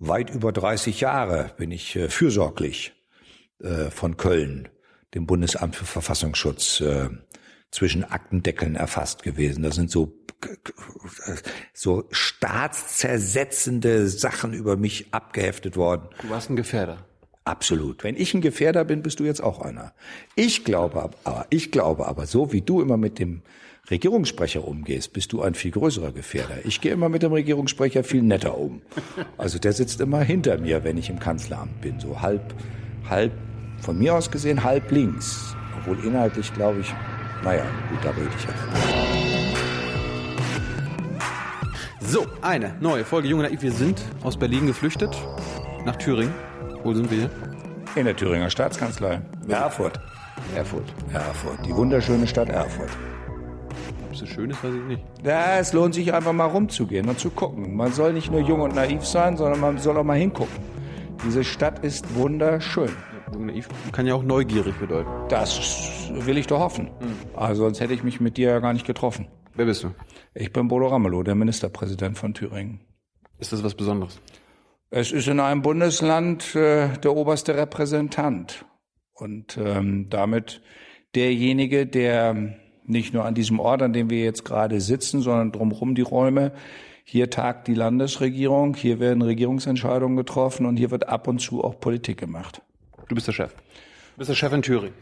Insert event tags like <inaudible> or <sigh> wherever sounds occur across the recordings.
weit über 30 Jahre bin ich äh, fürsorglich äh, von Köln, dem Bundesamt für Verfassungsschutz, äh, zwischen Aktendeckeln erfasst gewesen. Das sind so so staatszersetzende Sachen über mich abgeheftet worden. Du warst ein Gefährder. Absolut. Wenn ich ein Gefährder bin, bist du jetzt auch einer. Ich glaube aber, ich glaube aber, so wie du immer mit dem Regierungssprecher umgehst, bist du ein viel größerer Gefährder. Ich gehe immer mit dem Regierungssprecher viel netter um. Also der sitzt immer hinter mir, wenn ich im Kanzleramt bin, so halb, halb, von mir aus gesehen halb links. Obwohl inhaltlich glaube ich, naja, gut, da rede ich ja. So, eine neue Folge Junge Naiv. Wir sind aus Berlin geflüchtet nach Thüringen. Wo sind wir? In der Thüringer Staatskanzlei. Erfurt. Erfurt. Erfurt. Die wunderschöne Stadt Erfurt. Es schön ist, weiß ich nicht. Ja, es lohnt sich einfach mal rumzugehen und zu gucken. Man soll nicht nur jung und naiv sein, sondern man soll auch mal hingucken. Diese Stadt ist wunderschön. Jung naiv kann ja auch neugierig bedeuten. Das will ich doch hoffen. Mhm. Also sonst hätte ich mich mit dir ja gar nicht getroffen. Wer bist du? Ich bin Bodo Ramelow, der Ministerpräsident von Thüringen. Ist das was Besonderes? Es ist in einem Bundesland äh, der oberste Repräsentant und ähm, damit derjenige, der nicht nur an diesem Ort, an dem wir jetzt gerade sitzen, sondern drumherum die Räume, hier tagt die Landesregierung, hier werden Regierungsentscheidungen getroffen und hier wird ab und zu auch Politik gemacht. Du bist der Chef bist der Chef in Thüringen.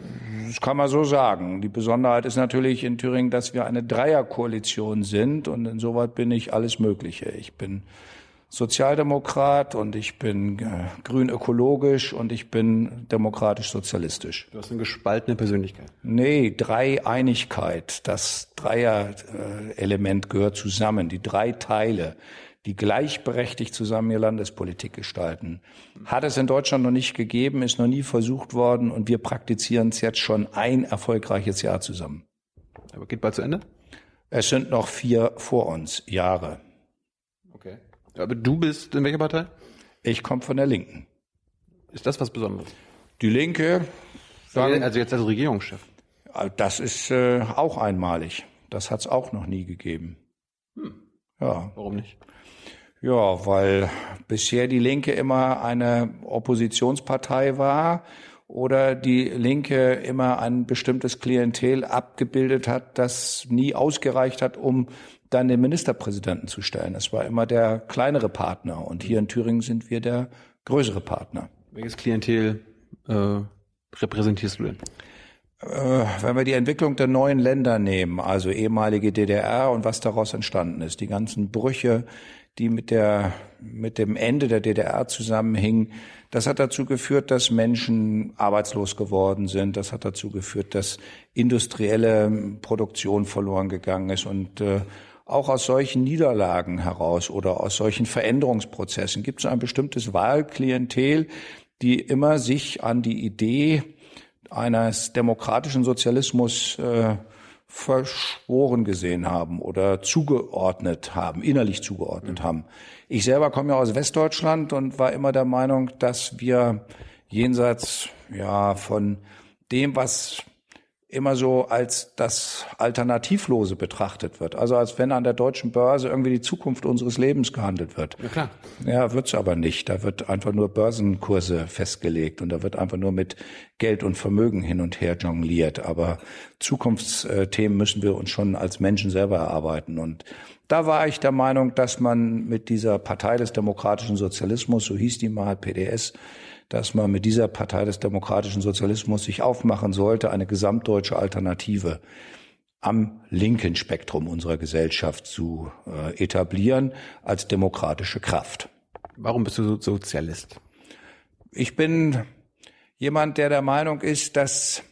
Das kann man so sagen. Die Besonderheit ist natürlich in Thüringen, dass wir eine Dreierkoalition sind und insoweit bin ich alles Mögliche. Ich bin Sozialdemokrat und ich bin äh, grün ökologisch und ich bin demokratisch sozialistisch. Du hast eine gespaltene Persönlichkeit. Nee, Dreieinigkeit. Das Dreier-Element gehört zusammen. Die drei Teile die gleichberechtigt zusammen ihr Landespolitik gestalten. Hat es in Deutschland noch nicht gegeben, ist noch nie versucht worden und wir praktizieren es jetzt schon ein erfolgreiches Jahr zusammen. Aber geht bald zu Ende? Es sind noch vier vor uns Jahre. Aber du bist in welcher Partei? Ich komme von der Linken. Ist das was Besonderes? Die Linke. Sagen, also jetzt als Regierungschef. Das ist äh, auch einmalig. Das hat es auch noch nie gegeben. Hm. Ja. Warum nicht? Ja, weil bisher die Linke immer eine Oppositionspartei war oder die Linke immer ein bestimmtes Klientel abgebildet hat, das nie ausgereicht hat, um dann den Ministerpräsidenten zu stellen. Es war immer der kleinere Partner und hier in Thüringen sind wir der größere Partner. Welches Klientel äh, repräsentierst du denn? Äh, wenn wir die Entwicklung der neuen Länder nehmen, also ehemalige DDR und was daraus entstanden ist, die ganzen Brüche, die mit der, mit dem Ende der DDR zusammenhingen. Das hat dazu geführt, dass Menschen arbeitslos geworden sind. Das hat dazu geführt, dass industrielle Produktion verloren gegangen ist und äh, auch aus solchen Niederlagen heraus oder aus solchen Veränderungsprozessen gibt es ein bestimmtes Wahlklientel, die immer sich an die Idee eines demokratischen Sozialismus äh, verschworen gesehen haben oder zugeordnet haben, innerlich zugeordnet haben. Ich selber komme ja aus Westdeutschland und war immer der Meinung, dass wir jenseits ja von dem, was immer so als das Alternativlose betrachtet wird. Also als wenn an der deutschen Börse irgendwie die Zukunft unseres Lebens gehandelt wird. Ja, klar. Ja, wird's aber nicht. Da wird einfach nur Börsenkurse festgelegt und da wird einfach nur mit Geld und Vermögen hin und her jongliert. Aber Zukunftsthemen müssen wir uns schon als Menschen selber erarbeiten. Und da war ich der Meinung, dass man mit dieser Partei des demokratischen Sozialismus, so hieß die mal, PDS, dass man mit dieser Partei des demokratischen Sozialismus sich aufmachen sollte, eine gesamtdeutsche Alternative am linken Spektrum unserer Gesellschaft zu äh, etablieren als demokratische Kraft. Warum bist du Sozialist? Ich bin jemand, der der Meinung ist, dass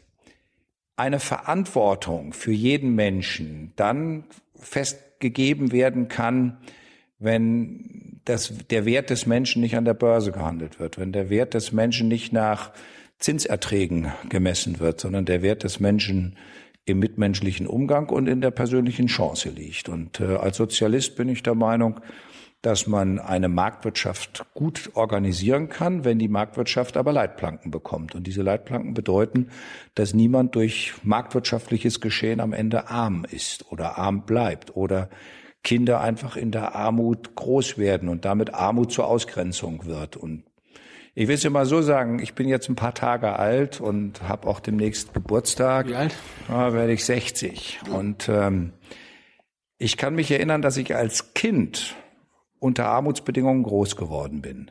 eine Verantwortung für jeden Menschen dann festgegeben werden kann, wenn das, der Wert des Menschen nicht an der Börse gehandelt wird, wenn der Wert des Menschen nicht nach Zinserträgen gemessen wird, sondern der Wert des Menschen im mitmenschlichen Umgang und in der persönlichen Chance liegt. Und äh, als Sozialist bin ich der Meinung, dass man eine Marktwirtschaft gut organisieren kann, wenn die Marktwirtschaft aber Leitplanken bekommt. Und diese Leitplanken bedeuten, dass niemand durch marktwirtschaftliches Geschehen am Ende arm ist oder arm bleibt oder Kinder einfach in der Armut groß werden und damit Armut zur Ausgrenzung wird. Und ich will es mal so sagen, ich bin jetzt ein paar Tage alt und habe auch demnächst Geburtstag. Wie alt? Da werde ich 60. Und ähm, ich kann mich erinnern, dass ich als Kind unter Armutsbedingungen groß geworden bin.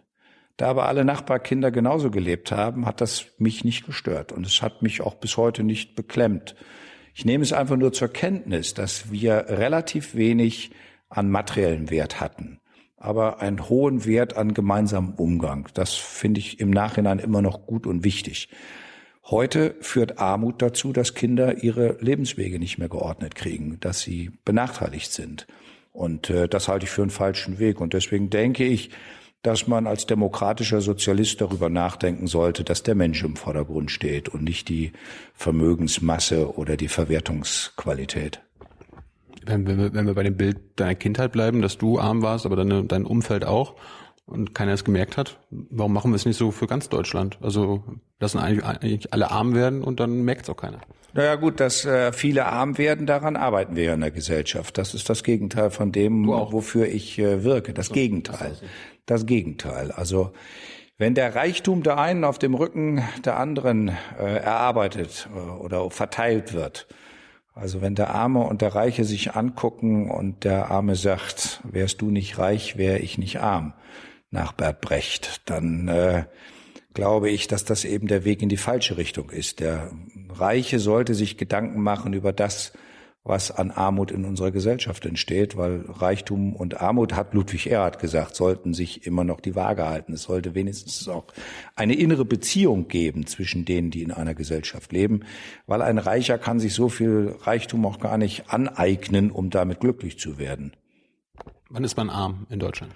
Da aber alle Nachbarkinder genauso gelebt haben, hat das mich nicht gestört und es hat mich auch bis heute nicht beklemmt. Ich nehme es einfach nur zur Kenntnis, dass wir relativ wenig an materiellen Wert hatten, aber einen hohen Wert an gemeinsamem Umgang. Das finde ich im Nachhinein immer noch gut und wichtig. Heute führt Armut dazu, dass Kinder ihre Lebenswege nicht mehr geordnet kriegen, dass sie benachteiligt sind. Und äh, das halte ich für einen falschen Weg. Und deswegen denke ich, dass man als demokratischer Sozialist darüber nachdenken sollte, dass der Mensch im Vordergrund steht und nicht die Vermögensmasse oder die Verwertungsqualität. Wenn, wir, wenn wir bei dem Bild deiner Kindheit bleiben, dass du arm warst, aber deine, dein Umfeld auch und keiner es gemerkt hat, warum machen wir es nicht so für ganz Deutschland? Also lassen eigentlich, eigentlich alle arm werden und dann merkt es auch keiner. Naja gut, dass äh, viele arm werden, daran arbeiten wir ja in der Gesellschaft. Das ist das Gegenteil von dem, wofür ich äh, wirke. Das Gegenteil. Das Gegenteil. Also wenn der Reichtum der einen auf dem Rücken der anderen äh, erarbeitet äh, oder verteilt wird, also wenn der Arme und der Reiche sich angucken und der Arme sagt, wärst du nicht reich, wäre ich nicht arm, nach Bert Brecht, dann äh, glaube ich, dass das eben der Weg in die falsche Richtung ist. Der Reiche sollte sich Gedanken machen über das, was an Armut in unserer Gesellschaft entsteht, weil Reichtum und Armut, hat Ludwig Erhard gesagt, sollten sich immer noch die Waage halten. Es sollte wenigstens auch eine innere Beziehung geben zwischen denen, die in einer Gesellschaft leben, weil ein Reicher kann sich so viel Reichtum auch gar nicht aneignen, um damit glücklich zu werden. Wann ist man arm in Deutschland?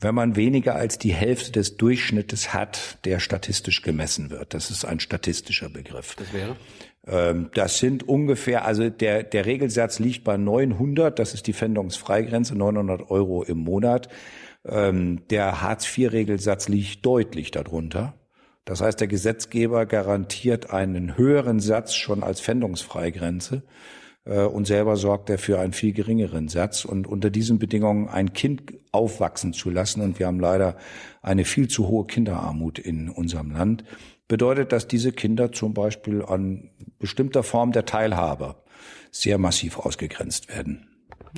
wenn man weniger als die Hälfte des Durchschnittes hat, der statistisch gemessen wird. Das ist ein statistischer Begriff. Das wäre? Ähm, das sind ungefähr, also der, der Regelsatz liegt bei 900, das ist die Pfändungsfreigrenze, 900 Euro im Monat. Ähm, der Hartz-IV-Regelsatz liegt deutlich darunter. Das heißt, der Gesetzgeber garantiert einen höheren Satz schon als Pfändungsfreigrenze. Äh, und selber sorgt er für einen viel geringeren Satz. Und unter diesen Bedingungen ein Kind aufwachsen zu lassen, und wir haben leider eine viel zu hohe Kinderarmut in unserem Land, bedeutet, dass diese Kinder zum Beispiel an bestimmter Form der Teilhabe sehr massiv ausgegrenzt werden.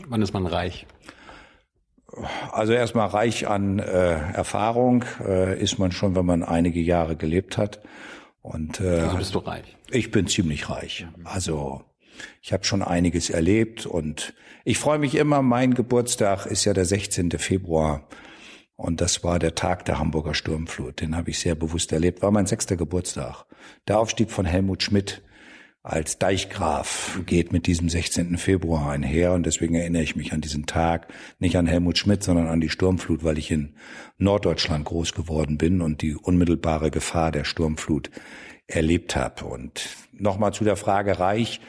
Wann ist man reich? Also erstmal reich an äh, Erfahrung äh, ist man schon, wenn man einige Jahre gelebt hat. Und äh, also bist du reich? Ich bin ziemlich reich. Also ich habe schon einiges erlebt und ich freue mich immer. Mein Geburtstag ist ja der 16. Februar und das war der Tag der Hamburger Sturmflut. Den habe ich sehr bewusst erlebt. War mein sechster Geburtstag. Der Aufstieg von Helmut Schmidt als Deichgraf geht mit diesem 16. Februar einher und deswegen erinnere ich mich an diesen Tag nicht an Helmut Schmidt, sondern an die Sturmflut, weil ich in Norddeutschland groß geworden bin und die unmittelbare Gefahr der Sturmflut erlebt habe. Und nochmal zu der Frage Reich.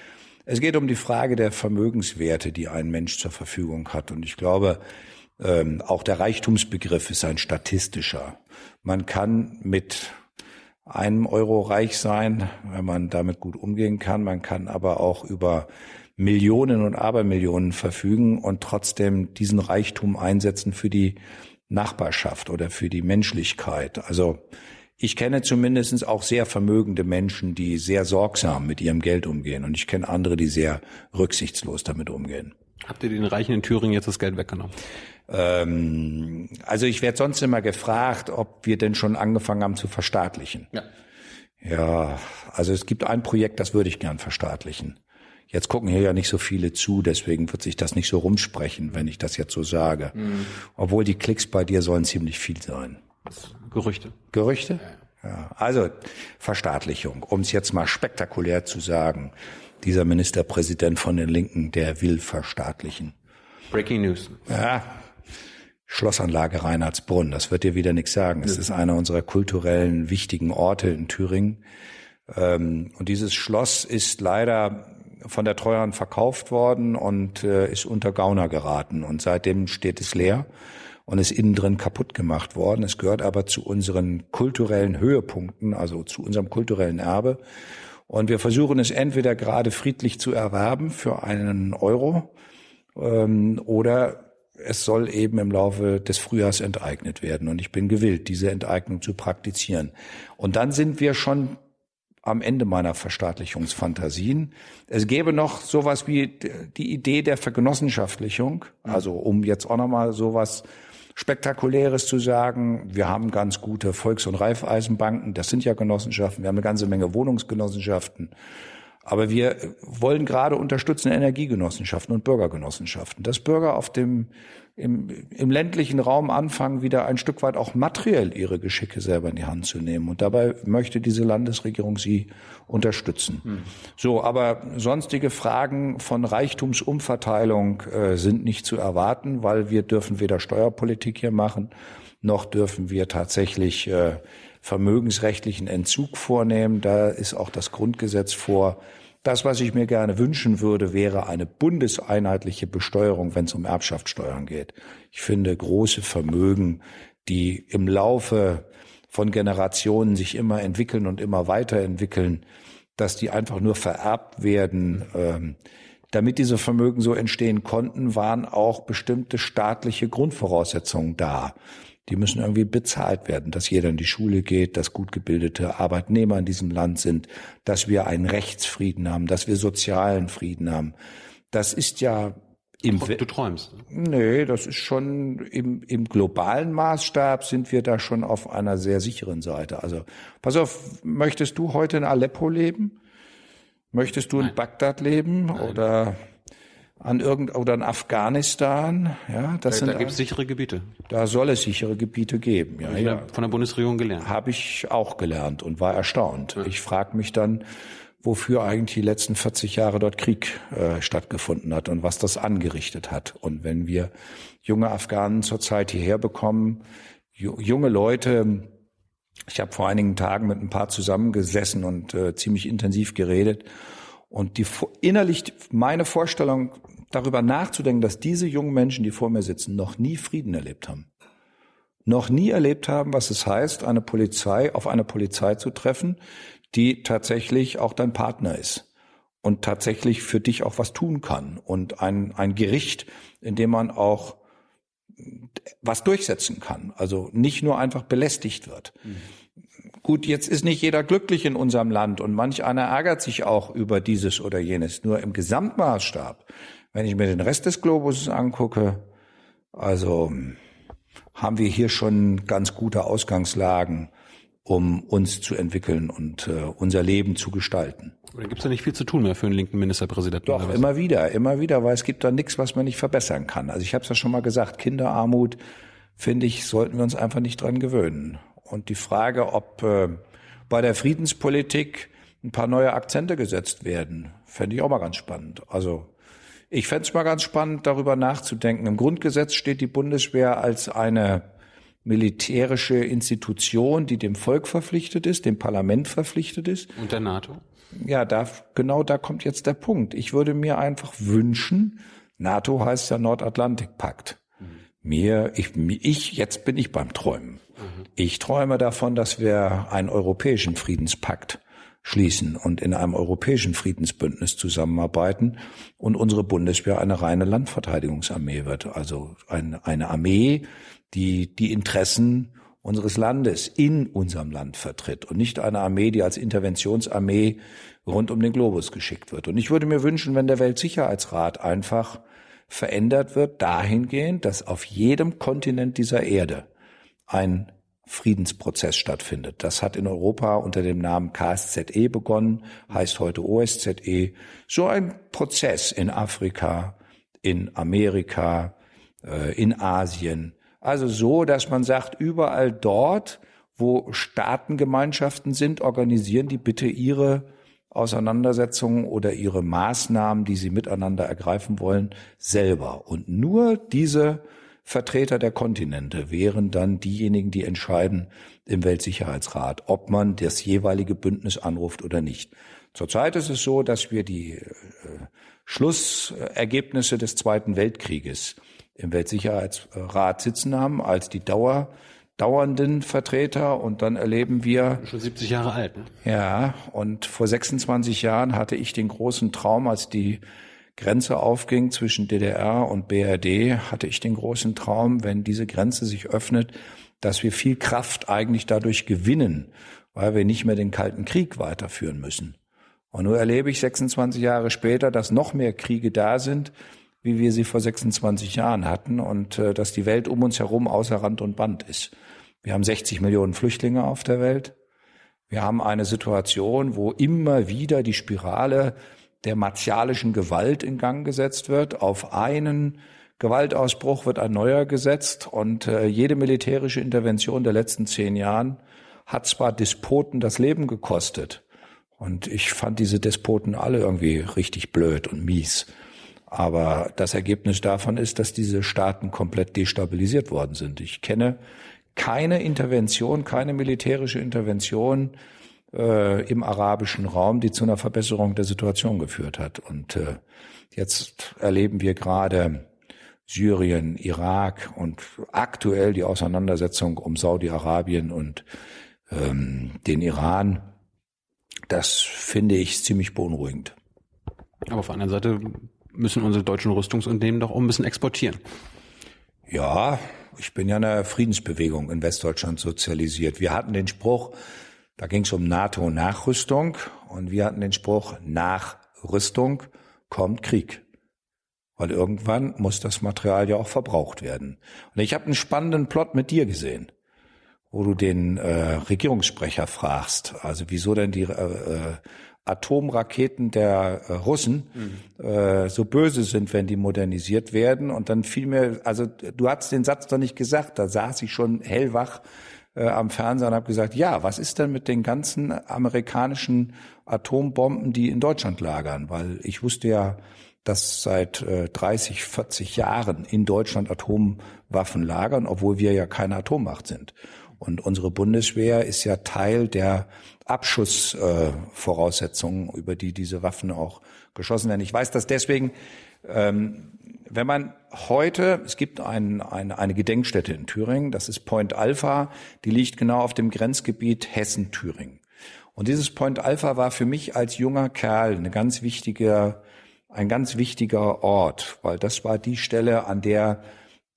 Es geht um die Frage der Vermögenswerte, die ein Mensch zur Verfügung hat. Und ich glaube, ähm, auch der Reichtumsbegriff ist ein statistischer. Man kann mit einem Euro reich sein, wenn man damit gut umgehen kann. Man kann aber auch über Millionen und Abermillionen verfügen und trotzdem diesen Reichtum einsetzen für die Nachbarschaft oder für die Menschlichkeit. Also ich kenne zumindest auch sehr vermögende Menschen, die sehr sorgsam mit ihrem Geld umgehen. Und ich kenne andere, die sehr rücksichtslos damit umgehen. Habt ihr den Reichen in Thüringen jetzt das Geld weggenommen? Ähm, also ich werde sonst immer gefragt, ob wir denn schon angefangen haben zu verstaatlichen. Ja. Ja, also es gibt ein Projekt, das würde ich gern verstaatlichen. Jetzt gucken hier ja nicht so viele zu, deswegen wird sich das nicht so rumsprechen, wenn ich das jetzt so sage. Mhm. Obwohl die Klicks bei dir sollen ziemlich viel sein. Gerüchte. Gerüchte? Ja. ja. Also Verstaatlichung, um es jetzt mal spektakulär zu sagen. Dieser Ministerpräsident von den Linken, der will verstaatlichen. Breaking News. Ja. Schlossanlage Reinhardsbrunn, das wird dir wieder nichts sagen. Es ist einer unserer kulturellen wichtigen Orte in Thüringen. Ähm, und dieses Schloss ist leider von der Treuhand verkauft worden und äh, ist unter Gauner geraten. Und seitdem steht es leer und ist innen drin kaputt gemacht worden. Es gehört aber zu unseren kulturellen Höhepunkten, also zu unserem kulturellen Erbe. Und wir versuchen es entweder gerade friedlich zu erwerben für einen Euro Ähm, oder es soll eben im Laufe des Frühjahrs enteignet werden. Und ich bin gewillt, diese Enteignung zu praktizieren. Und dann sind wir schon am Ende meiner Verstaatlichungsfantasien. Es gäbe noch sowas wie die Idee der Vergenossenschaftlichung. Also um jetzt auch nochmal sowas Spektakuläres zu sagen. Wir haben ganz gute Volks- und Raiffeisenbanken. Das sind ja Genossenschaften. Wir haben eine ganze Menge Wohnungsgenossenschaften. Aber wir wollen gerade unterstützen Energiegenossenschaften und Bürgergenossenschaften, dass Bürger auf dem im, im ländlichen Raum anfangen, wieder ein Stück weit auch materiell ihre Geschicke selber in die Hand zu nehmen. Und dabei möchte diese Landesregierung sie unterstützen. Hm. So, aber sonstige Fragen von Reichtumsumverteilung äh, sind nicht zu erwarten, weil wir dürfen weder Steuerpolitik hier machen, noch dürfen wir tatsächlich äh, vermögensrechtlichen Entzug vornehmen. Da ist auch das Grundgesetz vor. Das, was ich mir gerne wünschen würde, wäre eine bundeseinheitliche Besteuerung, wenn es um Erbschaftssteuern geht. Ich finde große Vermögen, die im Laufe von Generationen sich immer entwickeln und immer weiterentwickeln, dass die einfach nur vererbt werden. Ähm, damit diese Vermögen so entstehen konnten, waren auch bestimmte staatliche Grundvoraussetzungen da. Die müssen irgendwie bezahlt werden, dass jeder in die Schule geht, dass gut gebildete Arbeitnehmer in diesem Land sind, dass wir einen Rechtsfrieden haben, dass wir sozialen Frieden haben. Das ist ja im du träumst. Nee, das ist schon im, im globalen Maßstab sind wir da schon auf einer sehr sicheren Seite. Also, pass auf, möchtest du heute in Aleppo leben? Möchtest du Nein. in Bagdad leben Nein. oder an irgend oder in Afghanistan. Ja, das da, sind da gibt es sichere Gebiete. Da soll es sichere Gebiete geben. Ja, ja. Von der Bundesregierung gelernt. Habe ich auch gelernt und war erstaunt. Ja. Ich frage mich dann, wofür eigentlich die letzten 40 Jahre dort Krieg äh, stattgefunden hat und was das angerichtet hat. Und wenn wir junge Afghanen zurzeit hierher bekommen, junge Leute, ich habe vor einigen Tagen mit ein paar zusammengesessen und äh, ziemlich intensiv geredet. Und die innerlich meine Vorstellung darüber nachzudenken, dass diese jungen Menschen, die vor mir sitzen, noch nie Frieden erlebt haben. Noch nie erlebt haben, was es heißt, eine Polizei, auf eine Polizei zu treffen, die tatsächlich auch dein Partner ist und tatsächlich für dich auch was tun kann und ein, ein Gericht, in dem man auch was durchsetzen kann, also nicht nur einfach belästigt wird. Mhm. Gut, jetzt ist nicht jeder glücklich in unserem Land und manch einer ärgert sich auch über dieses oder jenes. Nur im Gesamtmaßstab wenn ich mir den Rest des Globus angucke, also haben wir hier schon ganz gute Ausgangslagen, um uns zu entwickeln und äh, unser Leben zu gestalten. Oder gibt es da nicht viel zu tun mehr für einen linken Ministerpräsidenten? Doch, immer wieder, immer wieder, weil es gibt da nichts, was man nicht verbessern kann. Also ich habe es ja schon mal gesagt, Kinderarmut, finde ich, sollten wir uns einfach nicht dran gewöhnen. Und die Frage, ob äh, bei der Friedenspolitik ein paar neue Akzente gesetzt werden, fände ich auch mal ganz spannend. Also ich fände es mal ganz spannend, darüber nachzudenken. Im Grundgesetz steht die Bundeswehr als eine militärische Institution, die dem Volk verpflichtet ist, dem Parlament verpflichtet ist. Und der NATO? Ja, da, genau da kommt jetzt der Punkt. Ich würde mir einfach wünschen, NATO heißt ja Nordatlantikpakt. Mhm. Mir, ich, ich, jetzt bin ich beim Träumen. Mhm. Ich träume davon, dass wir einen europäischen Friedenspakt schließen und in einem europäischen Friedensbündnis zusammenarbeiten und unsere Bundeswehr eine reine Landverteidigungsarmee wird. Also eine, eine Armee, die die Interessen unseres Landes in unserem Land vertritt und nicht eine Armee, die als Interventionsarmee rund um den Globus geschickt wird. Und ich würde mir wünschen, wenn der Weltsicherheitsrat einfach verändert wird dahingehend, dass auf jedem Kontinent dieser Erde ein Friedensprozess stattfindet. Das hat in Europa unter dem Namen KSZE begonnen, heißt heute OSZE. So ein Prozess in Afrika, in Amerika, äh, in Asien. Also so, dass man sagt, überall dort, wo Staatengemeinschaften sind, organisieren die bitte ihre Auseinandersetzungen oder ihre Maßnahmen, die sie miteinander ergreifen wollen, selber. Und nur diese Vertreter der Kontinente wären dann diejenigen, die entscheiden im Weltsicherheitsrat, ob man das jeweilige Bündnis anruft oder nicht. Zurzeit ist es so, dass wir die äh, Schlussergebnisse des Zweiten Weltkrieges im Weltsicherheitsrat sitzen haben als die Dauer dauernden Vertreter und dann erleben wir schon 70 Jahre alt. Ne? Ja, und vor 26 Jahren hatte ich den großen Traum, als die Grenze aufging zwischen DDR und BRD, hatte ich den großen Traum, wenn diese Grenze sich öffnet, dass wir viel Kraft eigentlich dadurch gewinnen, weil wir nicht mehr den Kalten Krieg weiterführen müssen. Und nur erlebe ich 26 Jahre später, dass noch mehr Kriege da sind, wie wir sie vor 26 Jahren hatten und äh, dass die Welt um uns herum außer Rand und Band ist. Wir haben 60 Millionen Flüchtlinge auf der Welt. Wir haben eine Situation, wo immer wieder die Spirale der martialischen Gewalt in Gang gesetzt wird. Auf einen Gewaltausbruch wird ein neuer gesetzt und äh, jede militärische Intervention der letzten zehn Jahren hat zwar Despoten das Leben gekostet und ich fand diese Despoten alle irgendwie richtig blöd und mies. Aber das Ergebnis davon ist, dass diese Staaten komplett destabilisiert worden sind. Ich kenne keine Intervention, keine militärische Intervention äh, im arabischen Raum, die zu einer Verbesserung der Situation geführt hat. Und äh, jetzt erleben wir gerade Syrien, Irak und aktuell die Auseinandersetzung um Saudi-Arabien und ähm, den Iran. Das finde ich ziemlich beunruhigend. Aber auf der anderen Seite müssen unsere deutschen Rüstungsunternehmen doch auch ein bisschen exportieren. Ja, ich bin ja in der Friedensbewegung in Westdeutschland sozialisiert. Wir hatten den Spruch, da ging es um NATO-Nachrüstung und wir hatten den Spruch, nach Rüstung kommt Krieg. Weil irgendwann muss das Material ja auch verbraucht werden. Und ich habe einen spannenden Plot mit dir gesehen, wo du den äh, Regierungssprecher fragst, also wieso denn die äh, äh Atomraketen der äh, Russen mhm. äh, so böse sind, wenn die modernisiert werden. Und dann fiel mir, also du hast den Satz doch nicht gesagt, da saß ich schon hellwach äh, am Fernseher und habe gesagt, ja, was ist denn mit den ganzen amerikanischen Atombomben, die in Deutschland lagern? Weil ich wusste ja, dass seit äh, 30, 40 Jahren in Deutschland Atomwaffen lagern, obwohl wir ja keine Atommacht sind. Und unsere Bundeswehr ist ja Teil der Abschussvoraussetzungen, äh, über die diese Waffen auch geschossen werden. Ich weiß das deswegen, ähm, wenn man heute, es gibt ein, ein, eine Gedenkstätte in Thüringen, das ist Point Alpha, die liegt genau auf dem Grenzgebiet Hessen-Thüringen. Und dieses Point Alpha war für mich als junger Kerl eine ganz wichtige, ein ganz wichtiger Ort, weil das war die Stelle, an der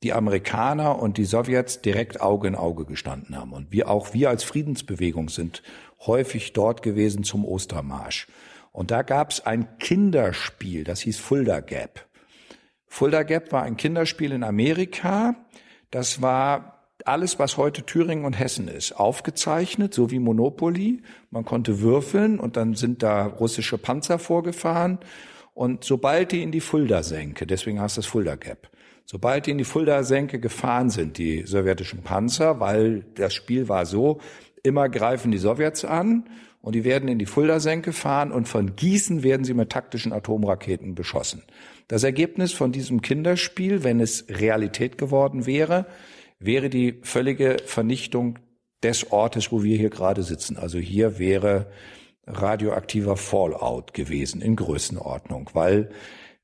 die Amerikaner und die Sowjets direkt Auge in Auge gestanden haben. Und wir auch wir als Friedensbewegung sind häufig dort gewesen zum Ostermarsch. Und da gab es ein Kinderspiel, das hieß Fulda Gap. Fulda Gap war ein Kinderspiel in Amerika. Das war alles, was heute Thüringen und Hessen ist, aufgezeichnet, so wie Monopoly. Man konnte würfeln und dann sind da russische Panzer vorgefahren. Und sobald die in die Fulda-Senke, deswegen heißt das Fulda Gap, Sobald die in die Fulda-Senke gefahren sind, die sowjetischen Panzer, weil das Spiel war so, immer greifen die Sowjets an und die werden in die Fulda-Senke fahren und von Gießen werden sie mit taktischen Atomraketen beschossen. Das Ergebnis von diesem Kinderspiel, wenn es Realität geworden wäre, wäre die völlige Vernichtung des Ortes, wo wir hier gerade sitzen. Also hier wäre radioaktiver Fallout gewesen in Größenordnung, weil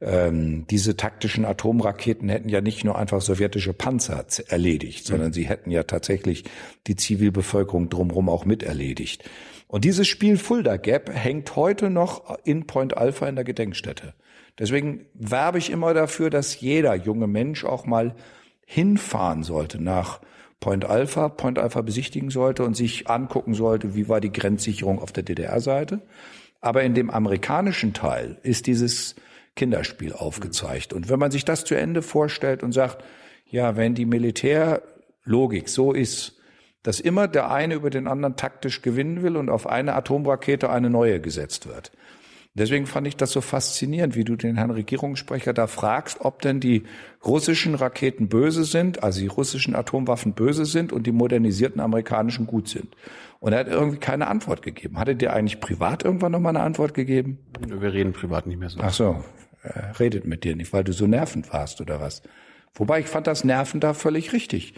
ähm, diese taktischen Atomraketen hätten ja nicht nur einfach sowjetische Panzer erledigt, sondern mhm. sie hätten ja tatsächlich die Zivilbevölkerung drumherum auch mit erledigt. Und dieses Spiel Fulda Gap hängt heute noch in Point Alpha in der Gedenkstätte. Deswegen werbe ich immer dafür, dass jeder junge Mensch auch mal hinfahren sollte nach Point Alpha, Point Alpha besichtigen sollte und sich angucken sollte, wie war die Grenzsicherung auf der DDR-Seite. Aber in dem amerikanischen Teil ist dieses Kinderspiel aufgezeigt. Und wenn man sich das zu Ende vorstellt und sagt, ja, wenn die Militärlogik so ist, dass immer der eine über den anderen taktisch gewinnen will und auf eine Atomrakete eine neue gesetzt wird. Deswegen fand ich das so faszinierend, wie du den Herrn Regierungssprecher da fragst, ob denn die russischen Raketen böse sind, also die russischen Atomwaffen böse sind und die modernisierten amerikanischen gut sind. Und er hat irgendwie keine Antwort gegeben. Hatte dir eigentlich privat irgendwann nochmal eine Antwort gegeben? Wir reden privat nicht mehr so. Ach so, er redet mit dir nicht, weil du so nervend warst oder was. Wobei ich fand das Nerven da völlig richtig.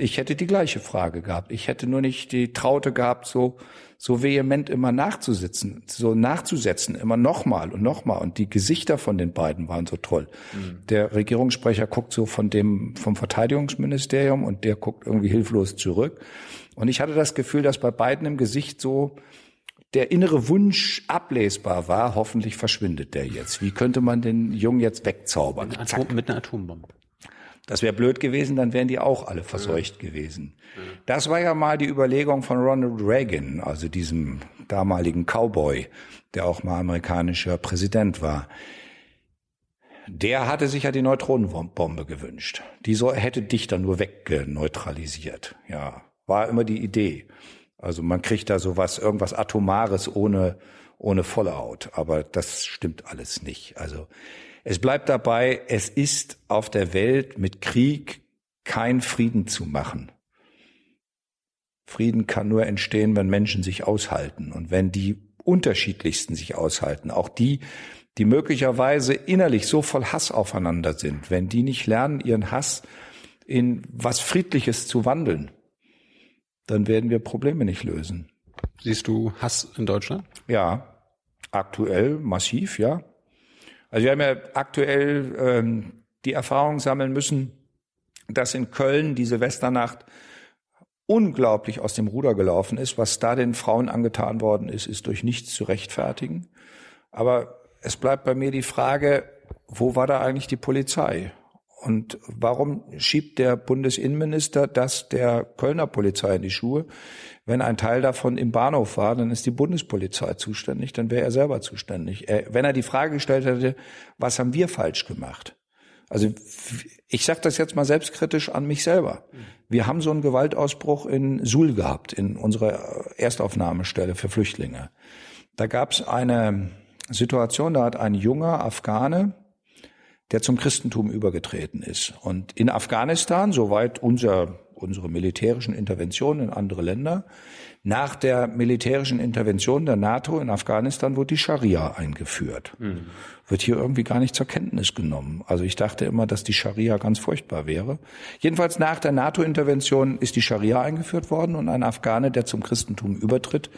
Ich hätte die gleiche Frage gehabt. Ich hätte nur nicht die Traute gehabt, so, so vehement immer nachzusitzen, so nachzusetzen, immer nochmal und nochmal. Und die Gesichter von den beiden waren so toll. Mhm. Der Regierungssprecher guckt so von dem, vom Verteidigungsministerium und der guckt irgendwie hilflos zurück. Und ich hatte das Gefühl, dass bei beiden im Gesicht so der innere Wunsch ablesbar war, hoffentlich verschwindet der jetzt. Wie könnte man den Jungen jetzt wegzaubern? Mit, Atom, mit einer Atombombe. Das wäre blöd gewesen, dann wären die auch alle verseucht ja. gewesen. Das war ja mal die Überlegung von Ronald Reagan, also diesem damaligen Cowboy, der auch mal amerikanischer Präsident war. Der hatte sich ja die Neutronenbombe gewünscht. Die so, hätte Dichter nur weggeneutralisiert. Ja, war immer die Idee. Also man kriegt da sowas, irgendwas Atomares ohne, ohne Fallout. Aber das stimmt alles nicht. Also es bleibt dabei, es ist auf der Welt mit Krieg kein Frieden zu machen. Frieden kann nur entstehen, wenn Menschen sich aushalten und wenn die unterschiedlichsten sich aushalten. Auch die, die möglicherweise innerlich so voll Hass aufeinander sind, wenn die nicht lernen, ihren Hass in was Friedliches zu wandeln, dann werden wir Probleme nicht lösen. Siehst du Hass in Deutschland? Ja, aktuell massiv, ja. Also wir haben ja aktuell ähm, die Erfahrung sammeln müssen, dass in Köln die Silvesternacht unglaublich aus dem Ruder gelaufen ist. Was da den Frauen angetan worden ist, ist durch nichts zu rechtfertigen. Aber es bleibt bei mir die Frage, wo war da eigentlich die Polizei? Und warum schiebt der Bundesinnenminister das der Kölner Polizei in die Schuhe? Wenn ein Teil davon im Bahnhof war, dann ist die Bundespolizei zuständig, dann wäre er selber zuständig. wenn er die Frage gestellt hätte, was haben wir falsch gemacht? Also ich sage das jetzt mal selbstkritisch an mich selber. Wir haben so einen Gewaltausbruch in Suhl gehabt, in unserer Erstaufnahmestelle für Flüchtlinge. Da gab es eine Situation, da hat ein junger Afghane, der zum Christentum übergetreten ist. Und in Afghanistan, soweit unser, unsere militärischen Interventionen in andere Länder, nach der militärischen Intervention der NATO in Afghanistan wurde die Scharia eingeführt. Mhm. Wird hier irgendwie gar nicht zur Kenntnis genommen. Also ich dachte immer, dass die Scharia ganz furchtbar wäre. Jedenfalls nach der NATO-Intervention ist die Scharia eingeführt worden und ein Afghane, der zum Christentum übertritt,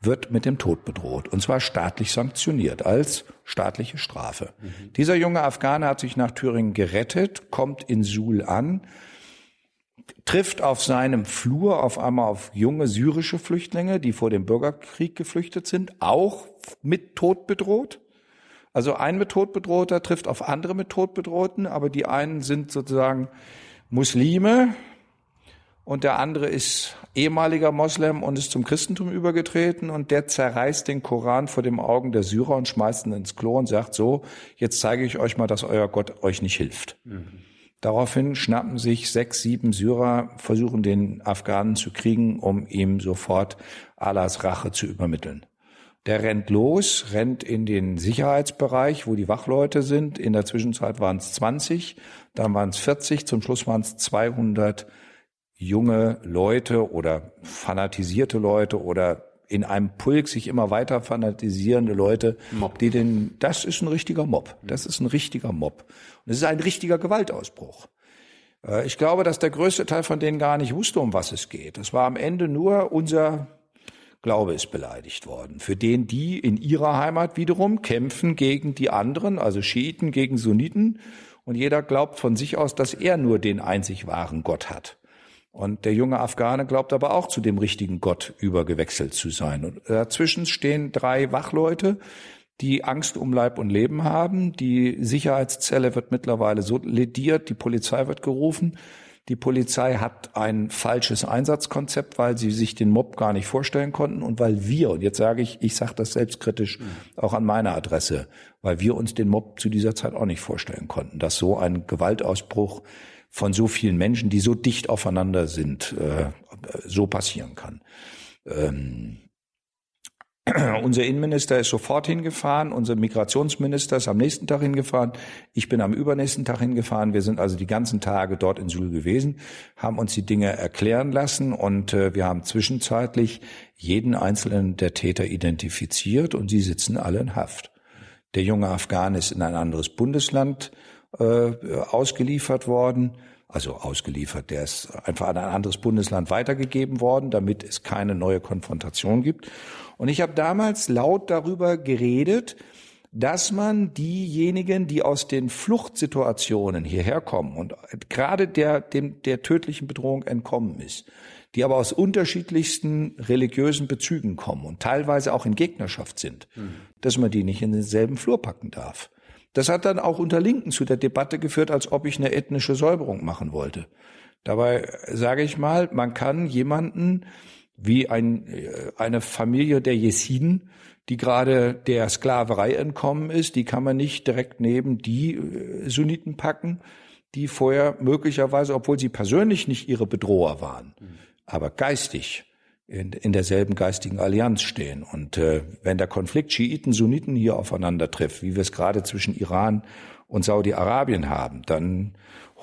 wird mit dem Tod bedroht. Und zwar staatlich sanktioniert als staatliche Strafe. Mhm. Dieser junge Afghane hat sich nach Thüringen gerettet, kommt in Suhl an, trifft auf seinem Flur auf einmal auf junge syrische Flüchtlinge, die vor dem Bürgerkrieg geflüchtet sind, auch mit Tod bedroht. Also ein mit Tod bedrohter trifft auf andere mit Tod bedrohten, aber die einen sind sozusagen Muslime und der andere ist ehemaliger Moslem und ist zum Christentum übergetreten und der zerreißt den Koran vor den Augen der Syrer und schmeißt ihn ins Klo und sagt so, jetzt zeige ich euch mal, dass euer Gott euch nicht hilft. Mhm. Daraufhin schnappen sich sechs, sieben Syrer, versuchen den Afghanen zu kriegen, um ihm sofort Allahs Rache zu übermitteln. Der rennt los, rennt in den Sicherheitsbereich, wo die Wachleute sind. In der Zwischenzeit waren es 20, dann waren es 40, zum Schluss waren es 200 junge Leute oder fanatisierte Leute oder in einem Pulk sich immer weiter fanatisierende Leute, Mob. die den, das ist ein richtiger Mob. Das ist ein richtiger Mob. Und es ist ein richtiger Gewaltausbruch. Äh, ich glaube, dass der größte Teil von denen gar nicht wusste, um was es geht. Es war am Ende nur unser Glaube ist beleidigt worden, für den die in ihrer Heimat wiederum kämpfen gegen die anderen, also Schiiten gegen Sunniten. Und jeder glaubt von sich aus, dass er nur den einzig wahren Gott hat. Und der junge Afghane glaubt aber auch zu dem richtigen Gott übergewechselt zu sein. Und dazwischen stehen drei Wachleute, die Angst um Leib und Leben haben. Die Sicherheitszelle wird mittlerweile so lediert, die Polizei wird gerufen. Die Polizei hat ein falsches Einsatzkonzept, weil sie sich den Mob gar nicht vorstellen konnten und weil wir, und jetzt sage ich, ich sage das selbstkritisch auch an meiner Adresse, weil wir uns den Mob zu dieser Zeit auch nicht vorstellen konnten, dass so ein Gewaltausbruch von so vielen Menschen, die so dicht aufeinander sind, äh, so passieren kann. Ähm, <clears throat> unser Innenminister ist sofort hingefahren, unser Migrationsminister ist am nächsten Tag hingefahren, ich bin am übernächsten Tag hingefahren. Wir sind also die ganzen Tage dort in Suhl gewesen, haben uns die Dinge erklären lassen und äh, wir haben zwischenzeitlich jeden einzelnen der Täter identifiziert und sie sitzen alle in Haft. Der junge Afghan ist in ein anderes Bundesland äh, ausgeliefert worden. Also ausgeliefert, der ist einfach an ein anderes Bundesland weitergegeben worden, damit es keine neue Konfrontation gibt. Und ich habe damals laut darüber geredet, dass man diejenigen, die aus den Fluchtsituationen hierher kommen und gerade der, dem, der tödlichen Bedrohung entkommen ist, die aber aus unterschiedlichsten religiösen Bezügen kommen und teilweise auch in Gegnerschaft sind, mhm. dass man die nicht in denselben Flur packen darf. Das hat dann auch unter Linken zu der Debatte geführt, als ob ich eine ethnische Säuberung machen wollte. Dabei sage ich mal, man kann jemanden wie ein, äh, eine Familie der Jesiden, die gerade der Sklaverei entkommen ist, die kann man nicht direkt neben die äh, Sunniten packen, die vorher möglicherweise, obwohl sie persönlich nicht ihre Bedroher waren, mhm. aber geistig in, in derselben geistigen Allianz stehen. Und äh, wenn der Konflikt Schiiten, Sunniten hier aufeinander trifft, wie wir es gerade zwischen Iran und Saudi-Arabien haben, dann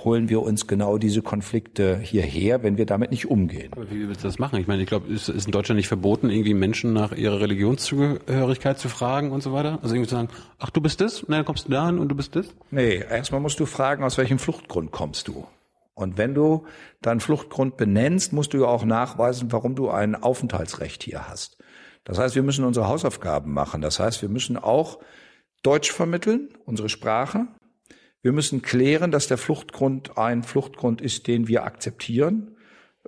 holen wir uns genau diese Konflikte hierher, wenn wir damit nicht umgehen. Aber wie willst du das machen? Ich meine, ich glaube, ist, ist in Deutschland nicht verboten, irgendwie Menschen nach ihrer Religionszugehörigkeit zu fragen und so weiter? Also irgendwie zu sagen, ach, du bist das, und dann kommst du da hin und du bist das? Nee, erstmal musst du fragen, aus welchem Fluchtgrund kommst du? Und wenn du deinen Fluchtgrund benennst, musst du ja auch nachweisen, warum du ein Aufenthaltsrecht hier hast. Das heißt, wir müssen unsere Hausaufgaben machen. Das heißt, wir müssen auch Deutsch vermitteln, unsere Sprache. Wir müssen klären, dass der Fluchtgrund ein Fluchtgrund ist, den wir akzeptieren,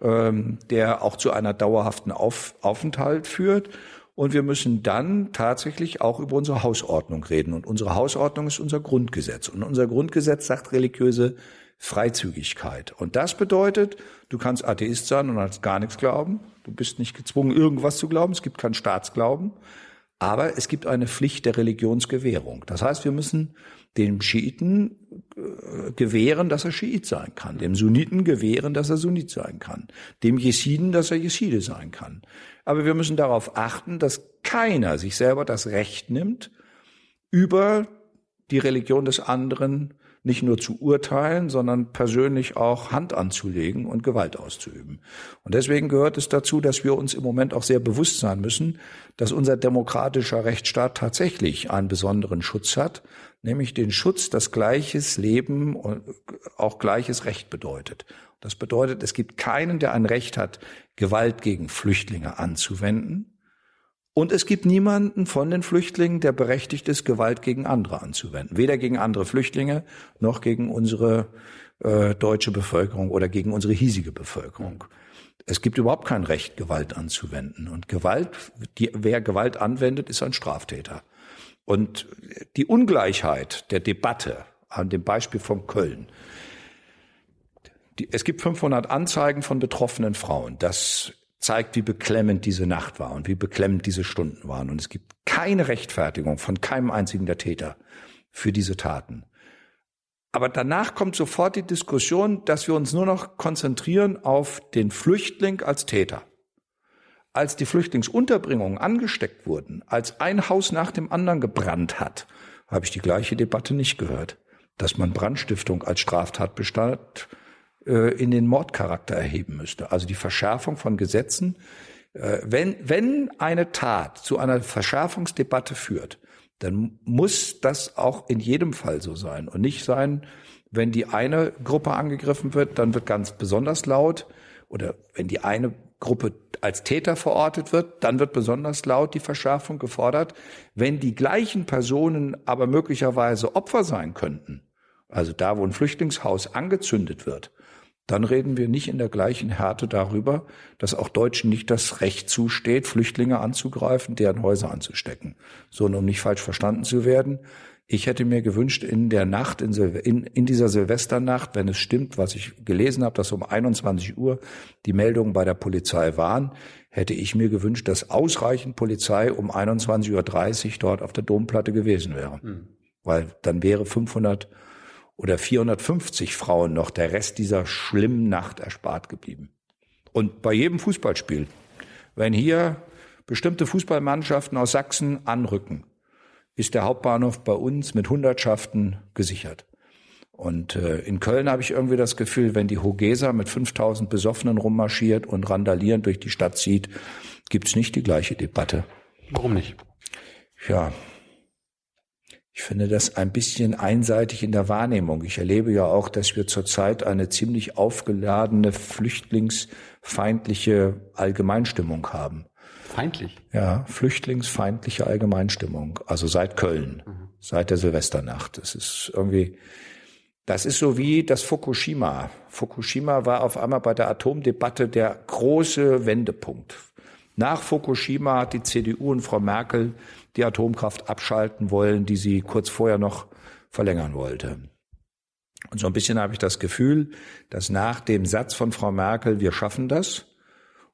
ähm, der auch zu einer dauerhaften Auf Aufenthalt führt. Und wir müssen dann tatsächlich auch über unsere Hausordnung reden. Und unsere Hausordnung ist unser Grundgesetz. Und unser Grundgesetz sagt religiöse Freizügigkeit. Und das bedeutet, du kannst Atheist sein und hast gar nichts glauben. Du bist nicht gezwungen, irgendwas zu glauben. Es gibt keinen Staatsglauben. Aber es gibt eine Pflicht der Religionsgewährung. Das heißt, wir müssen dem Schiiten äh, gewähren, dass er Schiit sein kann, dem Sunniten gewähren, dass er Sunnit sein kann, dem Jesiden, dass er Jeside sein kann. Aber wir müssen darauf achten, dass keiner sich selber das Recht nimmt, über die Religion des anderen nicht nur zu urteilen, sondern persönlich auch Hand anzulegen und Gewalt auszuüben. Und deswegen gehört es dazu, dass wir uns im Moment auch sehr bewusst sein müssen, dass unser demokratischer Rechtsstaat tatsächlich einen besonderen Schutz hat, nämlich den Schutz, dass gleiches Leben und auch gleiches Recht bedeutet. Das bedeutet, es gibt keinen, der ein Recht hat, Gewalt gegen Flüchtlinge anzuwenden. Und es gibt niemanden von den Flüchtlingen, der berechtigt ist, Gewalt gegen andere anzuwenden. Weder gegen andere Flüchtlinge noch gegen unsere äh, deutsche Bevölkerung oder gegen unsere hiesige Bevölkerung. Es gibt überhaupt kein Recht, Gewalt anzuwenden. Und Gewalt, die, wer Gewalt anwendet, ist ein Straftäter. Und die Ungleichheit der Debatte an dem Beispiel von Köln. Die, es gibt 500 Anzeigen von betroffenen Frauen. Das zeigt, wie beklemmend diese Nacht war und wie beklemmend diese Stunden waren. Und es gibt keine Rechtfertigung von keinem einzigen der Täter für diese Taten. Aber danach kommt sofort die Diskussion, dass wir uns nur noch konzentrieren auf den Flüchtling als Täter. Als die Flüchtlingsunterbringungen angesteckt wurden, als ein Haus nach dem anderen gebrannt hat, habe ich die gleiche Debatte nicht gehört, dass man Brandstiftung als Straftatbestand äh, in den Mordcharakter erheben müsste. Also die Verschärfung von Gesetzen. Äh, wenn, wenn eine Tat zu einer Verschärfungsdebatte führt, dann muss das auch in jedem Fall so sein und nicht sein, wenn die eine Gruppe angegriffen wird, dann wird ganz besonders laut oder wenn die eine Gruppe als Täter verortet wird, dann wird besonders laut die Verschärfung gefordert. Wenn die gleichen Personen aber möglicherweise Opfer sein könnten, also da, wo ein Flüchtlingshaus angezündet wird, dann reden wir nicht in der gleichen Härte darüber, dass auch Deutschen nicht das Recht zusteht, Flüchtlinge anzugreifen, deren Häuser anzustecken. So, um nicht falsch verstanden zu werden. Ich hätte mir gewünscht, in der Nacht, in, in, in dieser Silvesternacht, wenn es stimmt, was ich gelesen habe, dass um 21 Uhr die Meldungen bei der Polizei waren, hätte ich mir gewünscht, dass ausreichend Polizei um 21.30 Uhr dort auf der Domplatte gewesen wäre. Mhm. Weil dann wäre 500 oder 450 Frauen noch der Rest dieser schlimmen Nacht erspart geblieben. Und bei jedem Fußballspiel, wenn hier bestimmte Fußballmannschaften aus Sachsen anrücken, ist der Hauptbahnhof bei uns mit Hundertschaften gesichert. Und äh, in Köln habe ich irgendwie das Gefühl, wenn die Hogesa mit 5000 Besoffenen rummarschiert und randalierend durch die Stadt zieht, gibt's nicht die gleiche Debatte. Warum nicht? Ja, ich finde das ein bisschen einseitig in der Wahrnehmung. Ich erlebe ja auch, dass wir zurzeit eine ziemlich aufgeladene, flüchtlingsfeindliche Allgemeinstimmung haben. Feindlich? Ja, flüchtlingsfeindliche Allgemeinstimmung. Also seit Köln, mhm. seit der Silvesternacht. Es ist irgendwie, Das ist so wie das Fukushima. Fukushima war auf einmal bei der Atomdebatte der große Wendepunkt. Nach Fukushima hat die CDU und Frau Merkel die Atomkraft abschalten wollen, die sie kurz vorher noch verlängern wollte. Und so ein bisschen habe ich das Gefühl, dass nach dem Satz von Frau Merkel, wir schaffen das,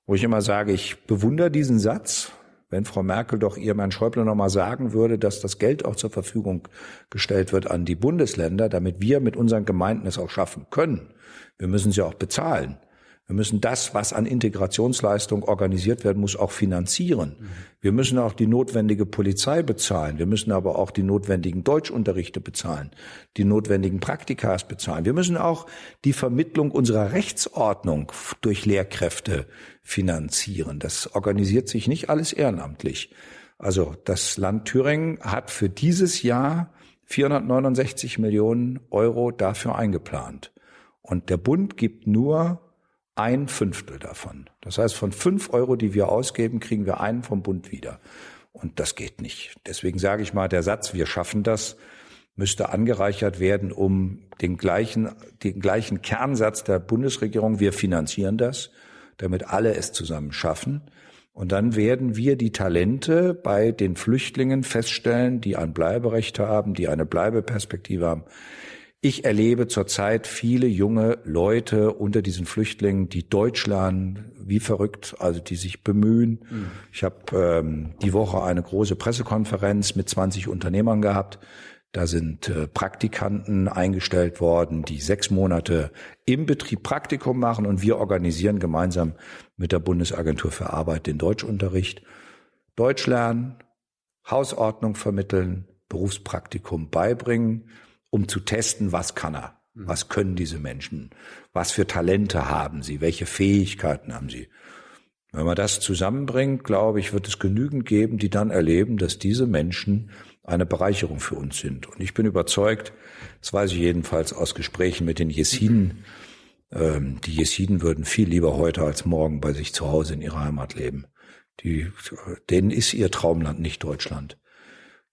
wo ich immer sage, ich bewundere diesen Satz, wenn Frau Merkel doch ihrem Herrn Schäuble nochmal sagen würde, dass das Geld auch zur Verfügung gestellt wird an die Bundesländer, damit wir mit unseren Gemeinden es auch schaffen können. Wir müssen sie auch bezahlen. Wir müssen das, was an Integrationsleistung organisiert werden muss, auch finanzieren. Wir müssen auch die notwendige Polizei bezahlen. Wir müssen aber auch die notwendigen Deutschunterrichte bezahlen, die notwendigen Praktikas bezahlen. Wir müssen auch die Vermittlung unserer Rechtsordnung durch Lehrkräfte finanzieren. Das organisiert sich nicht alles ehrenamtlich. Also das Land Thüringen hat für dieses Jahr 469 Millionen Euro dafür eingeplant. Und der Bund gibt nur ein Fünftel davon. Das heißt, von fünf Euro, die wir ausgeben, kriegen wir einen vom Bund wieder. Und das geht nicht. Deswegen sage ich mal, der Satz, wir schaffen das, müsste angereichert werden um den gleichen, den gleichen Kernsatz der Bundesregierung, wir finanzieren das, damit alle es zusammen schaffen. Und dann werden wir die Talente bei den Flüchtlingen feststellen, die ein Bleiberecht haben, die eine Bleibeperspektive haben, ich erlebe zurzeit viele junge Leute unter diesen Flüchtlingen, die Deutsch lernen, wie verrückt, also die sich bemühen. Mhm. Ich habe ähm, die Woche eine große Pressekonferenz mit 20 Unternehmern gehabt. Da sind äh, Praktikanten eingestellt worden, die sechs Monate im Betrieb Praktikum machen und wir organisieren gemeinsam mit der Bundesagentur für Arbeit den Deutschunterricht. Deutsch lernen, Hausordnung vermitteln, Berufspraktikum beibringen um zu testen, was kann er, was können diese Menschen, was für Talente haben sie, welche Fähigkeiten haben sie. Wenn man das zusammenbringt, glaube ich, wird es genügend geben, die dann erleben, dass diese Menschen eine Bereicherung für uns sind. Und ich bin überzeugt, das weiß ich jedenfalls aus Gesprächen mit den Jesiden, ähm, die Jesiden würden viel lieber heute als morgen bei sich zu Hause in ihrer Heimat leben. Die, denen ist ihr Traumland nicht Deutschland.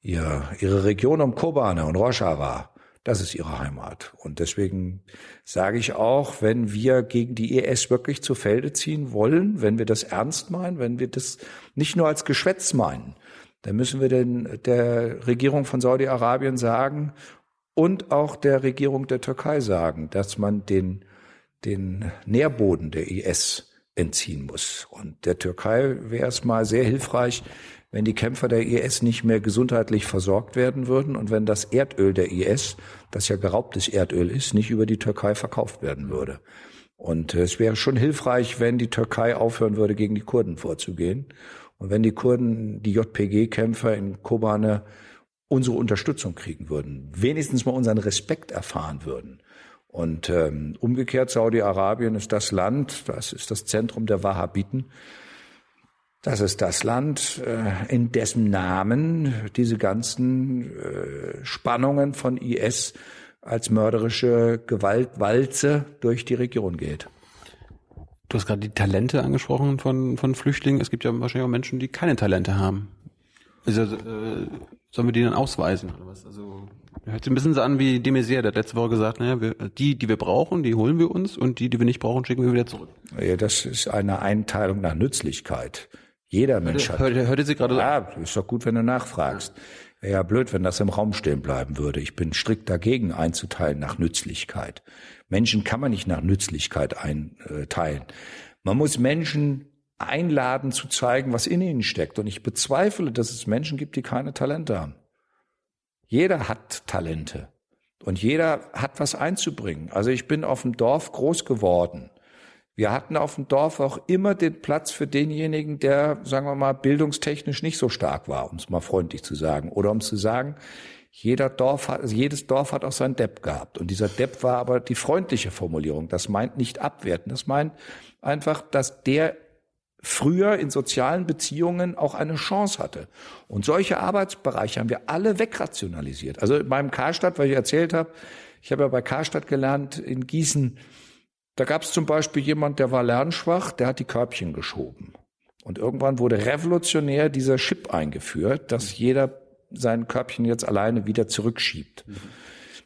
Ihr, ihre Region um Kobane und Rojava das ist ihre Heimat. Und deswegen sage ich auch, wenn wir gegen die IS wirklich zu Felde ziehen wollen, wenn wir das ernst meinen, wenn wir das nicht nur als Geschwätz meinen, dann müssen wir den, der Regierung von Saudi-Arabien sagen und auch der Regierung der Türkei sagen, dass man den, den Nährboden der IS entziehen muss. Und der Türkei wäre es mal sehr hilfreich, wenn die Kämpfer der IS nicht mehr gesundheitlich versorgt werden würden und wenn das Erdöl der IS, das ja geraubtes Erdöl ist, nicht über die Türkei verkauft werden würde. Und es wäre schon hilfreich, wenn die Türkei aufhören würde, gegen die Kurden vorzugehen. Und wenn die Kurden, die JPG-Kämpfer in Kobane unsere Unterstützung kriegen würden, wenigstens mal unseren Respekt erfahren würden. Und ähm, umgekehrt, Saudi-Arabien ist das Land, das ist das Zentrum der Wahhabiten, das ist das Land, äh, in dessen Namen diese ganzen äh, Spannungen von IS als mörderische Gewaltwalze durch die Region geht. Du hast gerade die Talente angesprochen von, von Flüchtlingen. Es gibt ja wahrscheinlich auch Menschen, die keine Talente haben. Also, äh, sollen wir die dann ausweisen oder was? Also hört sich ein bisschen so an wie de Maizière, der hat letzte Woche gesagt, naja, wir, die, die wir brauchen, die holen wir uns und die, die wir nicht brauchen, schicken wir wieder zurück. Ja, das ist eine Einteilung nach Nützlichkeit. Jeder Mensch hat. Hörte, hörte Sie gerade Ja, ist doch gut, wenn du nachfragst. Wäre ja blöd, wenn das im Raum stehen bleiben würde. Ich bin strikt dagegen einzuteilen nach Nützlichkeit. Menschen kann man nicht nach Nützlichkeit einteilen. Man muss Menschen einladen zu zeigen, was in ihnen steckt. Und ich bezweifle, dass es Menschen gibt, die keine Talente haben. Jeder hat Talente. Und jeder hat was einzubringen. Also ich bin auf dem Dorf groß geworden. Wir hatten auf dem Dorf auch immer den Platz für denjenigen, der, sagen wir mal, bildungstechnisch nicht so stark war, um es mal freundlich zu sagen. Oder um zu sagen, jeder Dorf hat, also jedes Dorf hat auch seinen Depp gehabt. Und dieser Depp war aber die freundliche Formulierung. Das meint nicht abwerten. Das meint einfach, dass der früher in sozialen Beziehungen auch eine Chance hatte. Und solche Arbeitsbereiche haben wir alle wegrationalisiert. Also beim Karstadt, weil ich erzählt habe, ich habe ja bei Karstadt gelernt, in Gießen da gab es zum Beispiel jemand, der war lernschwach, der hat die Körbchen geschoben. Und irgendwann wurde revolutionär dieser Chip eingeführt, dass jeder sein Körbchen jetzt alleine wieder zurückschiebt. Mhm.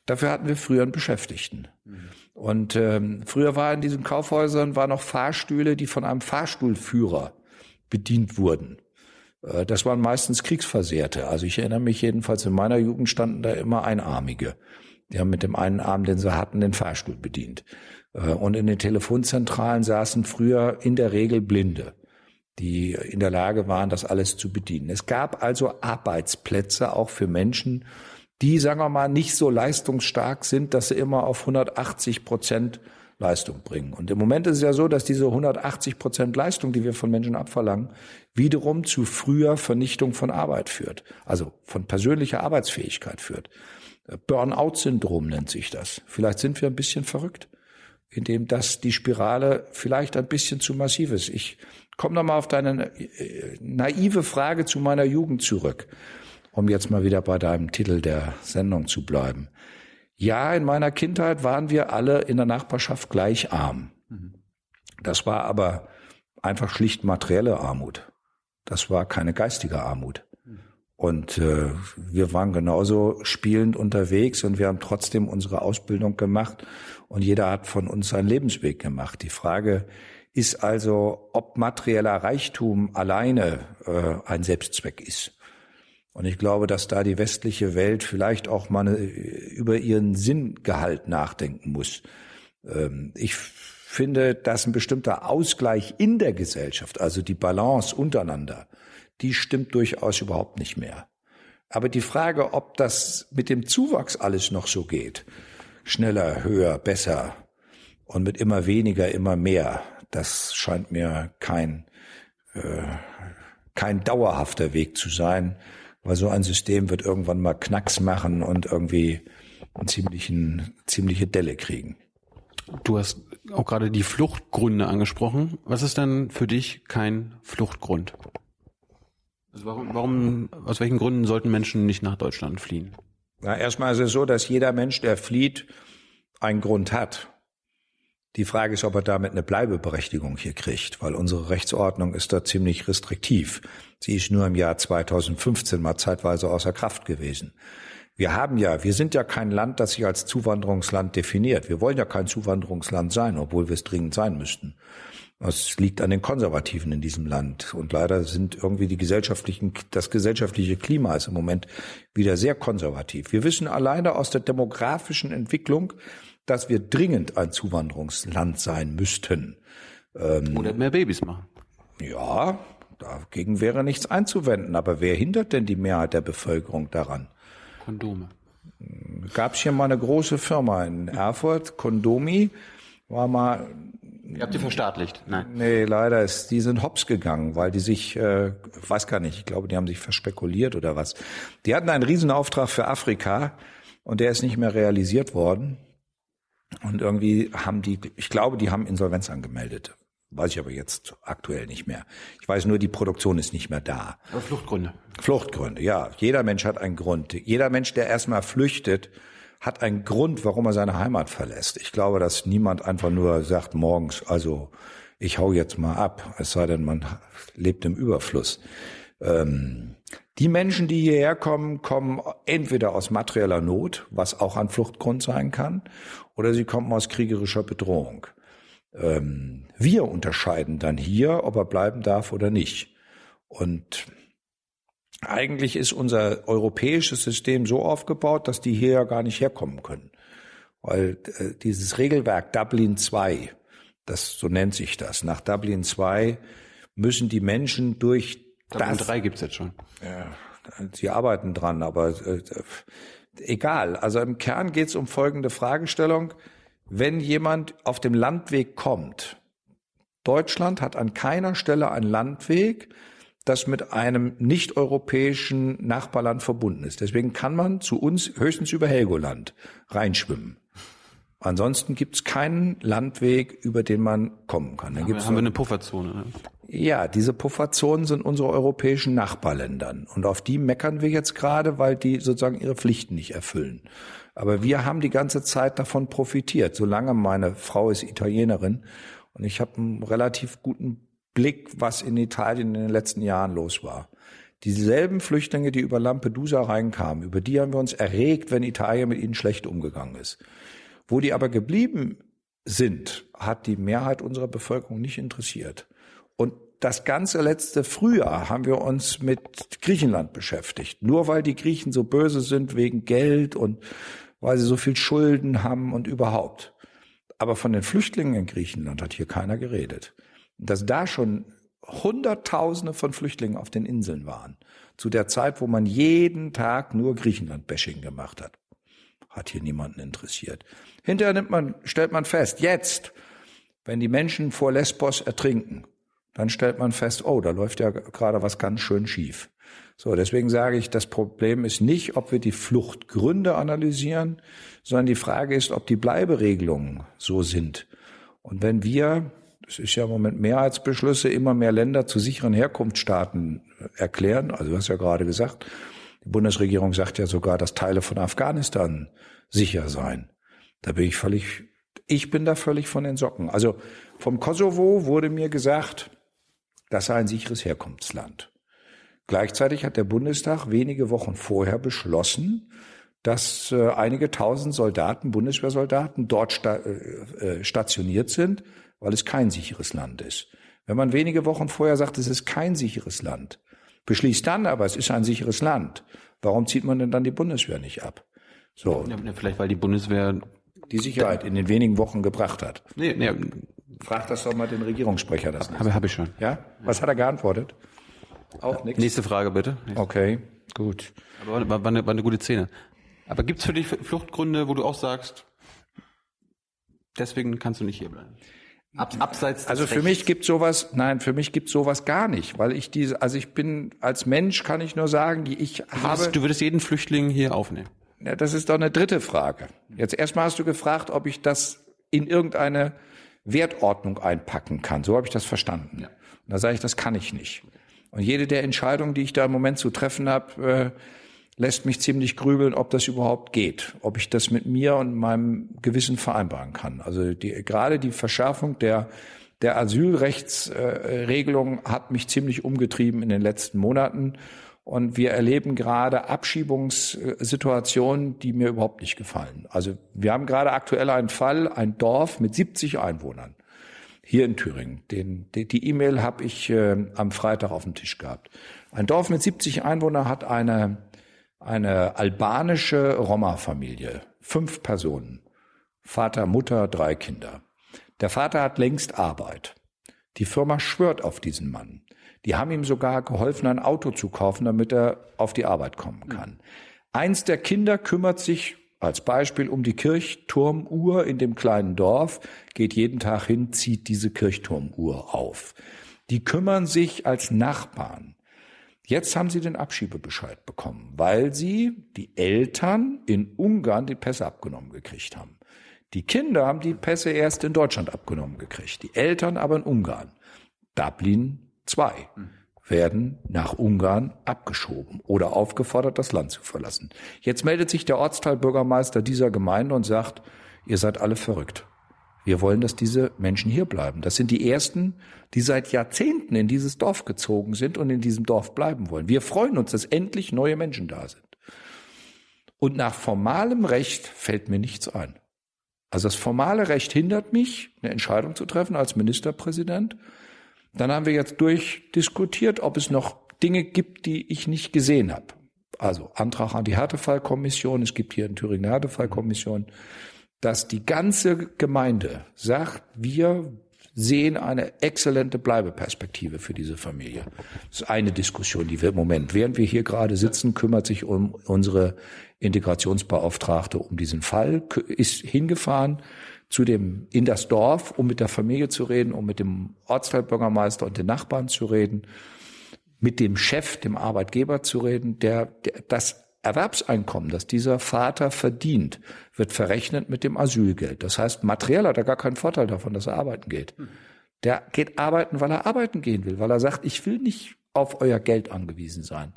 Dafür hatten wir früher einen Beschäftigten. Mhm. Und ähm, früher war in diesen Kaufhäusern war noch Fahrstühle, die von einem Fahrstuhlführer bedient wurden. Äh, das waren meistens Kriegsversehrte. Also ich erinnere mich jedenfalls, in meiner Jugend standen da immer Einarmige. Die haben mit dem einen Arm, den sie hatten, den Fahrstuhl bedient. Äh, und in den Telefonzentralen saßen früher in der Regel Blinde, die in der Lage waren, das alles zu bedienen. Es gab also Arbeitsplätze auch für Menschen, die, sagen wir mal, nicht so leistungsstark sind, dass sie immer auf 180 Prozent Leistung bringen. Und im Moment ist es ja so, dass diese 180 Prozent Leistung, die wir von Menschen abverlangen, wiederum zu früher Vernichtung von Arbeit führt, also von persönlicher Arbeitsfähigkeit führt. Burnout-Syndrom nennt sich das. Vielleicht sind wir ein bisschen verrückt, indem das die Spirale vielleicht ein bisschen zu massiv ist. Ich komme noch mal auf deine äh, naive Frage zu meiner Jugend zurück, um jetzt mal wieder bei deinem Titel der Sendung zu bleiben. Ja, in meiner Kindheit waren wir alle in der Nachbarschaft gleich arm. Das war aber einfach schlicht materielle Armut. Das war keine geistige Armut. Und äh, wir waren genauso spielend unterwegs und wir haben trotzdem unsere Ausbildung gemacht und jeder hat von uns seinen Lebensweg gemacht. Die Frage ist also, ob materieller Reichtum alleine äh, ein Selbstzweck ist. Und ich glaube, dass da die westliche Welt vielleicht auch mal eine, über ihren Sinngehalt nachdenken muss. Ähm, ich finde, dass ein bestimmter Ausgleich in der Gesellschaft, also die Balance untereinander, die stimmt durchaus überhaupt nicht mehr. Aber die Frage, ob das mit dem Zuwachs alles noch so geht, schneller, höher, besser und mit immer weniger, immer mehr, das scheint mir kein, äh, kein dauerhafter Weg zu sein, weil so ein System wird irgendwann mal Knacks machen und irgendwie einen ziemlichen, ziemliche Delle kriegen. Du hast auch gerade die Fluchtgründe angesprochen. Was ist denn für dich kein Fluchtgrund? Also warum, warum, aus welchen Gründen sollten Menschen nicht nach Deutschland fliehen? Na, erstmal ist es so, dass jeder Mensch, der flieht, einen Grund hat. Die Frage ist, ob er damit eine Bleibeberechtigung hier kriegt, weil unsere Rechtsordnung ist da ziemlich restriktiv. Sie ist nur im Jahr 2015 mal zeitweise außer Kraft gewesen. Wir haben ja, wir sind ja kein Land, das sich als Zuwanderungsland definiert. Wir wollen ja kein Zuwanderungsland sein, obwohl wir es dringend sein müssten. Es liegt an den Konservativen in diesem Land. Und leider sind irgendwie die gesellschaftlichen, das gesellschaftliche Klima ist im Moment wieder sehr konservativ. Wir wissen alleine aus der demografischen Entwicklung, dass wir dringend ein Zuwanderungsland sein müssten. Ähm, Oder mehr Babys machen. Ja, dagegen wäre nichts einzuwenden. Aber wer hindert denn die Mehrheit der Bevölkerung daran? Kondome. Gab es hier mal eine große Firma in Erfurt, Kondomi, war mal Ihr habt die verstaatlicht? Nein. Nee, leider ist, die sind hops gegangen, weil die sich, äh, weiß gar nicht, ich glaube, die haben sich verspekuliert oder was. Die hatten einen Riesenauftrag für Afrika und der ist nicht mehr realisiert worden. Und irgendwie haben die, ich glaube, die haben Insolvenz angemeldet. Weiß ich aber jetzt aktuell nicht mehr. Ich weiß nur, die Produktion ist nicht mehr da. Aber Fluchtgründe. Fluchtgründe, ja. Jeder Mensch hat einen Grund. Jeder Mensch, der erstmal flüchtet, hat einen Grund, warum er seine Heimat verlässt. Ich glaube, dass niemand einfach nur sagt morgens, also ich hau jetzt mal ab, es sei denn, man lebt im Überfluss. Ähm, die Menschen, die hierher kommen, kommen entweder aus materieller Not, was auch ein Fluchtgrund sein kann, oder sie kommen aus kriegerischer Bedrohung. Ähm, wir unterscheiden dann hier, ob er bleiben darf oder nicht. Und eigentlich ist unser europäisches System so aufgebaut, dass die hier ja gar nicht herkommen können. Weil äh, dieses Regelwerk Dublin II, das so nennt sich das, nach Dublin II müssen die Menschen durch Dublin das, 3 gibt's jetzt schon. Ja, sie arbeiten dran, aber äh, egal. Also im Kern geht's um folgende Fragestellung. Wenn jemand auf dem Landweg kommt, Deutschland hat an keiner Stelle einen Landweg, das mit einem nicht-europäischen Nachbarland verbunden ist. Deswegen kann man zu uns höchstens über Helgoland reinschwimmen. Ansonsten gibt es keinen Landweg, über den man kommen kann. Dann gibt's haben wir eine Pufferzone. Ne? Ja, diese Pufferzonen sind unsere europäischen Nachbarländern. Und auf die meckern wir jetzt gerade, weil die sozusagen ihre Pflichten nicht erfüllen. Aber wir haben die ganze Zeit davon profitiert. Solange meine Frau ist Italienerin und ich habe einen relativ guten Blick, was in Italien in den letzten Jahren los war. Dieselben Flüchtlinge, die über Lampedusa reinkamen, über die haben wir uns erregt, wenn Italien mit ihnen schlecht umgegangen ist. Wo die aber geblieben sind, hat die Mehrheit unserer Bevölkerung nicht interessiert. Und das ganze letzte Frühjahr haben wir uns mit Griechenland beschäftigt. Nur weil die Griechen so böse sind wegen Geld und weil sie so viel Schulden haben und überhaupt. Aber von den Flüchtlingen in Griechenland hat hier keiner geredet. Dass da schon Hunderttausende von Flüchtlingen auf den Inseln waren, zu der Zeit, wo man jeden Tag nur Griechenland-Bashing gemacht hat, hat hier niemanden interessiert. Hinterher nimmt man, stellt man fest, jetzt, wenn die Menschen vor Lesbos ertrinken, dann stellt man fest, oh, da läuft ja gerade was ganz schön schief. So, deswegen sage ich, das Problem ist nicht, ob wir die Fluchtgründe analysieren, sondern die Frage ist, ob die Bleiberegelungen so sind. Und wenn wir, das ist ja im Moment Mehrheitsbeschlüsse, immer mehr Länder zu sicheren Herkunftsstaaten erklären, also du hast ja gerade gesagt, die Bundesregierung sagt ja sogar, dass Teile von Afghanistan sicher seien. Da bin ich völlig, ich bin da völlig von den Socken. Also vom Kosovo wurde mir gesagt, das sei ein sicheres Herkunftsland. Gleichzeitig hat der Bundestag wenige Wochen vorher beschlossen, dass äh, einige tausend Soldaten, Bundeswehrsoldaten dort äh, äh, stationiert sind, weil es kein sicheres Land ist. Wenn man wenige Wochen vorher sagt, es ist kein sicheres Land, beschließt dann aber, es ist ein sicheres Land, warum zieht man denn dann die Bundeswehr nicht ab? So. Ja, vielleicht weil die Bundeswehr die Sicherheit in den wenigen Wochen gebracht hat. Nee, nee, Frag das doch mal den Regierungssprecher das. Habe, habe ich schon. Ja? Was hat er geantwortet? Auch nichts. Nächste Frage bitte. Okay, gut. Aber war, war, eine, war eine gute Szene. Aber gibt's für dich Fluchtgründe, wo du auch sagst, deswegen kannst du nicht hier bleiben? Ab, abseits also für Rechts. mich gibt sowas, nein, für mich gibt sowas gar nicht, weil ich diese, also ich bin als Mensch kann ich nur sagen, ich du habe. Würdest, du würdest jeden Flüchtling hier aufnehmen. Ja, das ist doch eine dritte Frage. Jetzt erstmal hast du gefragt, ob ich das in irgendeine Wertordnung einpacken kann. So habe ich das verstanden. Ja. Und da sage ich, das kann ich nicht. Und jede der Entscheidungen, die ich da im Moment zu treffen habe, äh, lässt mich ziemlich grübeln, ob das überhaupt geht, ob ich das mit mir und meinem Gewissen vereinbaren kann. Also die, gerade die Verschärfung der der Asylrechtsregelung hat mich ziemlich umgetrieben in den letzten Monaten. Und wir erleben gerade Abschiebungssituationen, die mir überhaupt nicht gefallen. Also wir haben gerade aktuell einen Fall, ein Dorf mit 70 Einwohnern hier in Thüringen. Den, die E-Mail habe ich äh, am Freitag auf dem Tisch gehabt. Ein Dorf mit 70 Einwohnern hat eine, eine albanische Roma-Familie. Fünf Personen. Vater, Mutter, drei Kinder. Der Vater hat längst Arbeit. Die Firma schwört auf diesen Mann. Die haben ihm sogar geholfen, ein Auto zu kaufen, damit er auf die Arbeit kommen kann. Eins der Kinder kümmert sich als Beispiel um die Kirchturmuhr in dem kleinen Dorf, geht jeden Tag hin, zieht diese Kirchturmuhr auf. Die kümmern sich als Nachbarn. Jetzt haben sie den Abschiebebescheid bekommen, weil sie die Eltern in Ungarn die Pässe abgenommen gekriegt haben. Die Kinder haben die Pässe erst in Deutschland abgenommen gekriegt, die Eltern aber in Ungarn. Dublin 2 werden nach Ungarn abgeschoben oder aufgefordert, das Land zu verlassen. Jetzt meldet sich der Ortsteilbürgermeister dieser Gemeinde und sagt, ihr seid alle verrückt. Wir wollen, dass diese Menschen hier bleiben. Das sind die ersten, die seit Jahrzehnten in dieses Dorf gezogen sind und in diesem Dorf bleiben wollen. Wir freuen uns, dass endlich neue Menschen da sind. Und nach formalem Recht fällt mir nichts ein. Also das formale Recht hindert mich, eine Entscheidung zu treffen als Ministerpräsident. Dann haben wir jetzt durchdiskutiert, ob es noch Dinge gibt, die ich nicht gesehen habe. Also Antrag an die Härtefallkommission, es gibt hier in Thüringen eine Härtefallkommission, dass die ganze Gemeinde sagt, wir sehen eine exzellente Bleibeperspektive für diese Familie. Das ist eine Diskussion, die wir im Moment, während wir hier gerade sitzen, kümmert sich um unsere Integrationsbeauftragte um diesen Fall, ist hingefahren, zu dem, in das Dorf, um mit der Familie zu reden, um mit dem Ortsteilbürgermeister und den Nachbarn zu reden, mit dem Chef, dem Arbeitgeber zu reden, der, der das Erwerbseinkommen, das dieser Vater verdient, wird verrechnet mit dem Asylgeld. Das heißt, materiell hat er gar keinen Vorteil davon, dass er arbeiten geht. Der geht arbeiten, weil er arbeiten gehen will, weil er sagt, ich will nicht auf euer Geld angewiesen sein.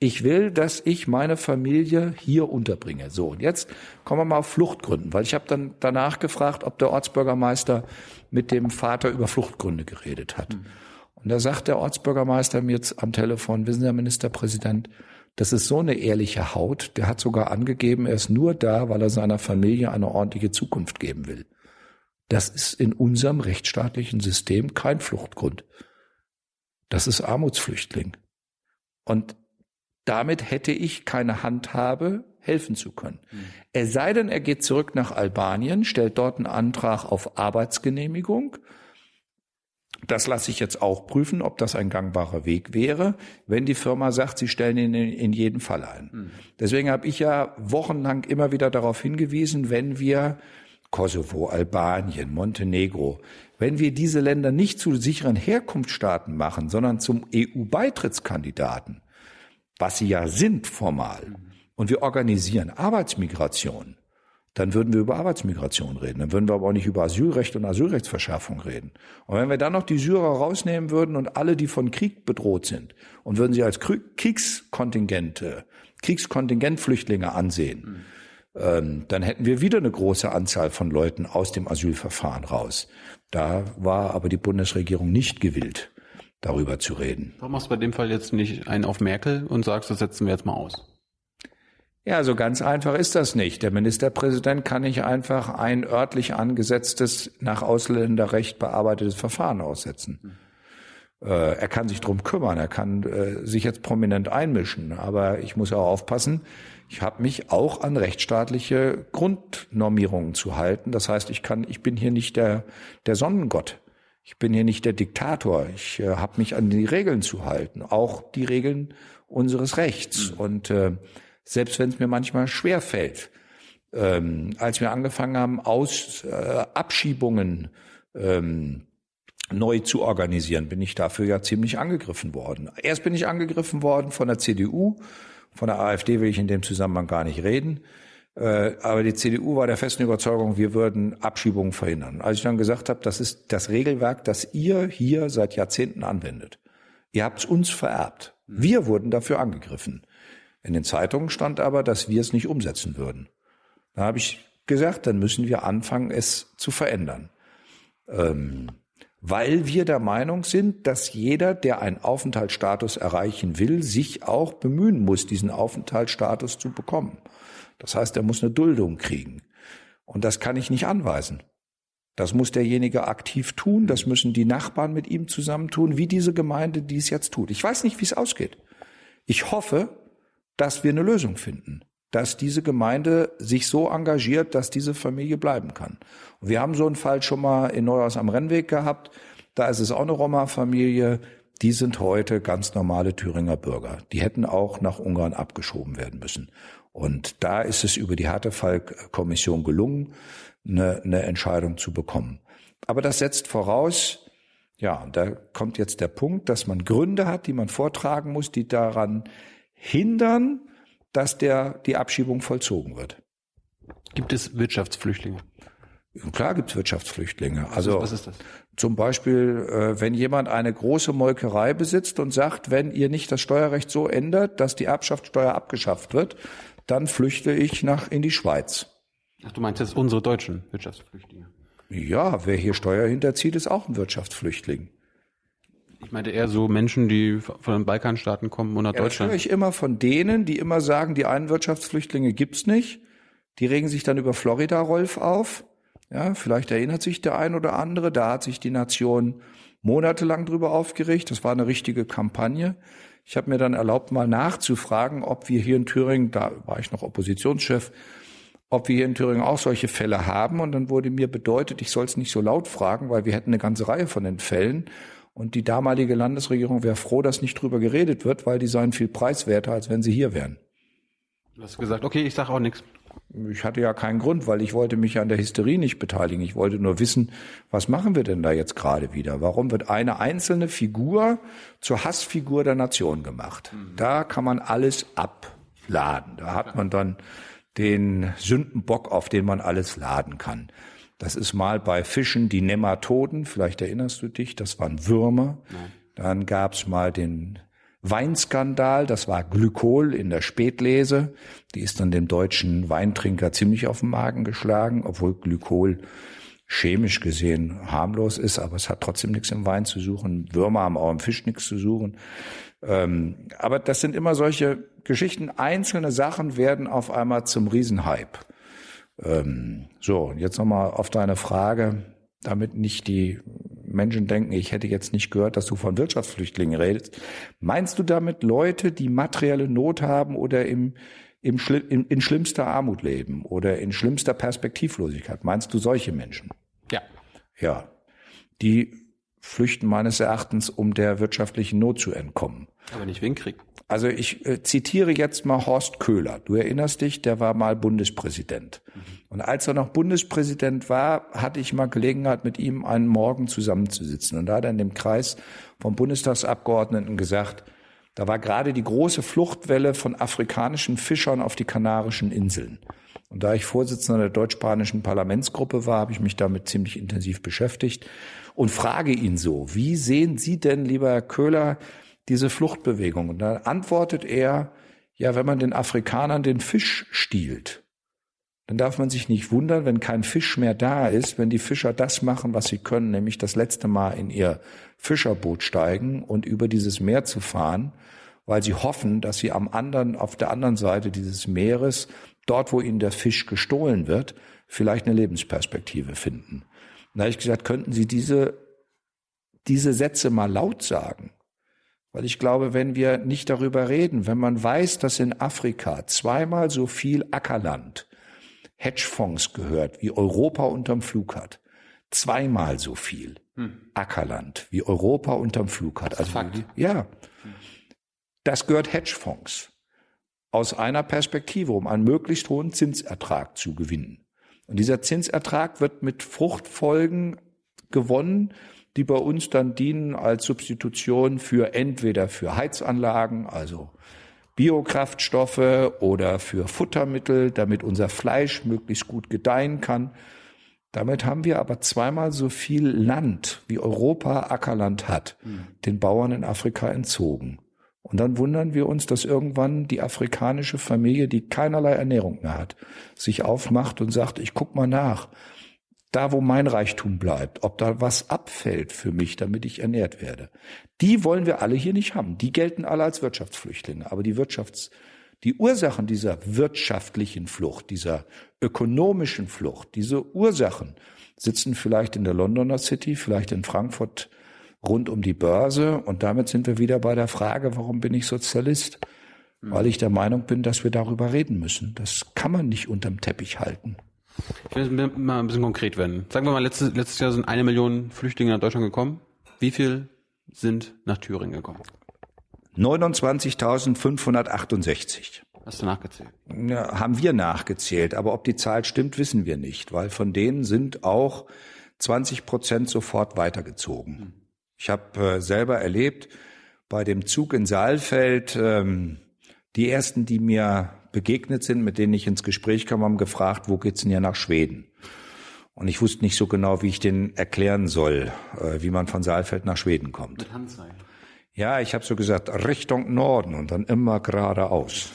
Ich will, dass ich meine Familie hier unterbringe. So, und jetzt kommen wir mal auf Fluchtgründen, weil ich habe dann danach gefragt, ob der Ortsbürgermeister mit dem Vater über Fluchtgründe geredet hat. Mhm. Und da sagt der Ortsbürgermeister mir jetzt am Telefon, wissen Sie, Herr Ministerpräsident, das ist so eine ehrliche Haut. Der hat sogar angegeben, er ist nur da, weil er seiner Familie eine ordentliche Zukunft geben will. Das ist in unserem rechtsstaatlichen System kein Fluchtgrund. Das ist Armutsflüchtling. Und damit hätte ich keine Handhabe, helfen zu können. Mhm. Es sei denn, er geht zurück nach Albanien, stellt dort einen Antrag auf Arbeitsgenehmigung. Das lasse ich jetzt auch prüfen, ob das ein gangbarer Weg wäre, wenn die Firma sagt, sie stellen ihn in, jeden Fall ein. Mhm. Deswegen habe ich ja wochenlang immer wieder darauf hingewiesen, wenn wir Kosovo, Albanien, Montenegro, wenn wir diese Länder nicht zu sicheren Herkunftsstaaten machen, sondern zum EU-Beitrittskandidaten, was sie ja sind formal, mhm und wir organisieren Arbeitsmigration, dann würden wir über Arbeitsmigration reden. Dann würden wir aber auch nicht über Asylrecht und Asylrechtsverschaffung reden. Und wenn wir dann noch die Syrer rausnehmen würden und alle, die von Krieg bedroht sind, und würden sie als Kriegskontingente, Kriegskontingentflüchtlinge ansehen, mhm. ähm, dann hätten wir wieder eine große Anzahl von Leuten aus dem Asylverfahren raus. Da war aber die Bundesregierung nicht gewillt, darüber zu reden. Warum machst du bei dem Fall jetzt nicht einen auf Merkel und sagst, das setzen wir jetzt mal aus? Ja, so ganz einfach ist das nicht. Der Ministerpräsident kann nicht einfach ein örtlich angesetztes, nach Ausländerrecht bearbeitetes Verfahren aussetzen. Äh, er kann sich drum kümmern, er kann äh, sich jetzt prominent einmischen, aber ich muss auch aufpassen, ich habe mich auch an rechtsstaatliche Grundnormierungen zu halten. Das heißt, ich kann, ich bin hier nicht der, der Sonnengott. Ich bin hier nicht der Diktator. Ich äh, habe mich an die Regeln zu halten, auch die Regeln unseres Rechts. Mhm. Und äh, selbst wenn es mir manchmal schwer fällt. Ähm, als wir angefangen haben, aus äh, Abschiebungen ähm, neu zu organisieren, bin ich dafür ja ziemlich angegriffen worden. Erst bin ich angegriffen worden von der CDU, von der AfD will ich in dem Zusammenhang gar nicht reden. Äh, aber die CDU war der festen Überzeugung, wir würden Abschiebungen verhindern. Als ich dann gesagt habe, das ist das Regelwerk, das ihr hier seit Jahrzehnten anwendet. Ihr habt es uns vererbt. Wir wurden dafür angegriffen. In den Zeitungen stand aber, dass wir es nicht umsetzen würden. Da habe ich gesagt, dann müssen wir anfangen, es zu verändern. Ähm, weil wir der Meinung sind, dass jeder, der einen Aufenthaltsstatus erreichen will, sich auch bemühen muss, diesen Aufenthaltsstatus zu bekommen. Das heißt, er muss eine Duldung kriegen. Und das kann ich nicht anweisen. Das muss derjenige aktiv tun, das müssen die Nachbarn mit ihm zusammentun, wie diese Gemeinde dies jetzt tut. Ich weiß nicht, wie es ausgeht. Ich hoffe, dass wir eine Lösung finden, dass diese Gemeinde sich so engagiert, dass diese Familie bleiben kann. Und wir haben so einen Fall schon mal in Neuhaus am Rennweg gehabt. Da ist es auch eine Roma-Familie. Die sind heute ganz normale Thüringer Bürger. Die hätten auch nach Ungarn abgeschoben werden müssen. Und da ist es über die Härtefallkommission gelungen, eine, eine Entscheidung zu bekommen. Aber das setzt voraus, ja, und da kommt jetzt der Punkt, dass man Gründe hat, die man vortragen muss, die daran hindern, dass der, die Abschiebung vollzogen wird. Gibt es Wirtschaftsflüchtlinge? Klar gibt es Wirtschaftsflüchtlinge. Also was ist das? Zum Beispiel, äh, wenn jemand eine große Molkerei besitzt und sagt, wenn ihr nicht das Steuerrecht so ändert, dass die Erbschaftssteuer abgeschafft wird, dann flüchte ich nach in die Schweiz. Ach, du meinst jetzt unsere deutschen Wirtschaftsflüchtlinge? Ja, wer hier Steuer hinterzieht, ist auch ein Wirtschaftsflüchtling. Ich meinte eher so Menschen, die von den Balkanstaaten kommen und nach ja, Deutschland. Das höre ich immer von denen, die immer sagen, die einen Wirtschaftsflüchtlinge gibt's nicht. Die regen sich dann über Florida, Rolf, auf. Ja, vielleicht erinnert sich der ein oder andere. Da hat sich die Nation monatelang drüber aufgeregt. Das war eine richtige Kampagne. Ich habe mir dann erlaubt, mal nachzufragen, ob wir hier in Thüringen, da war ich noch Oppositionschef, ob wir hier in Thüringen auch solche Fälle haben. Und dann wurde mir bedeutet, ich soll es nicht so laut fragen, weil wir hätten eine ganze Reihe von den Fällen. Und die damalige Landesregierung wäre froh, dass nicht drüber geredet wird, weil die seien viel preiswerter, als wenn sie hier wären. Du hast gesagt, okay, ich sage auch nichts. Ich hatte ja keinen Grund, weil ich wollte mich an der Hysterie nicht beteiligen. Ich wollte nur wissen, was machen wir denn da jetzt gerade wieder? Warum wird eine einzelne Figur zur Hassfigur der Nation gemacht? Mhm. Da kann man alles abladen. Da hat man dann den Sündenbock, auf den man alles laden kann. Das ist mal bei Fischen die Nematoden, vielleicht erinnerst du dich, das waren Würmer. Nein. Dann gab's mal den Weinskandal, das war Glykol in der Spätlese. Die ist dann dem deutschen Weintrinker ziemlich auf den Magen geschlagen, obwohl Glykol chemisch gesehen harmlos ist, aber es hat trotzdem nichts im Wein zu suchen. Würmer haben auch im Fisch nichts zu suchen. Ähm, aber das sind immer solche Geschichten. Einzelne Sachen werden auf einmal zum Riesenhype. Ähm, so, jetzt nochmal auf deine Frage, damit nicht die Menschen denken, ich hätte jetzt nicht gehört, dass du von Wirtschaftsflüchtlingen redest. Meinst du damit Leute, die materielle Not haben oder im, im, in, in schlimmster Armut leben oder in schlimmster Perspektivlosigkeit? Meinst du solche Menschen? Ja. Ja. Die flüchten meines Erachtens, um der wirtschaftlichen Not zu entkommen. Aber nicht wegen Krieg. Also ich äh, zitiere jetzt mal Horst Köhler. Du erinnerst dich, der war mal Bundespräsident. Mhm. Und als er noch Bundespräsident war, hatte ich mal Gelegenheit, mit ihm einen Morgen zusammenzusitzen. Und da hat er in dem Kreis vom Bundestagsabgeordneten gesagt, da war gerade die große Fluchtwelle von afrikanischen Fischern auf die Kanarischen Inseln. Und da ich Vorsitzender der deutsch-spanischen Parlamentsgruppe war, habe ich mich damit ziemlich intensiv beschäftigt und frage ihn so, wie sehen Sie denn, lieber Herr Köhler, diese Fluchtbewegung? Und da antwortet er, ja, wenn man den Afrikanern den Fisch stiehlt, dann darf man sich nicht wundern, wenn kein Fisch mehr da ist, wenn die Fischer das machen, was sie können, nämlich das letzte Mal in ihr Fischerboot steigen und über dieses Meer zu fahren, weil sie hoffen, dass sie am anderen, auf der anderen Seite dieses Meeres, dort, wo ihnen der Fisch gestohlen wird, vielleicht eine Lebensperspektive finden. Da habe ich gesagt, könnten Sie diese, diese Sätze mal laut sagen? Weil ich glaube, wenn wir nicht darüber reden, wenn man weiß, dass in Afrika zweimal so viel Ackerland Hedgefonds gehört, wie Europa unterm Flug hat, zweimal so viel hm. Ackerland, wie Europa unterm Flug hat. Also, Fakt. Ja. Das gehört Hedgefonds. Aus einer Perspektive, um einen möglichst hohen Zinsertrag zu gewinnen. Und dieser Zinsertrag wird mit Fruchtfolgen gewonnen, die bei uns dann dienen als Substitution für entweder für Heizanlagen, also Biokraftstoffe oder für Futtermittel, damit unser Fleisch möglichst gut gedeihen kann. Damit haben wir aber zweimal so viel Land, wie Europa Ackerland hat, mhm. den Bauern in Afrika entzogen. Und dann wundern wir uns, dass irgendwann die afrikanische Familie, die keinerlei Ernährung mehr hat, sich aufmacht und sagt, ich guck mal nach, da wo mein Reichtum bleibt, ob da was abfällt für mich, damit ich ernährt werde. Die wollen wir alle hier nicht haben. Die gelten alle als Wirtschaftsflüchtlinge. Aber die Wirtschafts, die Ursachen dieser wirtschaftlichen Flucht, dieser ökonomischen Flucht, diese Ursachen sitzen vielleicht in der Londoner City, vielleicht in Frankfurt rund um die Börse. Und damit sind wir wieder bei der Frage, warum bin ich Sozialist? Weil ich der Meinung bin, dass wir darüber reden müssen. Das kann man nicht unterm Teppich halten. Ich will mal ein bisschen konkret werden. Sagen wir mal, letztes, letztes Jahr sind eine Million Flüchtlinge nach Deutschland gekommen. Wie viel sind nach Thüringen gekommen? 29.568. Hast du nachgezählt? Ja, haben wir nachgezählt. Aber ob die Zahl stimmt, wissen wir nicht, weil von denen sind auch 20 Prozent sofort weitergezogen. Hm. Ich habe äh, selber erlebt bei dem Zug in Saalfeld, ähm, die ersten, die mir begegnet sind, mit denen ich ins Gespräch kam, haben gefragt, wo geht's denn ja nach Schweden? Und ich wusste nicht so genau, wie ich denen erklären soll, äh, wie man von Saalfeld nach Schweden kommt. Mit Handzeichen. Ja, ich habe so gesagt, Richtung Norden und dann immer geradeaus.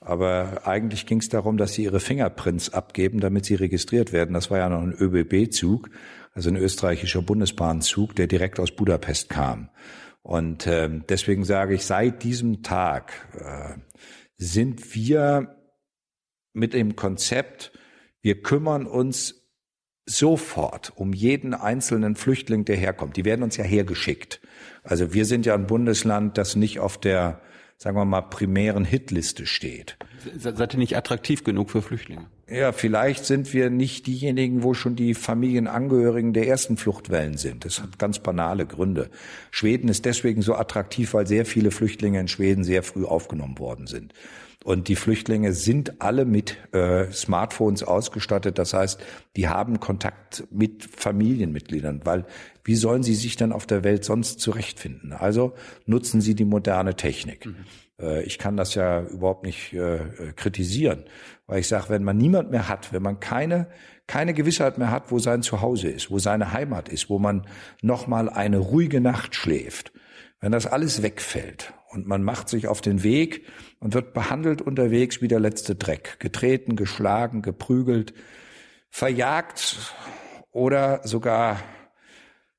Aber eigentlich ging es darum, dass sie ihre Fingerprints abgeben, damit sie registriert werden. Das war ja noch ein ÖBB-Zug also ein österreichischer Bundesbahnzug, der direkt aus Budapest kam. Und äh, deswegen sage ich, seit diesem Tag äh, sind wir mit dem Konzept, wir kümmern uns sofort um jeden einzelnen Flüchtling, der herkommt. Die werden uns ja hergeschickt. Also wir sind ja ein Bundesland, das nicht auf der, sagen wir mal, primären Hitliste steht. Seid ihr nicht attraktiv genug für Flüchtlinge? Ja, vielleicht sind wir nicht diejenigen, wo schon die Familienangehörigen der ersten Fluchtwellen sind. Das hat ganz banale Gründe. Schweden ist deswegen so attraktiv, weil sehr viele Flüchtlinge in Schweden sehr früh aufgenommen worden sind. Und die Flüchtlinge sind alle mit äh, Smartphones ausgestattet. Das heißt, die haben Kontakt mit Familienmitgliedern, weil wie sollen sie sich dann auf der Welt sonst zurechtfinden? Also nutzen sie die moderne Technik. Mhm. Äh, ich kann das ja überhaupt nicht äh, kritisieren, weil ich sage, wenn man niemand mehr hat, wenn man keine keine Gewissheit mehr hat, wo sein Zuhause ist, wo seine Heimat ist, wo man noch mal eine ruhige Nacht schläft, wenn das alles wegfällt und man macht sich auf den Weg und wird behandelt unterwegs wie der letzte Dreck, getreten, geschlagen, geprügelt, verjagt oder sogar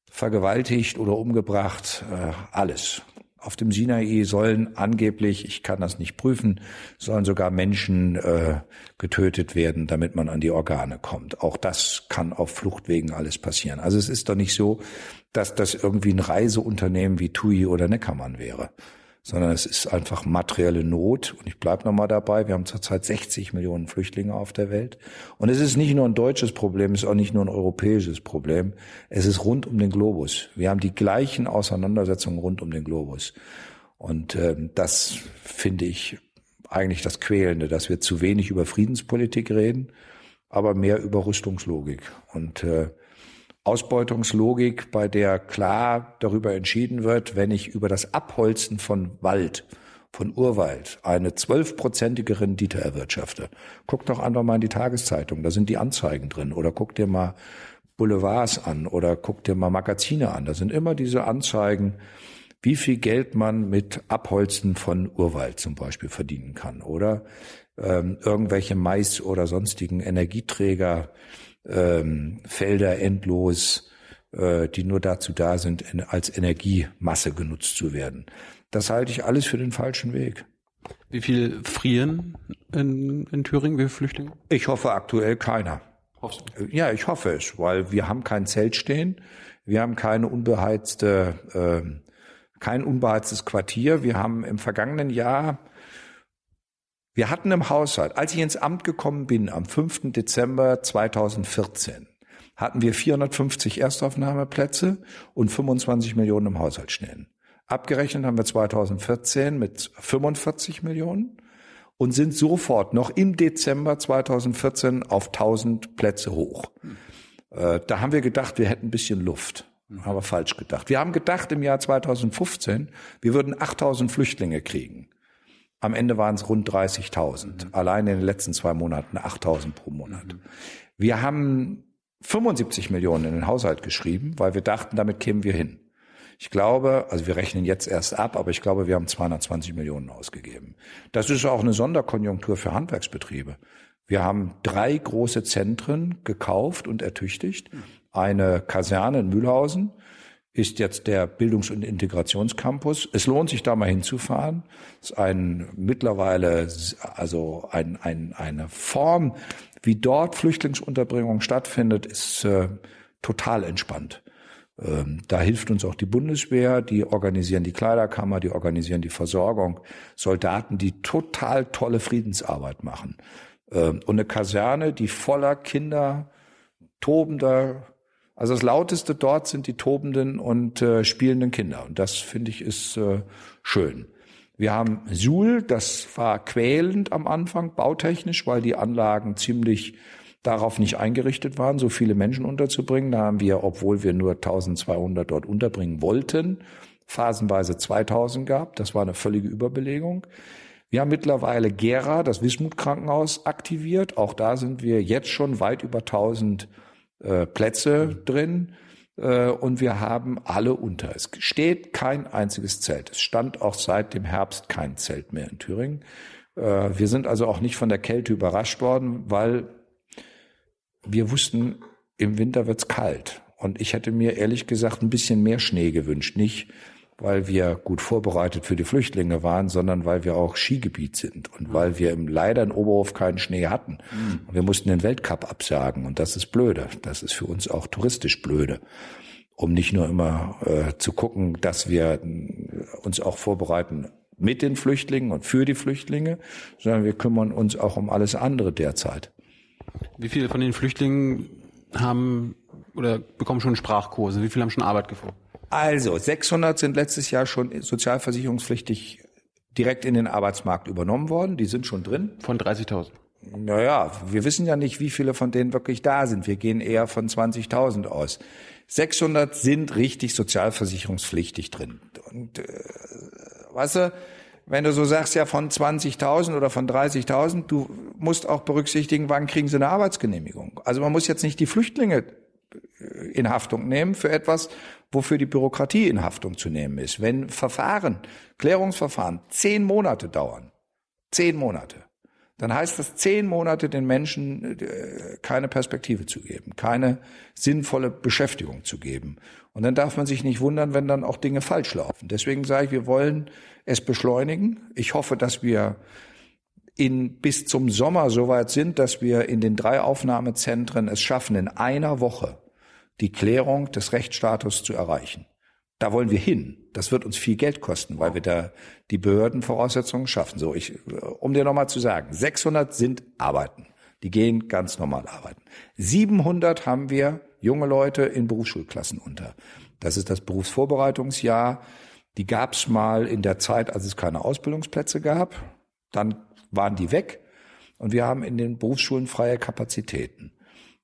vergewaltigt oder umgebracht, äh, alles. Auf dem Sinai sollen angeblich, ich kann das nicht prüfen, sollen sogar Menschen äh, getötet werden, damit man an die Organe kommt. Auch das kann auf Fluchtwegen alles passieren. Also es ist doch nicht so, dass das irgendwie ein Reiseunternehmen wie TUI oder Neckermann wäre sondern es ist einfach materielle Not. Und ich bleibe nochmal dabei, wir haben zurzeit 60 Millionen Flüchtlinge auf der Welt. Und es ist nicht nur ein deutsches Problem, es ist auch nicht nur ein europäisches Problem. Es ist rund um den Globus. Wir haben die gleichen Auseinandersetzungen rund um den Globus. Und äh, das finde ich eigentlich das Quälende, dass wir zu wenig über Friedenspolitik reden, aber mehr über Rüstungslogik. Und äh, Ausbeutungslogik, bei der klar darüber entschieden wird, wenn ich über das Abholzen von Wald, von Urwald, eine zwölfprozentige Rendite erwirtschafte. Guck doch einfach mal in die Tageszeitung, da sind die Anzeigen drin. Oder guck dir mal Boulevards an oder guck dir mal Magazine an. Da sind immer diese Anzeigen, wie viel Geld man mit Abholzen von Urwald zum Beispiel verdienen kann. Oder ähm, irgendwelche Mais oder sonstigen Energieträger ähm, Felder endlos, äh, die nur dazu da sind, als Energiemasse genutzt zu werden. Das halte ich alles für den falschen Weg. Wie viel frieren in, in Thüringen, wie viele Flüchtlinge? Ich hoffe aktuell keiner. Hoffst du? Ja, ich hoffe es, weil wir haben kein Zelt stehen, wir haben keine unbeheizte, äh, kein unbeheiztes Quartier. Wir haben im vergangenen Jahr wir hatten im Haushalt, als ich ins Amt gekommen bin, am 5. Dezember 2014, hatten wir 450 Erstaufnahmeplätze und 25 Millionen im Haushalt stehen. Abgerechnet haben wir 2014 mit 45 Millionen und sind sofort noch im Dezember 2014 auf 1000 Plätze hoch. Äh, da haben wir gedacht, wir hätten ein bisschen Luft. Haben wir falsch gedacht. Wir haben gedacht im Jahr 2015, wir würden 8000 Flüchtlinge kriegen. Am Ende waren es rund 30.000. Mhm. Allein in den letzten zwei Monaten 8.000 pro Monat. Mhm. Wir haben 75 Millionen in den Haushalt geschrieben, weil wir dachten, damit kämen wir hin. Ich glaube, also wir rechnen jetzt erst ab, aber ich glaube, wir haben 220 Millionen ausgegeben. Das ist auch eine Sonderkonjunktur für Handwerksbetriebe. Wir haben drei große Zentren gekauft und ertüchtigt. Mhm. Eine Kaserne in Mühlhausen, ist jetzt der Bildungs- und Integrationscampus. Es lohnt sich da mal hinzufahren. Es ist ein mittlerweile also ein, ein, eine Form, wie dort Flüchtlingsunterbringung stattfindet, ist äh, total entspannt. Ähm, da hilft uns auch die Bundeswehr, die organisieren die Kleiderkammer, die organisieren die Versorgung. Soldaten, die total tolle Friedensarbeit machen. Ähm, und eine Kaserne, die voller Kinder, tobender, also das Lauteste dort sind die tobenden und äh, spielenden Kinder. Und das finde ich ist äh, schön. Wir haben Suhl, das war quälend am Anfang, bautechnisch, weil die Anlagen ziemlich darauf nicht eingerichtet waren, so viele Menschen unterzubringen. Da haben wir, obwohl wir nur 1200 dort unterbringen wollten, phasenweise 2000 gehabt. Das war eine völlige Überbelegung. Wir haben mittlerweile Gera, das Wismut Krankenhaus, aktiviert. Auch da sind wir jetzt schon weit über 1000 äh, Plätze drin äh, und wir haben alle unter. Es steht kein einziges Zelt. Es stand auch seit dem Herbst kein Zelt mehr in Thüringen. Äh, wir sind also auch nicht von der Kälte überrascht worden, weil wir wussten, im Winter wird's kalt. Und ich hätte mir ehrlich gesagt ein bisschen mehr Schnee gewünscht. Nicht weil wir gut vorbereitet für die Flüchtlinge waren, sondern weil wir auch Skigebiet sind und weil wir im, leider in Oberhof keinen Schnee hatten. Mhm. Wir mussten den Weltcup absagen und das ist blöde. Das ist für uns auch touristisch blöde, um nicht nur immer äh, zu gucken, dass wir uns auch vorbereiten mit den Flüchtlingen und für die Flüchtlinge, sondern wir kümmern uns auch um alles andere derzeit. Wie viele von den Flüchtlingen haben oder bekommen schon Sprachkurse? Wie viele haben schon Arbeit gefunden? Also 600 sind letztes Jahr schon sozialversicherungspflichtig direkt in den Arbeitsmarkt übernommen worden. Die sind schon drin. Von 30.000. Naja, wir wissen ja nicht, wie viele von denen wirklich da sind. Wir gehen eher von 20.000 aus. 600 sind richtig sozialversicherungspflichtig drin. Und äh, weißt du, wenn du so sagst, ja von 20.000 oder von 30.000, du musst auch berücksichtigen, wann kriegen sie eine Arbeitsgenehmigung. Also man muss jetzt nicht die Flüchtlinge in Haftung nehmen für etwas, wofür die Bürokratie in Haftung zu nehmen ist. Wenn Verfahren, Klärungsverfahren zehn Monate dauern, zehn Monate, dann heißt das zehn Monate den Menschen äh, keine Perspektive zu geben, keine sinnvolle Beschäftigung zu geben. Und dann darf man sich nicht wundern, wenn dann auch Dinge falsch laufen. Deswegen sage ich, wir wollen es beschleunigen. Ich hoffe, dass wir in, bis zum Sommer so weit sind, dass wir in den drei Aufnahmezentren es schaffen, in einer Woche die Klärung des Rechtsstatus zu erreichen. Da wollen wir hin. Das wird uns viel Geld kosten, weil wir da die Behördenvoraussetzungen schaffen. So, ich, um dir nochmal zu sagen, 600 sind arbeiten. Die gehen ganz normal arbeiten. 700 haben wir junge Leute in Berufsschulklassen unter. Das ist das Berufsvorbereitungsjahr. Die gab es mal in der Zeit, als es keine Ausbildungsplätze gab. Dann waren die weg. Und wir haben in den Berufsschulen freie Kapazitäten.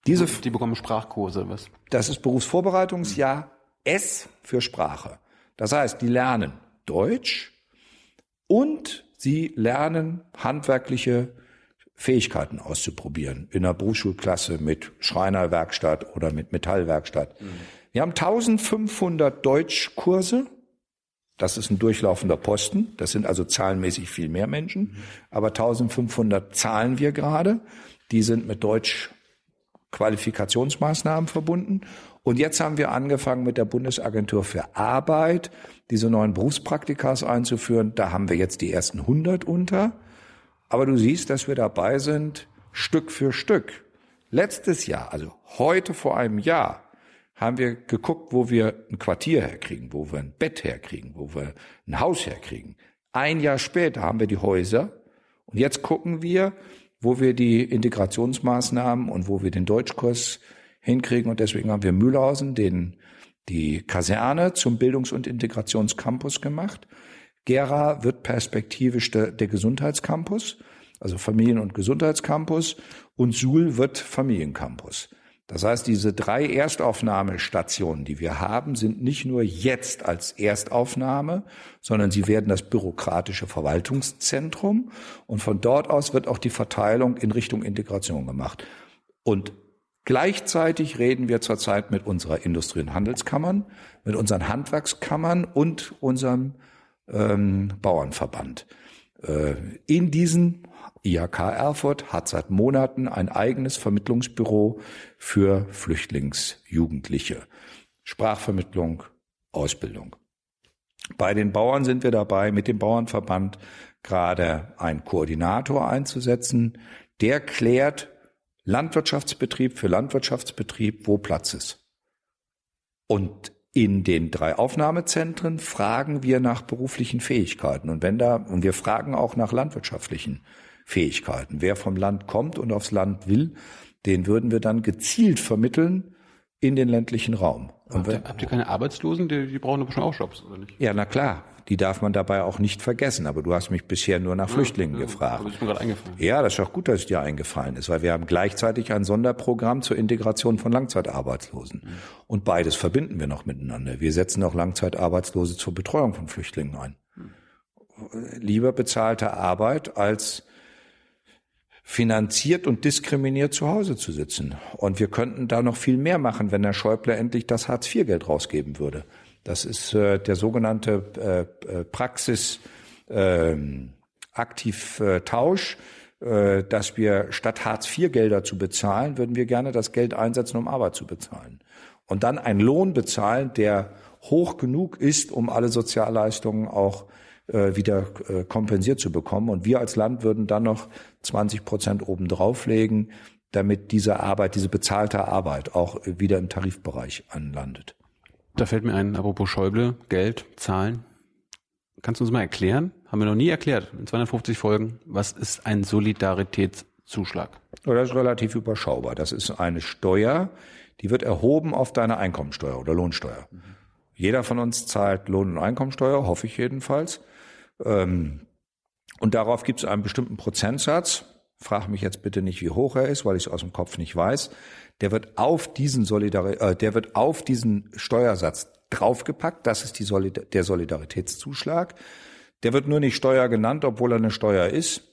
Diese, die bekommen Sprachkurse, was? Das ist Berufsvorbereitungsjahr S für Sprache. Das heißt, die lernen Deutsch und sie lernen handwerkliche Fähigkeiten auszuprobieren in einer Berufsschulklasse mit Schreinerwerkstatt oder mit Metallwerkstatt. Mhm. Wir haben 1500 Deutschkurse. Das ist ein durchlaufender Posten. Das sind also zahlenmäßig viel mehr Menschen. Aber 1500 zahlen wir gerade. Die sind mit Deutsch Qualifikationsmaßnahmen verbunden. Und jetzt haben wir angefangen mit der Bundesagentur für Arbeit diese neuen Berufspraktikas einzuführen. Da haben wir jetzt die ersten 100 unter. Aber du siehst, dass wir dabei sind, Stück für Stück. Letztes Jahr, also heute vor einem Jahr, haben wir geguckt, wo wir ein Quartier herkriegen, wo wir ein Bett herkriegen, wo wir ein Haus herkriegen. Ein Jahr später haben wir die Häuser und jetzt gucken wir, wo wir die Integrationsmaßnahmen und wo wir den Deutschkurs hinkriegen. Und deswegen haben wir Mühlhausen den, die Kaserne zum Bildungs- und Integrationscampus gemacht. Gera wird perspektivisch der, der Gesundheitscampus, also Familien- und Gesundheitscampus. Und Suhl wird Familiencampus. Das heißt, diese drei Erstaufnahmestationen, die wir haben, sind nicht nur jetzt als Erstaufnahme, sondern sie werden das bürokratische Verwaltungszentrum und von dort aus wird auch die Verteilung in Richtung Integration gemacht. Und gleichzeitig reden wir zurzeit mit unserer Industrie- und Handelskammern, mit unseren Handwerkskammern und unserem ähm, Bauernverband. Äh, in diesen IHK Erfurt hat seit Monaten ein eigenes Vermittlungsbüro für Flüchtlingsjugendliche. Sprachvermittlung, Ausbildung. Bei den Bauern sind wir dabei, mit dem Bauernverband gerade einen Koordinator einzusetzen, der klärt Landwirtschaftsbetrieb für Landwirtschaftsbetrieb, wo Platz ist. Und in den drei Aufnahmezentren fragen wir nach beruflichen Fähigkeiten und wenn da und wir fragen auch nach landwirtschaftlichen Fähigkeiten. Wer vom Land kommt und aufs Land will, den würden wir dann gezielt vermitteln in den ländlichen Raum. Habt ihr, habt ihr keine Arbeitslosen? Die, die brauchen aber schon auch Jobs, oder nicht? Ja, na klar. Die darf man dabei auch nicht vergessen. Aber du hast mich bisher nur nach ja, Flüchtlingen ja, gefragt. Aber ist mir gerade eingefallen. Ja, das ist auch gut, dass es dir eingefallen ist, weil wir haben gleichzeitig ein Sonderprogramm zur Integration von Langzeitarbeitslosen. Mhm. Und beides verbinden wir noch miteinander. Wir setzen auch Langzeitarbeitslose zur Betreuung von Flüchtlingen ein. Mhm. Lieber bezahlte Arbeit als finanziert und diskriminiert zu Hause zu sitzen. Und wir könnten da noch viel mehr machen, wenn Herr Schäuble endlich das Hartz-IV-Geld rausgeben würde. Das ist äh, der sogenannte äh, äh Praxis äh, aktiv äh, Tausch, äh, dass wir statt Hartz-IV-Gelder zu bezahlen, würden wir gerne das Geld einsetzen, um Arbeit zu bezahlen. Und dann einen Lohn bezahlen, der hoch genug ist, um alle Sozialleistungen auch wieder äh, kompensiert zu bekommen. Und wir als Land würden dann noch 20 Prozent obendrauf legen, damit diese Arbeit, diese bezahlte Arbeit auch wieder im Tarifbereich anlandet. Da fällt mir ein, apropos Schäuble, Geld, Zahlen. Kannst du uns mal erklären? Haben wir noch nie erklärt in 250 Folgen. Was ist ein Solidaritätszuschlag? Das ist relativ überschaubar. Das ist eine Steuer, die wird erhoben auf deine Einkommensteuer oder Lohnsteuer. Mhm. Jeder von uns zahlt Lohn- und Einkommensteuer, hoffe ich jedenfalls. Ähm, und darauf gibt es einen bestimmten Prozentsatz. Frag mich jetzt bitte nicht, wie hoch er ist, weil ich es aus dem Kopf nicht weiß. Der wird auf diesen Solidari äh, der wird auf diesen Steuersatz draufgepackt. Das ist die Solidar der Solidaritätszuschlag. Der wird nur nicht Steuer genannt, obwohl er eine Steuer ist.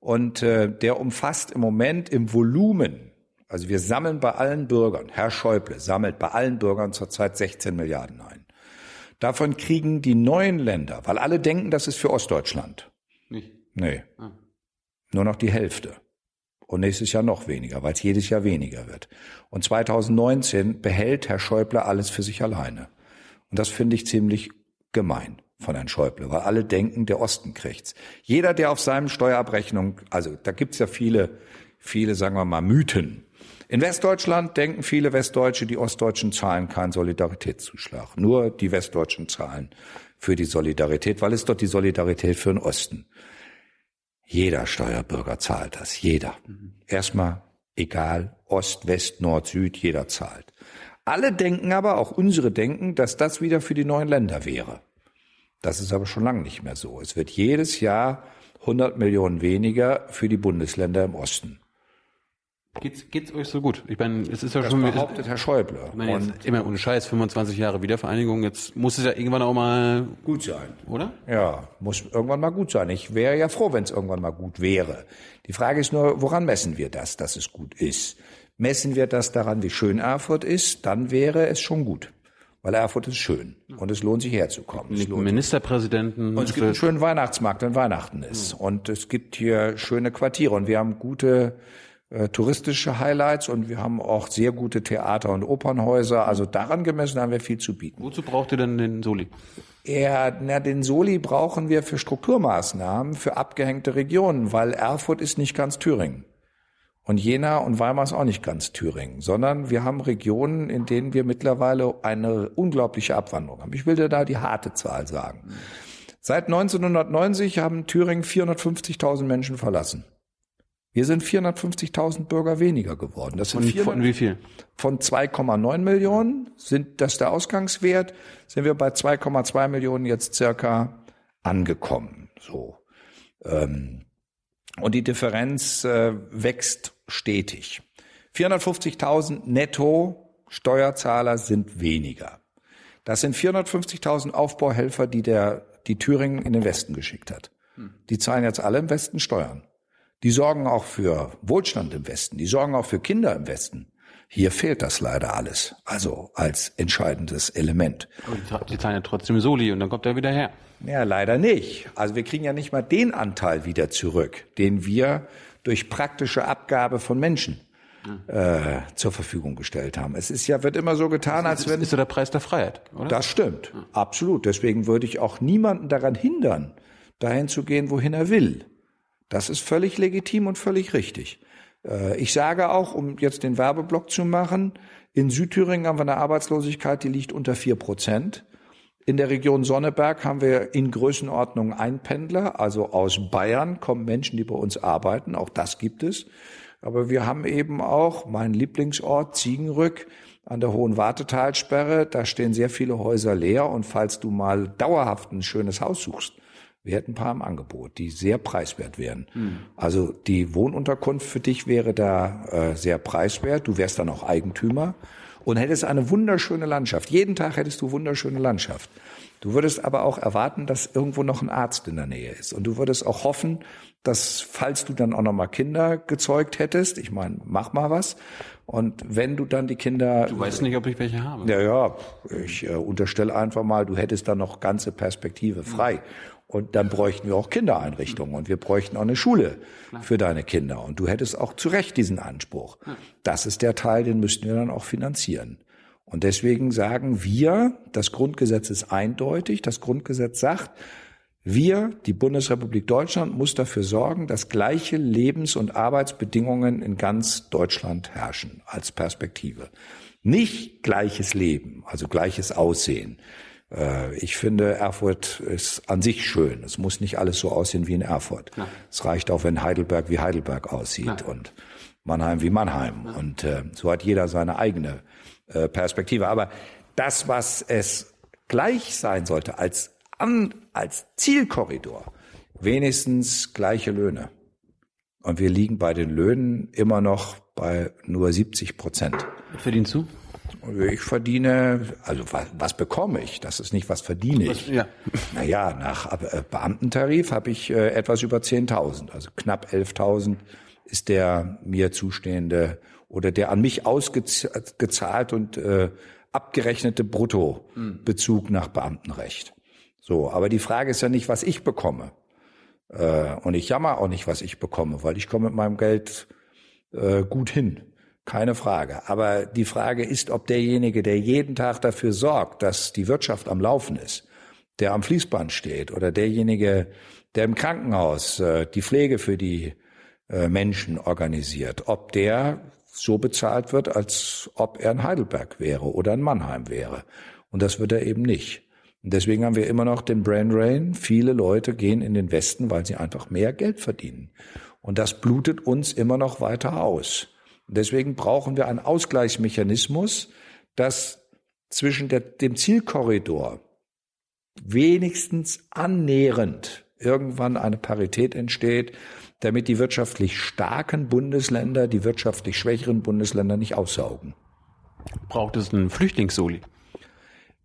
Und äh, der umfasst im Moment im Volumen, also wir sammeln bei allen Bürgern, Herr Schäuble sammelt bei allen Bürgern zurzeit 16 Milliarden ein. Davon kriegen die neuen Länder, weil alle denken, das ist für Ostdeutschland. Nicht? Nee. Ah. Nur noch die Hälfte. Und nächstes Jahr noch weniger, weil es jedes Jahr weniger wird. Und 2019 behält Herr Schäuble alles für sich alleine. Und das finde ich ziemlich gemein von Herrn Schäuble, weil alle denken, der Osten kriegt's. Jeder, der auf seinem Steuerabrechnung, also da gibt's ja viele, viele, sagen wir mal, Mythen. In Westdeutschland denken viele Westdeutsche, die Ostdeutschen zahlen keinen Solidaritätszuschlag. Nur die Westdeutschen zahlen für die Solidarität, weil es dort die Solidarität für den Osten. Jeder Steuerbürger zahlt das, jeder. Erstmal egal, Ost, West, Nord, Süd, jeder zahlt. Alle denken aber, auch unsere denken, dass das wieder für die neuen Länder wäre. Das ist aber schon lange nicht mehr so. Es wird jedes Jahr 100 Millionen weniger für die Bundesländer im Osten. Geht's, geht's euch so gut? Ich meine, es ist ja Das schon behauptet Herr Schäuble. Ich meine, Und immer ohne Scheiß, 25 Jahre Wiedervereinigung, jetzt muss es ja irgendwann auch mal, gut sein. oder? Ja, muss irgendwann mal gut sein. Ich wäre ja froh, wenn es irgendwann mal gut wäre. Die Frage ist nur, woran messen wir das, dass es gut ist? Messen wir das daran, wie schön Erfurt ist, dann wäre es schon gut. Weil Erfurt ist schön und es lohnt sich herzukommen. Es Ministerpräsidenten. Und es gibt einen schönen Weihnachtsmarkt, wenn Weihnachten ist. Und es gibt hier schöne Quartiere. Und wir haben gute äh, touristische Highlights und wir haben auch sehr gute Theater- und Opernhäuser. Also daran gemessen haben wir viel zu bieten. Wozu braucht ihr denn den Soli? Ja, na, den Soli brauchen wir für Strukturmaßnahmen, für abgehängte Regionen, weil Erfurt ist nicht ganz Thüringen. Und Jena und Weimar ist auch nicht ganz Thüringen, sondern wir haben Regionen, in denen wir mittlerweile eine unglaubliche Abwanderung haben. Ich will dir da die harte Zahl sagen. Seit 1990 haben Thüringen 450.000 Menschen verlassen. Wir sind 450.000 Bürger weniger geworden. Das sind Von, 400 von wie viel? von 2,9 Millionen sind das der Ausgangswert, sind wir bei 2,2 Millionen jetzt circa angekommen. So. Ähm, und die Differenz äh, wächst stetig. 450.000 netto Steuerzahler sind weniger. Das sind 450.000 Aufbauhelfer, die der die Thüringen in den Westen geschickt hat. Die zahlen jetzt alle im Westen Steuern. Die sorgen auch für Wohlstand im Westen. Die sorgen auch für Kinder im Westen. Hier fehlt das leider alles. Also als entscheidendes Element. Aber die, zahlen ja trotzdem Soli und dann kommt er wieder her. Ja, leider nicht. Also wir kriegen ja nicht mal den Anteil wieder zurück, den wir durch praktische Abgabe von Menschen äh, zur Verfügung gestellt haben. Es ist ja, wird immer so getan, als Das wenn ist so der Preis der Freiheit, oder? das stimmt. Absolut. Deswegen würde ich auch niemanden daran hindern, dahin zu gehen, wohin er will. Das ist völlig legitim und völlig richtig. Äh, Ich sage auch, um jetzt den Werbeblock zu machen, in Südthüringen haben wir eine Arbeitslosigkeit, die liegt unter vier Prozent. In der Region Sonneberg haben wir in Größenordnung Einpendler, also aus Bayern kommen Menschen, die bei uns arbeiten, auch das gibt es. Aber wir haben eben auch meinen Lieblingsort Ziegenrück an der Hohen Wartetalsperre. Da stehen sehr viele Häuser leer und falls du mal dauerhaft ein schönes Haus suchst, wir hätten ein paar im Angebot, die sehr preiswert wären. Also die Wohnunterkunft für dich wäre da äh, sehr preiswert. Du wärst dann auch Eigentümer und hättest eine wunderschöne Landschaft. Jeden Tag hättest du wunderschöne Landschaft. Du würdest aber auch erwarten, dass irgendwo noch ein Arzt in der Nähe ist. Und du würdest auch hoffen, dass, falls du dann auch noch mal Kinder gezeugt hättest, ich meine, mach mal was. Und wenn du dann die Kinder Du weißt nicht, ob ich welche habe. ja, ja, ich äh, unterstelle einfach mal, du hättest dann noch ganze Perspektive frei. Und dann bräuchten wir auch Kindereinrichtungen und wir bräuchten auch eine Schule für deine Kinder. Und du hättest auch zu Recht diesen Anspruch. Das ist der Teil, den müssten wir dann auch finanzieren. Und deswegen sagen wir, das Grundgesetz ist eindeutig. Das Grundgesetz sagt, wir, die Bundesrepublik Deutschland, muss dafür sorgen, dass gleiche Lebens- und Arbeitsbedingungen in ganz Deutschland herrschen als Perspektive. Nicht gleiches Leben, also gleiches Aussehen. Äh, Ich finde, Erfurt ist an sich schön. Es muss nicht alles so aussehen wie in Erfurt. Es reicht auch, wenn Heidelberg wie Heidelberg aussieht und Mannheim wie Mannheim. Und äh, so hat jeder seine eigene äh, Perspektive. Aber das, was es gleich sein sollte als, an, als Zielkorridor, wenigstens gleiche Löhne. Und wir liegen bei den Löhnen immer noch bei nur 70 Prozent. Verdienst du? Ich verdiene, also was, was bekomme ich? Das ist nicht, was verdiene ich. Ja. <laughs> Naja, nach äh, Beamtentarif habe ich äh, etwas über 10.000, also knapp 11.000 ist der mir zustehende oder der an mich ausgezahlt und äh, abgerechnete Bruttobezug nach Beamtenrecht. So, aber die Frage ist ja nicht, was ich bekomme, Äh, und ich jammer auch nicht, was ich bekomme, weil ich komme mit meinem Geld äh, gut hin. Keine Frage. Aber die Frage ist, ob derjenige, der jeden Tag dafür sorgt, dass die Wirtschaft am Laufen ist, der am Fließband steht oder derjenige, der im Krankenhaus äh, die Pflege für die äh, Menschen organisiert, ob der so bezahlt wird, als ob er in Heidelberg wäre oder in Mannheim wäre. Und das wird er eben nicht. Und deswegen haben wir immer noch den Brain Drain. Viele Leute gehen in den Westen, weil sie einfach mehr Geld verdienen. Und das blutet uns immer noch weiter aus. Und deswegen brauchen wir einen Ausgleichsmechanismus, dass zwischen der, dem Zielkorridor wenigstens annähernd irgendwann eine Parität entsteht, damit die wirtschaftlich starken Bundesländer die wirtschaftlich schwächeren Bundesländer nicht aussaugen. Braucht es einen Flüchtlingssoli?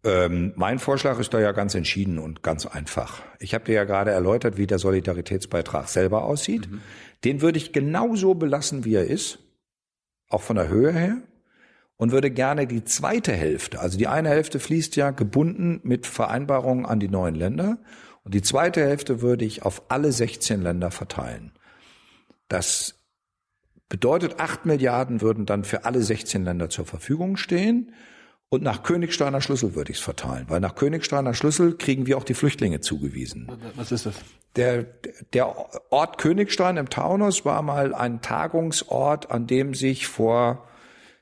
Ähm, mein Vorschlag ist da ja ganz entschieden und ganz einfach. Ich habe dir ja gerade erläutert, wie der Solidaritätsbeitrag selber aussieht. Mhm. Den würde ich genauso belassen, wie er ist, auch von der Höhe her, und würde gerne die zweite Hälfte, also die eine Hälfte fließt ja gebunden mit Vereinbarungen an die neuen Länder, und die zweite Hälfte würde ich auf alle 16 Länder verteilen. Das bedeutet, acht Milliarden würden dann für alle 16 Länder zur Verfügung stehen. Und nach Königsteiner Schlüssel würde ich es verteilen, weil nach Königsteiner Schlüssel kriegen wir auch die Flüchtlinge zugewiesen. Was ist das? Der, der Ort Königstein im Taunus war mal ein Tagungsort, an dem sich vor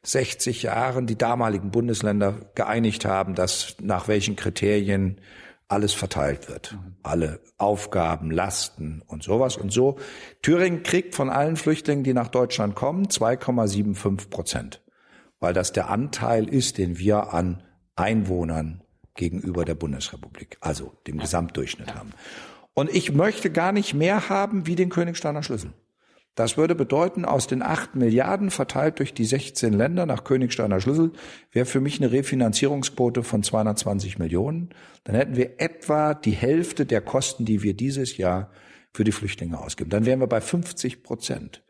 60 Jahren die damaligen Bundesländer geeinigt haben, dass nach welchen Kriterien alles verteilt wird. Mhm. Alle Aufgaben, Lasten und sowas und so. Thüringen kriegt von allen Flüchtlingen, die nach Deutschland kommen, 2,75 Prozent, weil das der Anteil ist, den wir an Einwohnern gegenüber der Bundesrepublik, also dem Gesamtdurchschnitt haben. Und ich möchte gar nicht mehr haben wie den Königsteiner Schlüssel. Das würde bedeuten, aus den acht Milliarden verteilt durch die 16 Länder nach Königsteiner Schlüssel wäre für mich eine Refinanzierungsquote von 220 Millionen. Dann hätten wir etwa die Hälfte der Kosten, die wir dieses Jahr für die Flüchtlinge ausgeben. Dann wären wir bei 50 Prozent.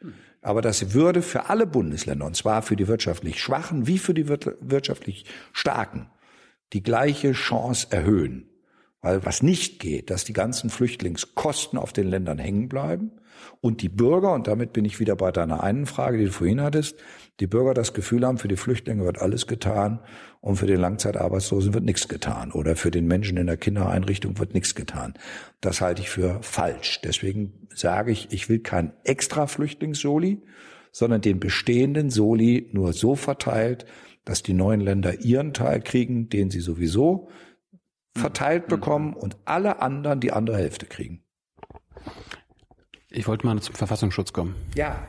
Aber das würde für alle Bundesländer, und zwar für die wirtschaftlich Schwachen wie für die wirtschaftlich Starken, die gleiche Chance erhöhen. Weil was nicht geht, dass die ganzen Flüchtlingskosten auf den Ländern hängen bleiben und die Bürger, und damit bin ich wieder bei deiner einen Frage, die du vorhin hattest, die Bürger das Gefühl haben, für die Flüchtlinge wird alles getan und für den Langzeitarbeitslosen wird nichts getan oder für den Menschen in der Kindereinrichtung wird nichts getan. Das halte ich für falsch. Deswegen sage ich, ich will kein extra Flüchtlingssoli, sondern den bestehenden Soli nur so verteilt, dass die neuen Länder ihren Teil kriegen, den sie sowieso verteilt mhm. bekommen und alle anderen die andere Hälfte kriegen. Ich wollte mal zum Verfassungsschutz kommen. Ja.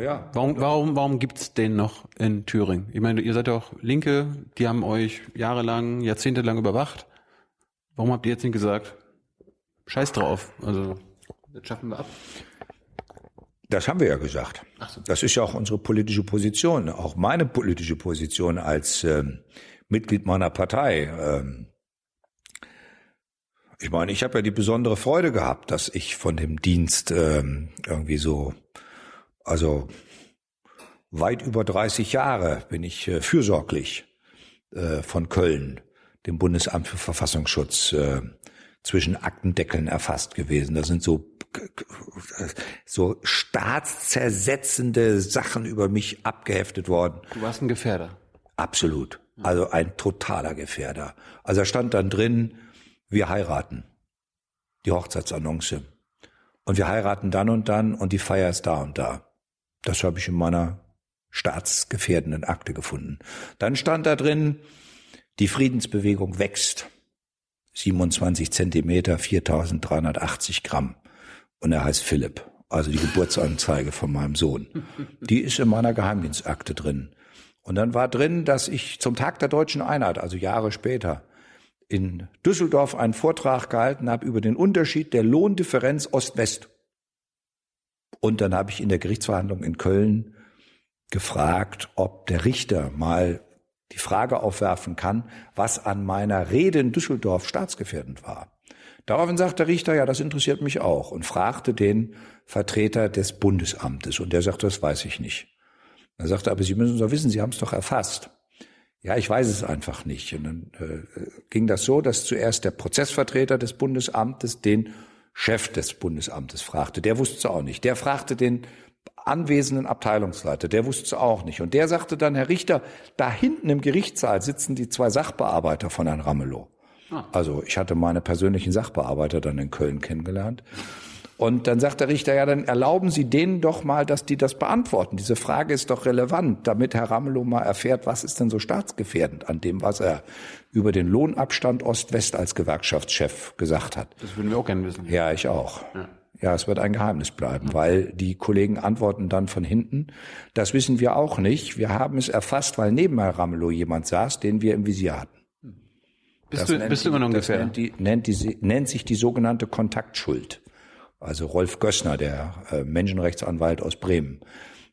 Ja. Warum, warum, warum gibt's den noch in Thüringen? Ich meine, ihr seid doch Linke, die haben euch jahrelang, jahrzehntelang überwacht. Warum habt ihr jetzt nicht gesagt, scheiß drauf, also das schaffen wir ab? Das haben wir ja gesagt. So. Das ist ja auch unsere politische Position, auch meine politische Position als ähm, Mitglied meiner Partei. Ähm, ich meine, ich habe ja die besondere Freude gehabt, dass ich von dem Dienst ähm, irgendwie so, also weit über 30 Jahre bin ich äh, fürsorglich äh, von Köln, dem Bundesamt für Verfassungsschutz, äh, zwischen Aktendeckeln erfasst gewesen. Da sind so so staatszersetzende Sachen über mich abgeheftet worden. Du warst ein Gefährder. Absolut. Also ein totaler Gefährder. Also da stand dann drin, wir heiraten. Die Hochzeitsannonce. Und wir heiraten dann und dann und die Feier ist da und da. Das habe ich in meiner staatsgefährdenden Akte gefunden. Dann stand da drin, die Friedensbewegung wächst. 27 Zentimeter, 4380 Gramm. Und er heißt Philipp. Also die Geburtsanzeige von meinem Sohn. Die ist in meiner Geheimdienstakte drin. Und dann war drin, dass ich zum Tag der deutschen Einheit, also Jahre später, in Düsseldorf einen Vortrag gehalten habe über den Unterschied der Lohndifferenz Ost-West. Und dann habe ich in der Gerichtsverhandlung in Köln gefragt, ob der Richter mal die Frage aufwerfen kann, was an meiner Rede in Düsseldorf staatsgefährdend war. Daraufhin sagt der Richter, ja, das interessiert mich auch und fragte den Vertreter des Bundesamtes und der sagte, das weiß ich nicht. Er sagte, aber Sie müssen doch wissen, Sie haben es doch erfasst. Ja, ich weiß es einfach nicht. Und dann äh, ging das so, dass zuerst der Prozessvertreter des Bundesamtes den Chef des Bundesamtes fragte. Der wusste es auch nicht. Der fragte den anwesenden Abteilungsleiter, der wusste es auch nicht. Und der sagte dann, Herr Richter, da hinten im Gerichtssaal sitzen die zwei Sachbearbeiter von Herrn Ramelow. Ah. Also ich hatte meine persönlichen Sachbearbeiter dann in Köln kennengelernt. Und dann sagt der Richter, ja, dann erlauben Sie denen doch mal, dass die das beantworten. Diese Frage ist doch relevant, damit Herr Ramelow mal erfährt, was ist denn so staatsgefährdend an dem, was er über den Lohnabstand Ost-West als Gewerkschaftschef gesagt hat. Das würden wir auch gerne wissen. Ja, ich auch. Ja. Ja, es wird ein Geheimnis bleiben, weil die Kollegen antworten dann von hinten. Das wissen wir auch nicht. Wir haben es erfasst, weil neben Herr Ramelow jemand saß, den wir im Visier hatten. Bist du, bist du immer noch ungefähr? Nennt, die, nennt, die, nennt sich die sogenannte Kontaktschuld. Also Rolf Gössner, der äh, Menschenrechtsanwalt aus Bremen,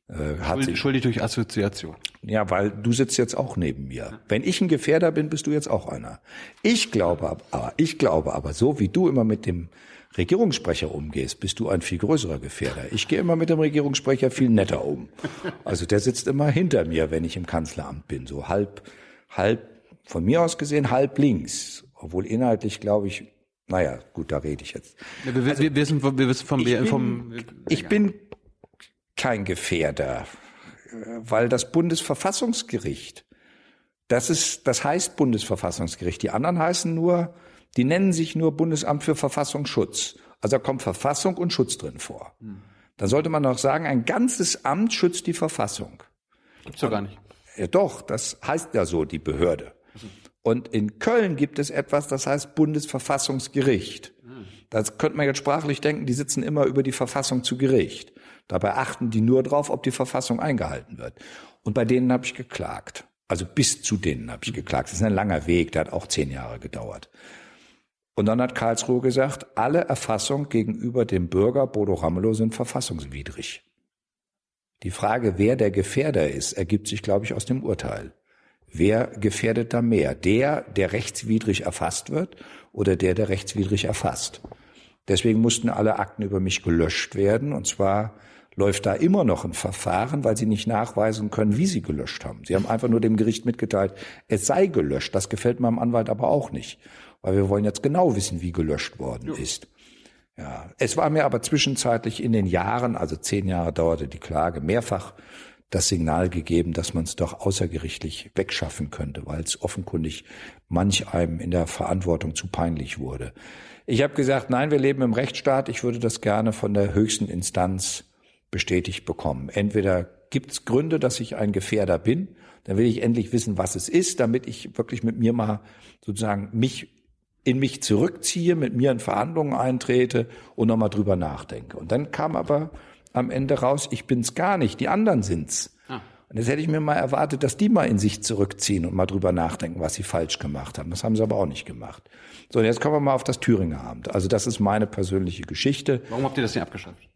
äh, hat sich, schuldig durch Assoziation. Ja, weil du sitzt jetzt auch neben mir. Wenn ich ein Gefährder bin, bist du jetzt auch einer. Ich glaube aber, ich glaube aber, so wie du immer mit dem Regierungssprecher umgehst, bist du ein viel größerer Gefährder. Ich gehe immer mit dem Regierungssprecher viel netter um. Also der sitzt immer hinter mir, wenn ich im Kanzleramt bin, so halb, halb von mir aus gesehen halb links, obwohl inhaltlich glaube ich, naja, gut, da rede ich jetzt. Ja, wir, also, wir, wissen, wir wissen vom, ich bin, vom ich bin kein Gefährder, weil das Bundesverfassungsgericht, das ist, das heißt Bundesverfassungsgericht. Die anderen heißen nur die nennen sich nur Bundesamt für Verfassungsschutz. Also da kommt Verfassung und Schutz drin vor. Hm. Da sollte man auch sagen, ein ganzes Amt schützt die Verfassung. Gibt's doch gar nicht. Ja, doch, das heißt ja so, die Behörde. Und in Köln gibt es etwas, das heißt Bundesverfassungsgericht. Das könnte man jetzt sprachlich denken, die sitzen immer über die Verfassung zu Gericht. Dabei achten die nur drauf, ob die Verfassung eingehalten wird. Und bei denen habe ich geklagt. Also bis zu denen habe ich geklagt. Das ist ein langer Weg, der hat auch zehn Jahre gedauert. Und dann hat Karlsruhe gesagt, alle Erfassungen gegenüber dem Bürger Bodo Ramelow sind verfassungswidrig. Die Frage, wer der Gefährder ist, ergibt sich, glaube ich, aus dem Urteil. Wer gefährdet da mehr? Der, der rechtswidrig erfasst wird oder der, der rechtswidrig erfasst? Deswegen mussten alle Akten über mich gelöscht werden. Und zwar läuft da immer noch ein Verfahren, weil sie nicht nachweisen können, wie sie gelöscht haben. Sie haben einfach nur dem Gericht mitgeteilt, es sei gelöscht. Das gefällt meinem Anwalt aber auch nicht weil wir wollen jetzt genau wissen, wie gelöscht worden ja. ist. Ja, es war mir aber zwischenzeitlich in den Jahren, also zehn Jahre dauerte die Klage, mehrfach das Signal gegeben, dass man es doch außergerichtlich wegschaffen könnte, weil es offenkundig manch einem in der Verantwortung zu peinlich wurde. Ich habe gesagt, nein, wir leben im Rechtsstaat. Ich würde das gerne von der höchsten Instanz bestätigt bekommen. Entweder gibt es Gründe, dass ich ein Gefährder bin, dann will ich endlich wissen, was es ist, damit ich wirklich mit mir mal sozusagen mich in mich zurückziehe, mit mir in Verhandlungen eintrete und nochmal drüber nachdenke. Und dann kam aber am Ende raus, ich bin's gar nicht, die anderen sind's. Ah. Und jetzt hätte ich mir mal erwartet, dass die mal in sich zurückziehen und mal drüber nachdenken, was sie falsch gemacht haben. Das haben sie aber auch nicht gemacht. So, und jetzt kommen wir mal auf das Thüringer Amt. Also das ist meine persönliche Geschichte. Warum habt ihr das nicht abgeschafft?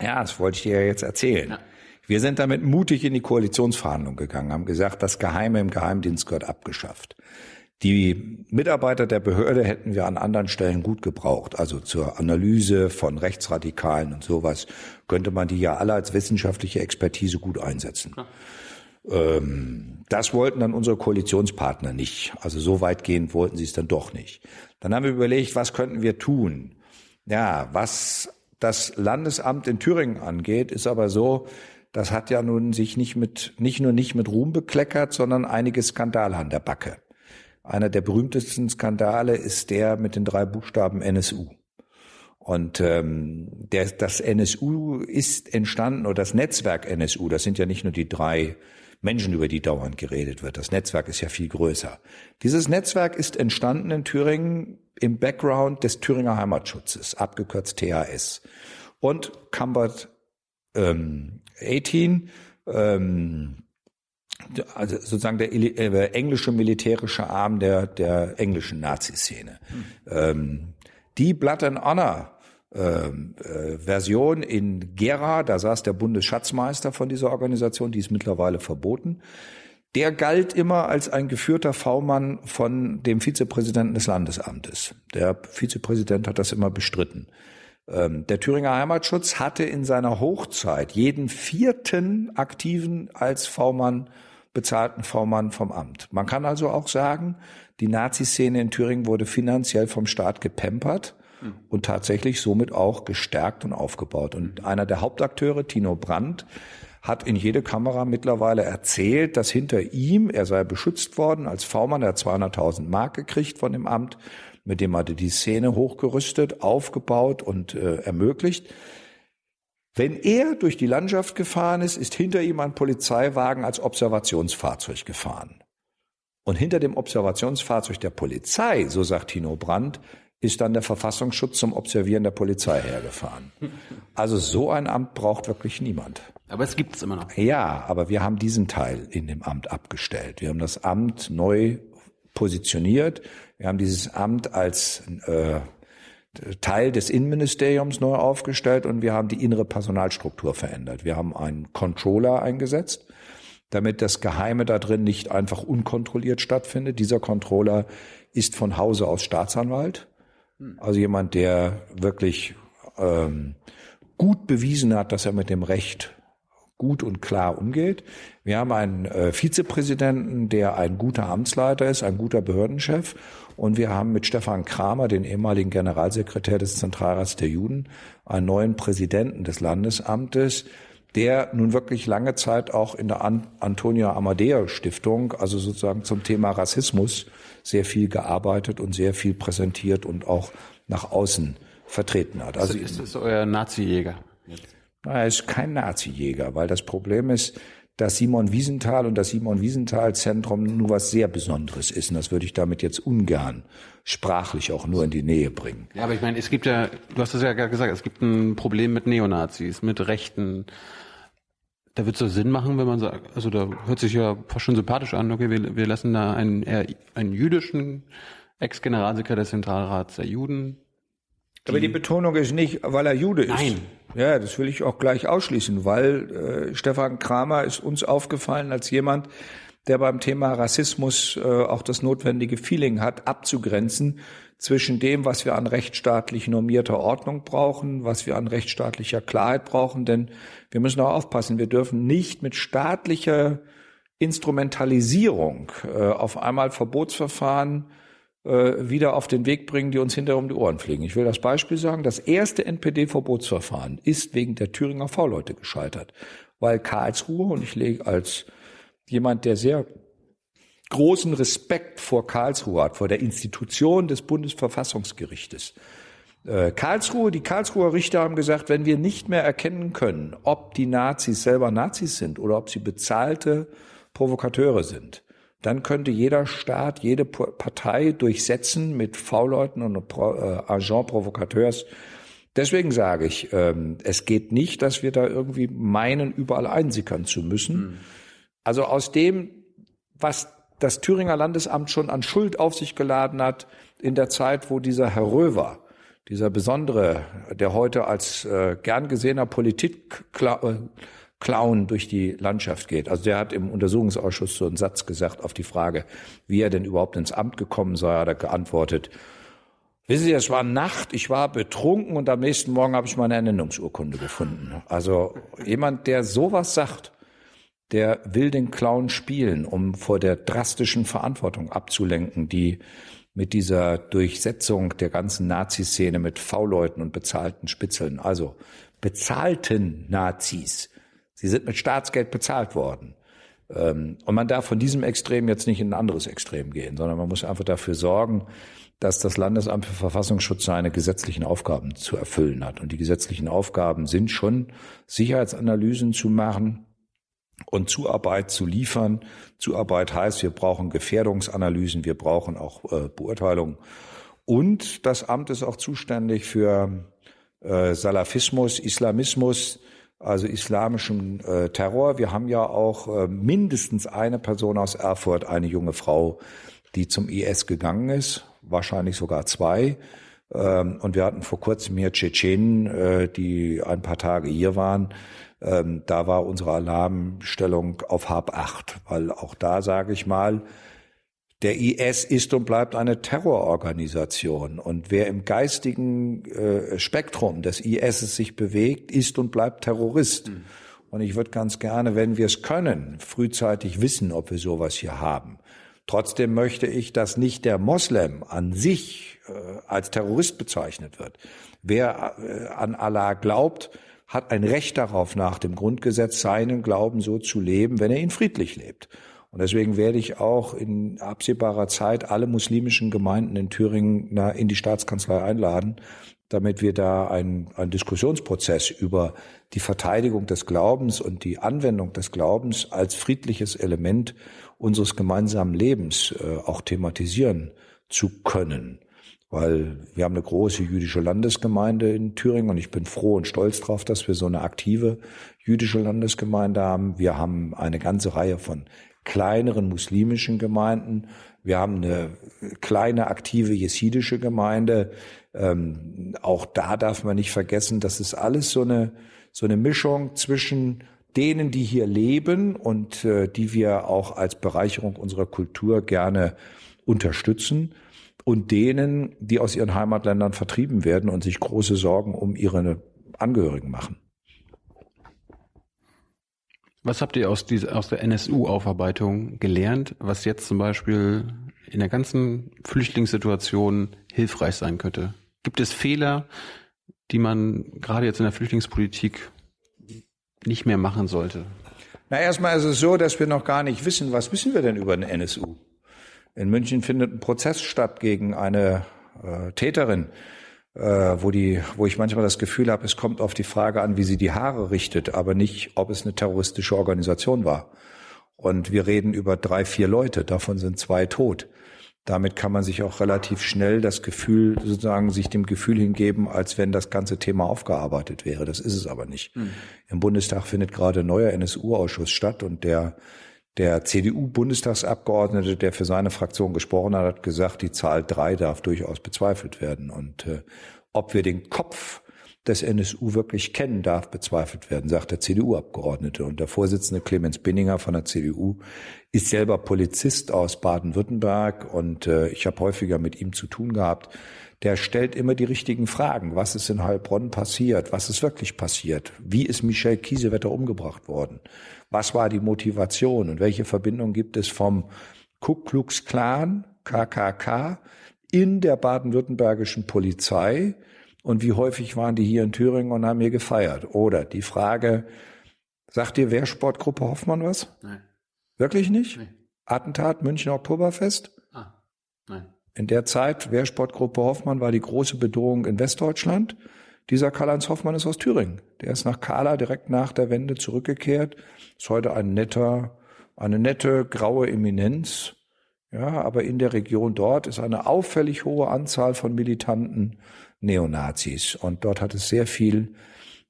Ja, das wollte ich dir ja jetzt erzählen. Ja. Wir sind damit mutig in die Koalitionsverhandlungen gegangen, haben gesagt, das Geheime im Geheimdienst gehört abgeschafft. Die Mitarbeiter der Behörde hätten wir an anderen Stellen gut gebraucht. Also zur Analyse von Rechtsradikalen und sowas könnte man die ja alle als wissenschaftliche Expertise gut einsetzen. Ja. Ähm, das wollten dann unsere Koalitionspartner nicht. Also so weitgehend wollten sie es dann doch nicht. Dann haben wir überlegt, was könnten wir tun? Ja, was das Landesamt in Thüringen angeht, ist aber so, das hat ja nun sich nicht mit, nicht nur nicht mit Ruhm bekleckert, sondern einige Skandale an der Backe. Einer der berühmtesten Skandale ist der mit den drei Buchstaben NSU. Und ähm, der, das NSU ist entstanden, oder das Netzwerk NSU, das sind ja nicht nur die drei Menschen, über die dauernd geredet wird. Das Netzwerk ist ja viel größer. Dieses Netzwerk ist entstanden in Thüringen im Background des Thüringer Heimatschutzes, abgekürzt THS. Und Cambert ähm, 18, ähm, also sozusagen der äh, englische militärische Arm der, der englischen Nazi-Szene. Ähm, die Blood and Honor ähm, äh, Version in Gera, da saß der Bundesschatzmeister von dieser Organisation, die ist mittlerweile verboten. Der galt immer als ein geführter V-Mann von dem Vizepräsidenten des Landesamtes. Der Vizepräsident hat das immer bestritten. Ähm, der Thüringer Heimatschutz hatte in seiner Hochzeit jeden vierten Aktiven als V-Mann bezahlten V-Mann vom Amt. Man kann also auch sagen, die Nazi-Szene in Thüringen wurde finanziell vom Staat gepempert und tatsächlich somit auch gestärkt und aufgebaut. Und einer der Hauptakteure, Tino Brandt, hat in jede Kamera mittlerweile erzählt, dass hinter ihm, er sei beschützt worden als V-Mann, er hat 200.000 Mark gekriegt von dem Amt, mit dem hatte die Szene hochgerüstet, aufgebaut und äh, ermöglicht. Wenn er durch die Landschaft gefahren ist, ist hinter ihm ein Polizeiwagen als Observationsfahrzeug gefahren. Und hinter dem Observationsfahrzeug der Polizei, so sagt Tino Brandt, ist dann der Verfassungsschutz zum Observieren der Polizei hergefahren. Also so ein Amt braucht wirklich niemand. Aber es gibt es immer noch. Ja, aber wir haben diesen Teil in dem Amt abgestellt. Wir haben das Amt neu positioniert. Wir haben dieses Amt als äh, Teil des Innenministeriums neu aufgestellt und wir haben die innere Personalstruktur verändert. Wir haben einen Controller eingesetzt, damit das Geheime da drin nicht einfach unkontrolliert stattfindet. Dieser Controller ist von Hause aus Staatsanwalt. Also jemand, der wirklich ähm, gut bewiesen hat, dass er mit dem Recht gut und klar umgeht. Wir haben einen äh, Vizepräsidenten, der ein guter Amtsleiter ist, ein guter Behördenchef. Und wir haben mit Stefan Kramer, den ehemaligen Generalsekretär des Zentralrats der Juden, einen neuen Präsidenten des Landesamtes, der nun wirklich lange Zeit auch in der An Antonia Amadeo Stiftung, also sozusagen zum Thema Rassismus, sehr viel gearbeitet und sehr viel präsentiert und auch nach außen vertreten hat. Also ist das euer Nazi-Jäger? Er ist kein Nazi-Jäger, weil das Problem ist, dass Simon Wiesenthal und das Simon Wiesenthal Zentrum nur was sehr Besonderes ist. Und das würde ich damit jetzt ungern sprachlich auch nur in die Nähe bringen. Ja, aber ich meine, es gibt ja, du hast es ja gerade gesagt, es gibt ein Problem mit Neonazis, mit Rechten. Da wird es so Sinn machen, wenn man sagt, also da hört sich ja fast schon sympathisch an, okay, wir, wir lassen da einen, einen jüdischen Ex-Generalsekretär des Zentralrats der Juden. Aber die Betonung ist nicht, weil er Jude ist. Nein. Ja, das will ich auch gleich ausschließen, weil äh, Stefan Kramer ist uns aufgefallen als jemand, der beim Thema Rassismus äh, auch das notwendige Feeling hat, abzugrenzen zwischen dem, was wir an rechtsstaatlich normierter Ordnung brauchen, was wir an rechtsstaatlicher Klarheit brauchen. Denn wir müssen auch aufpassen, wir dürfen nicht mit staatlicher Instrumentalisierung äh, auf einmal Verbotsverfahren wieder auf den Weg bringen, die uns hinterher um die Ohren fliegen. Ich will das Beispiel sagen. Das erste NPD-Verbotsverfahren ist wegen der Thüringer V-Leute gescheitert, weil Karlsruhe, und ich lege als jemand, der sehr großen Respekt vor Karlsruhe hat, vor der Institution des Bundesverfassungsgerichtes. Äh, Karlsruhe, die Karlsruher Richter haben gesagt, wenn wir nicht mehr erkennen können, ob die Nazis selber Nazis sind oder ob sie bezahlte Provokateure sind, dann könnte jeder Staat, jede Partei durchsetzen mit V-Leuten und äh, Agent Provocateurs. Deswegen sage ich, ähm, es geht nicht, dass wir da irgendwie meinen, überall einsickern zu müssen. Mhm. Also aus dem, was das Thüringer Landesamt schon an Schuld auf sich geladen hat in der Zeit, wo dieser Herr Röver, dieser besondere, der heute als äh, gern gesehener Politikclown äh, durch die Landschaft geht. Also der hat im Untersuchungsausschuss so einen Satz gesagt auf die Frage, wie er denn überhaupt ins Amt gekommen sei, hat er geantwortet, Wissen Sie, es war Nacht, ich war betrunken und am nächsten Morgen habe ich meine Ernennungsurkunde gefunden. Also jemand, der sowas sagt, der will den Clown spielen, um vor der drastischen Verantwortung abzulenken, die mit dieser Durchsetzung der ganzen Nazi-Szene mit V-Leuten und bezahlten Spitzeln, also bezahlten Nazis. Sie sind mit Staatsgeld bezahlt worden. Ähm, und man darf von diesem Extrem jetzt nicht in ein anderes Extrem gehen, sondern man muss einfach dafür sorgen, dass das Landesamt für Verfassungsschutz seine gesetzlichen Aufgaben zu erfüllen hat. Und die gesetzlichen Aufgaben sind schon, Sicherheitsanalysen zu machen, und Zuarbeit zu liefern. Zuarbeit heißt, wir brauchen Gefährdungsanalysen, wir brauchen auch äh, Beurteilungen. Und das Amt ist auch zuständig für äh, Salafismus, Islamismus, also islamischen äh, Terror. Wir haben ja auch äh, mindestens eine Person aus Erfurt, eine junge Frau, die zum IS gegangen ist, wahrscheinlich sogar zwei. Ähm, und wir hatten vor kurzem hier Tschetschenen, äh, die ein paar Tage hier waren. Ähm, da war unsere Alarmstellung auf Hab 8, weil auch da sage ich mal, der IS ist und bleibt eine Terrororganisation. Und wer im geistigen äh, Spektrum des IS sich bewegt, ist und bleibt Terrorist. Mhm. Und ich würde ganz gerne, wenn wir es können, frühzeitig wissen, ob wir sowas hier haben. Trotzdem möchte ich, dass nicht der Moslem an sich äh, als Terrorist bezeichnet wird. Wer äh, an Allah glaubt, hat ein Recht darauf, nach dem Grundgesetz seinen Glauben so zu leben, wenn er ihn friedlich lebt. Und deswegen werde ich auch in absehbarer Zeit alle muslimischen Gemeinden in Thüringen in die Staatskanzlei einladen, damit wir da einen, einen Diskussionsprozess über die Verteidigung des Glaubens und die Anwendung des Glaubens als friedliches Element unseres gemeinsamen Lebens äh, auch thematisieren zu können. Weil wir haben eine große jüdische Landesgemeinde in Thüringen und ich bin froh und stolz darauf, dass wir so eine aktive jüdische Landesgemeinde haben. Wir haben eine ganze Reihe von kleineren muslimischen Gemeinden. Wir haben eine kleine aktive jesidische Gemeinde. Ähm, auch da darf man nicht vergessen, das ist alles so eine, so eine Mischung zwischen denen, die hier leben und äh, die wir auch als Bereicherung unserer Kultur gerne unterstützen und denen, die aus ihren Heimatländern vertrieben werden und sich große Sorgen um ihre Angehörigen machen. Was habt ihr aus, dieser, aus der NSU-Aufarbeitung gelernt, was jetzt zum Beispiel in der ganzen Flüchtlingssituation hilfreich sein könnte? Gibt es Fehler, die man gerade jetzt in der Flüchtlingspolitik nicht mehr machen sollte? Na, erstmal ist es so, dass wir noch gar nicht wissen, was wissen wir denn über den NSU? In München findet ein Prozess statt gegen eine äh, Täterin, äh, wo die, wo ich manchmal das Gefühl habe, es kommt auf die Frage an, wie sie die Haare richtet, aber nicht, ob es eine terroristische Organisation war. Und wir reden über drei, vier Leute, davon sind zwei tot. Damit kann man sich auch relativ schnell das Gefühl, sozusagen, sich dem Gefühl hingeben, als wenn das ganze Thema aufgearbeitet wäre. Das ist es aber nicht. Mhm. Im Bundestag findet gerade ein neuer NSU-Ausschuss statt und der der CDU-Bundestagsabgeordnete, der für seine Fraktion gesprochen hat, hat gesagt, die Zahl drei darf durchaus bezweifelt werden. Und äh, ob wir den Kopf des NSU wirklich kennen, darf bezweifelt werden, sagt der CDU-Abgeordnete. Und der Vorsitzende Clemens Binninger von der CDU ist selber Polizist aus Baden-Württemberg und äh, ich habe häufiger mit ihm zu tun gehabt. Der stellt immer die richtigen Fragen. Was ist in Heilbronn passiert? Was ist wirklich passiert? Wie ist Michel Kiesewetter umgebracht worden? Was war die Motivation und welche Verbindung gibt es vom Ku Klux Klan, KKK, in der baden-württembergischen Polizei und wie häufig waren die hier in Thüringen und haben hier gefeiert? Oder die Frage, sagt dir Wehrsportgruppe Hoffmann was? Nein. Wirklich nicht? Nein. Attentat Münchner Oktoberfest? Ah, nein. In der Zeit, Wehrsportgruppe Hoffmann war die große Bedrohung in Westdeutschland. Dieser Karl-Heinz Hoffmann ist aus Thüringen. Der ist nach Kala direkt nach der Wende zurückgekehrt. Ist heute ein netter, eine nette graue Eminenz. Ja, aber in der Region dort ist eine auffällig hohe Anzahl von militanten Neonazis. Und dort hat es sehr viel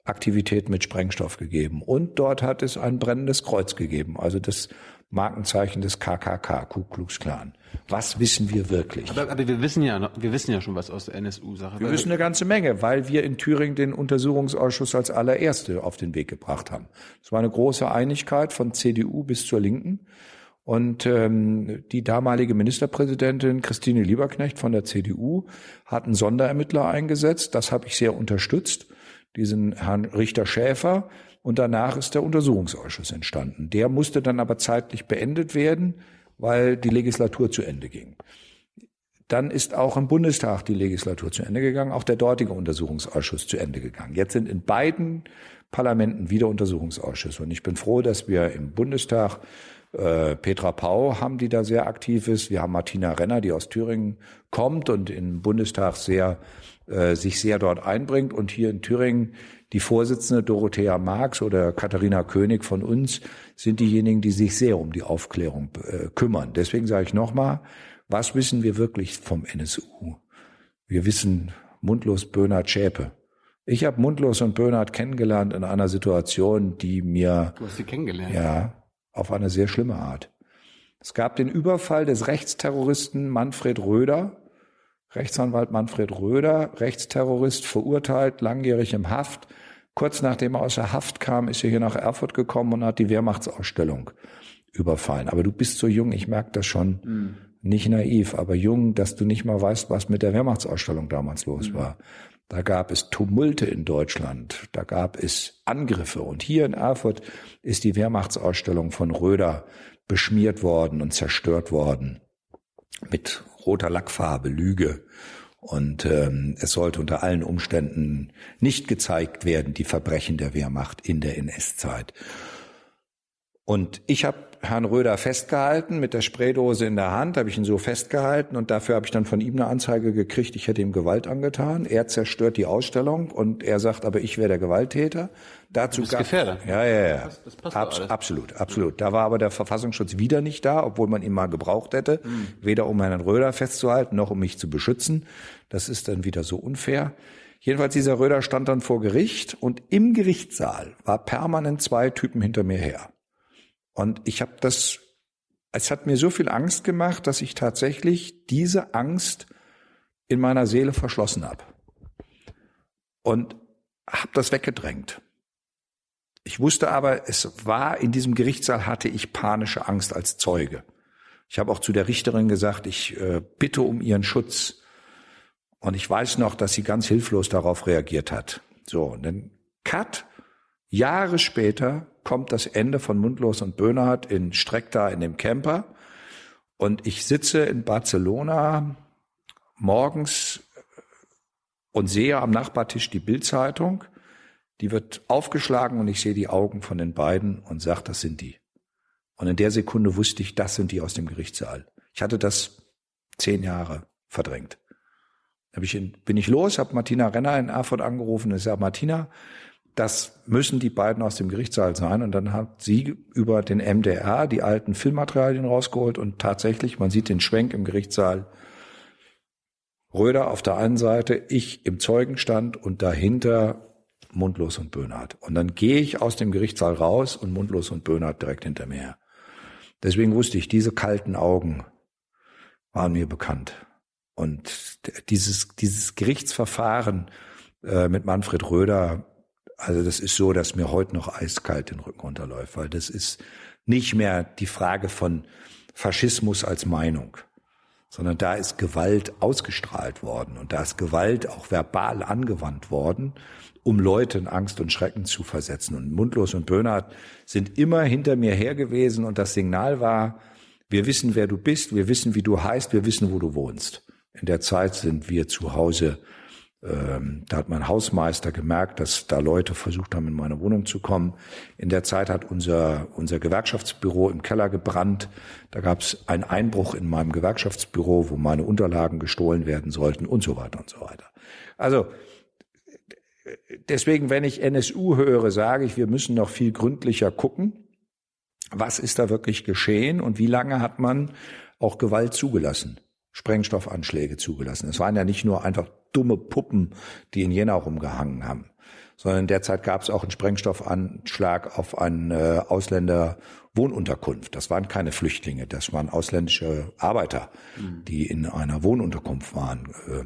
Aktivität mit Sprengstoff gegeben. Und dort hat es ein brennendes Kreuz gegeben. Also das Markenzeichen des KKK, Ku Klux Klan. Was wissen wir wirklich? Aber, aber wir wissen ja, wir wissen ja schon was aus der NSU-Sache. Wir wissen eine ganze Menge, weil wir in Thüringen den Untersuchungsausschuss als allererste auf den Weg gebracht haben. Es war eine große Einigkeit von CDU bis zur Linken. Und ähm, die damalige Ministerpräsidentin Christine Lieberknecht von der CDU hat einen Sonderermittler eingesetzt. Das habe ich sehr unterstützt, diesen Herrn Richter Schäfer. Und danach ist der Untersuchungsausschuss entstanden. Der musste dann aber zeitlich beendet werden weil die Legislatur zu Ende ging. Dann ist auch im Bundestag die Legislatur zu Ende gegangen, auch der dortige Untersuchungsausschuss zu Ende gegangen. Jetzt sind in beiden Parlamenten wieder Untersuchungsausschüsse. Und ich bin froh, dass wir im Bundestag äh, Petra Pau haben, die da sehr aktiv ist. Wir haben Martina Renner, die aus Thüringen kommt und im Bundestag sehr äh, sich sehr dort einbringt. Und hier in Thüringen die Vorsitzende Dorothea Marx oder Katharina König von uns sind diejenigen, die sich sehr um die Aufklärung äh, kümmern. Deswegen sage ich nochmal, was wissen wir wirklich vom NSU? Wir wissen mundlos Böhnert Schäpe. Ich habe Mundlos und Böhnert kennengelernt in einer Situation, die mir du hast sie kennengelernt. ja auf eine sehr schlimme Art. Es gab den Überfall des Rechtsterroristen Manfred Röder Rechtsanwalt Manfred Röder, Rechtsterrorist, verurteilt, langjährig im Haft. Kurz nachdem er aus der Haft kam, ist er hier nach Erfurt gekommen und hat die Wehrmachtsausstellung überfallen. Aber du bist so jung, ich merke das schon, mhm. nicht naiv, aber jung, dass du nicht mal weißt, was mit der Wehrmachtsausstellung damals los mhm. war. Da gab es Tumulte in Deutschland, da gab es Angriffe. Und hier in Erfurt ist die Wehrmachtsausstellung von Röder beschmiert worden und zerstört worden. mit roter Lackfarbe, Lüge. Und ähm, es sollte unter allen Umständen nicht gezeigt werden, die Verbrechen der Wehrmacht in der NS-Zeit. Und ich habe Herrn Röder festgehalten mit der Spraydose in der Hand, habe ich ihn so festgehalten und dafür habe ich dann von ihm eine Anzeige gekriegt, ich hätte ihm Gewalt angetan. Er zerstört die Ausstellung und er sagt, aber ich wäre der Gewalttäter. Dazu das ist Gefährder. Ja, ja, ja. Das, das passt Abs absolut, absolut. Da war aber der Verfassungsschutz wieder nicht da, obwohl man ihn mal gebraucht hätte, mhm. weder um Herrn Röder festzuhalten noch um mich zu beschützen. Das ist dann wieder so unfair. Jedenfalls dieser Röder stand dann vor Gericht und im Gerichtssaal war permanent zwei Typen hinter mir her. Und ich habe das, es hat mir so viel Angst gemacht, dass ich tatsächlich diese Angst in meiner Seele verschlossen habe. Und habe das weggedrängt. Ich wusste aber, es war in diesem Gerichtssaal hatte ich panische Angst als Zeuge. Ich habe auch zu der Richterin gesagt, ich äh, bitte um ihren Schutz. Und ich weiß noch, dass sie ganz hilflos darauf reagiert hat. So, und dann Cut. Jahre später kommt das Ende von Mundlos und Böhnhardt in Streckda in dem Camper. Und ich sitze in Barcelona morgens und sehe am Nachbartisch die Bildzeitung. Die wird aufgeschlagen und ich sehe die Augen von den beiden und sage, das sind die. Und in der Sekunde wusste ich, das sind die aus dem Gerichtssaal. Ich hatte das zehn Jahre verdrängt. Da bin ich los, habe Martina Renner in Erfurt angerufen und ich sage, Martina, das müssen die beiden aus dem Gerichtssaal sein. Und dann hat sie über den MDR die alten Filmmaterialien rausgeholt und tatsächlich, man sieht den Schwenk im Gerichtssaal, Röder auf der einen Seite, ich im Zeugenstand und dahinter Mundlos und Böhnhardt. Und dann gehe ich aus dem Gerichtssaal raus und Mundlos und Böhnhardt direkt hinter mir her. Deswegen wusste ich, diese kalten Augen waren mir bekannt. Und dieses, dieses Gerichtsverfahren äh, mit Manfred Röder also das ist so, dass mir heute noch eiskalt den Rücken runterläuft, weil das ist nicht mehr die Frage von Faschismus als Meinung, sondern da ist Gewalt ausgestrahlt worden und da ist Gewalt auch verbal angewandt worden, um Leute in Angst und Schrecken zu versetzen. Und Mundlos und Böhnhardt sind immer hinter mir her gewesen und das Signal war, wir wissen, wer du bist, wir wissen, wie du heißt, wir wissen, wo du wohnst. In der Zeit sind wir zu Hause ähm, da hat mein Hausmeister gemerkt, dass da Leute versucht haben, in meine Wohnung zu kommen. In der Zeit hat unser, unser Gewerkschaftsbüro im Keller gebrannt. Da gab es einen Einbruch in meinem Gewerkschaftsbüro, wo meine Unterlagen gestohlen werden sollten und so weiter und so weiter. Also deswegen, wenn ich NSU höre, sage ich, wir müssen noch viel gründlicher gucken. Was ist da wirklich geschehen und wie lange hat man auch Gewalt zugelassen? Sprengstoffanschläge zugelassen. Es waren ja nicht nur einfach dumme Puppen, die in Jena rumgehangen haben, sondern derzeit gab es auch einen Sprengstoffanschlag auf eine Ausländerwohnunterkunft. Das waren keine Flüchtlinge, das waren ausländische Arbeiter, mhm. die in einer Wohnunterkunft waren. Äh,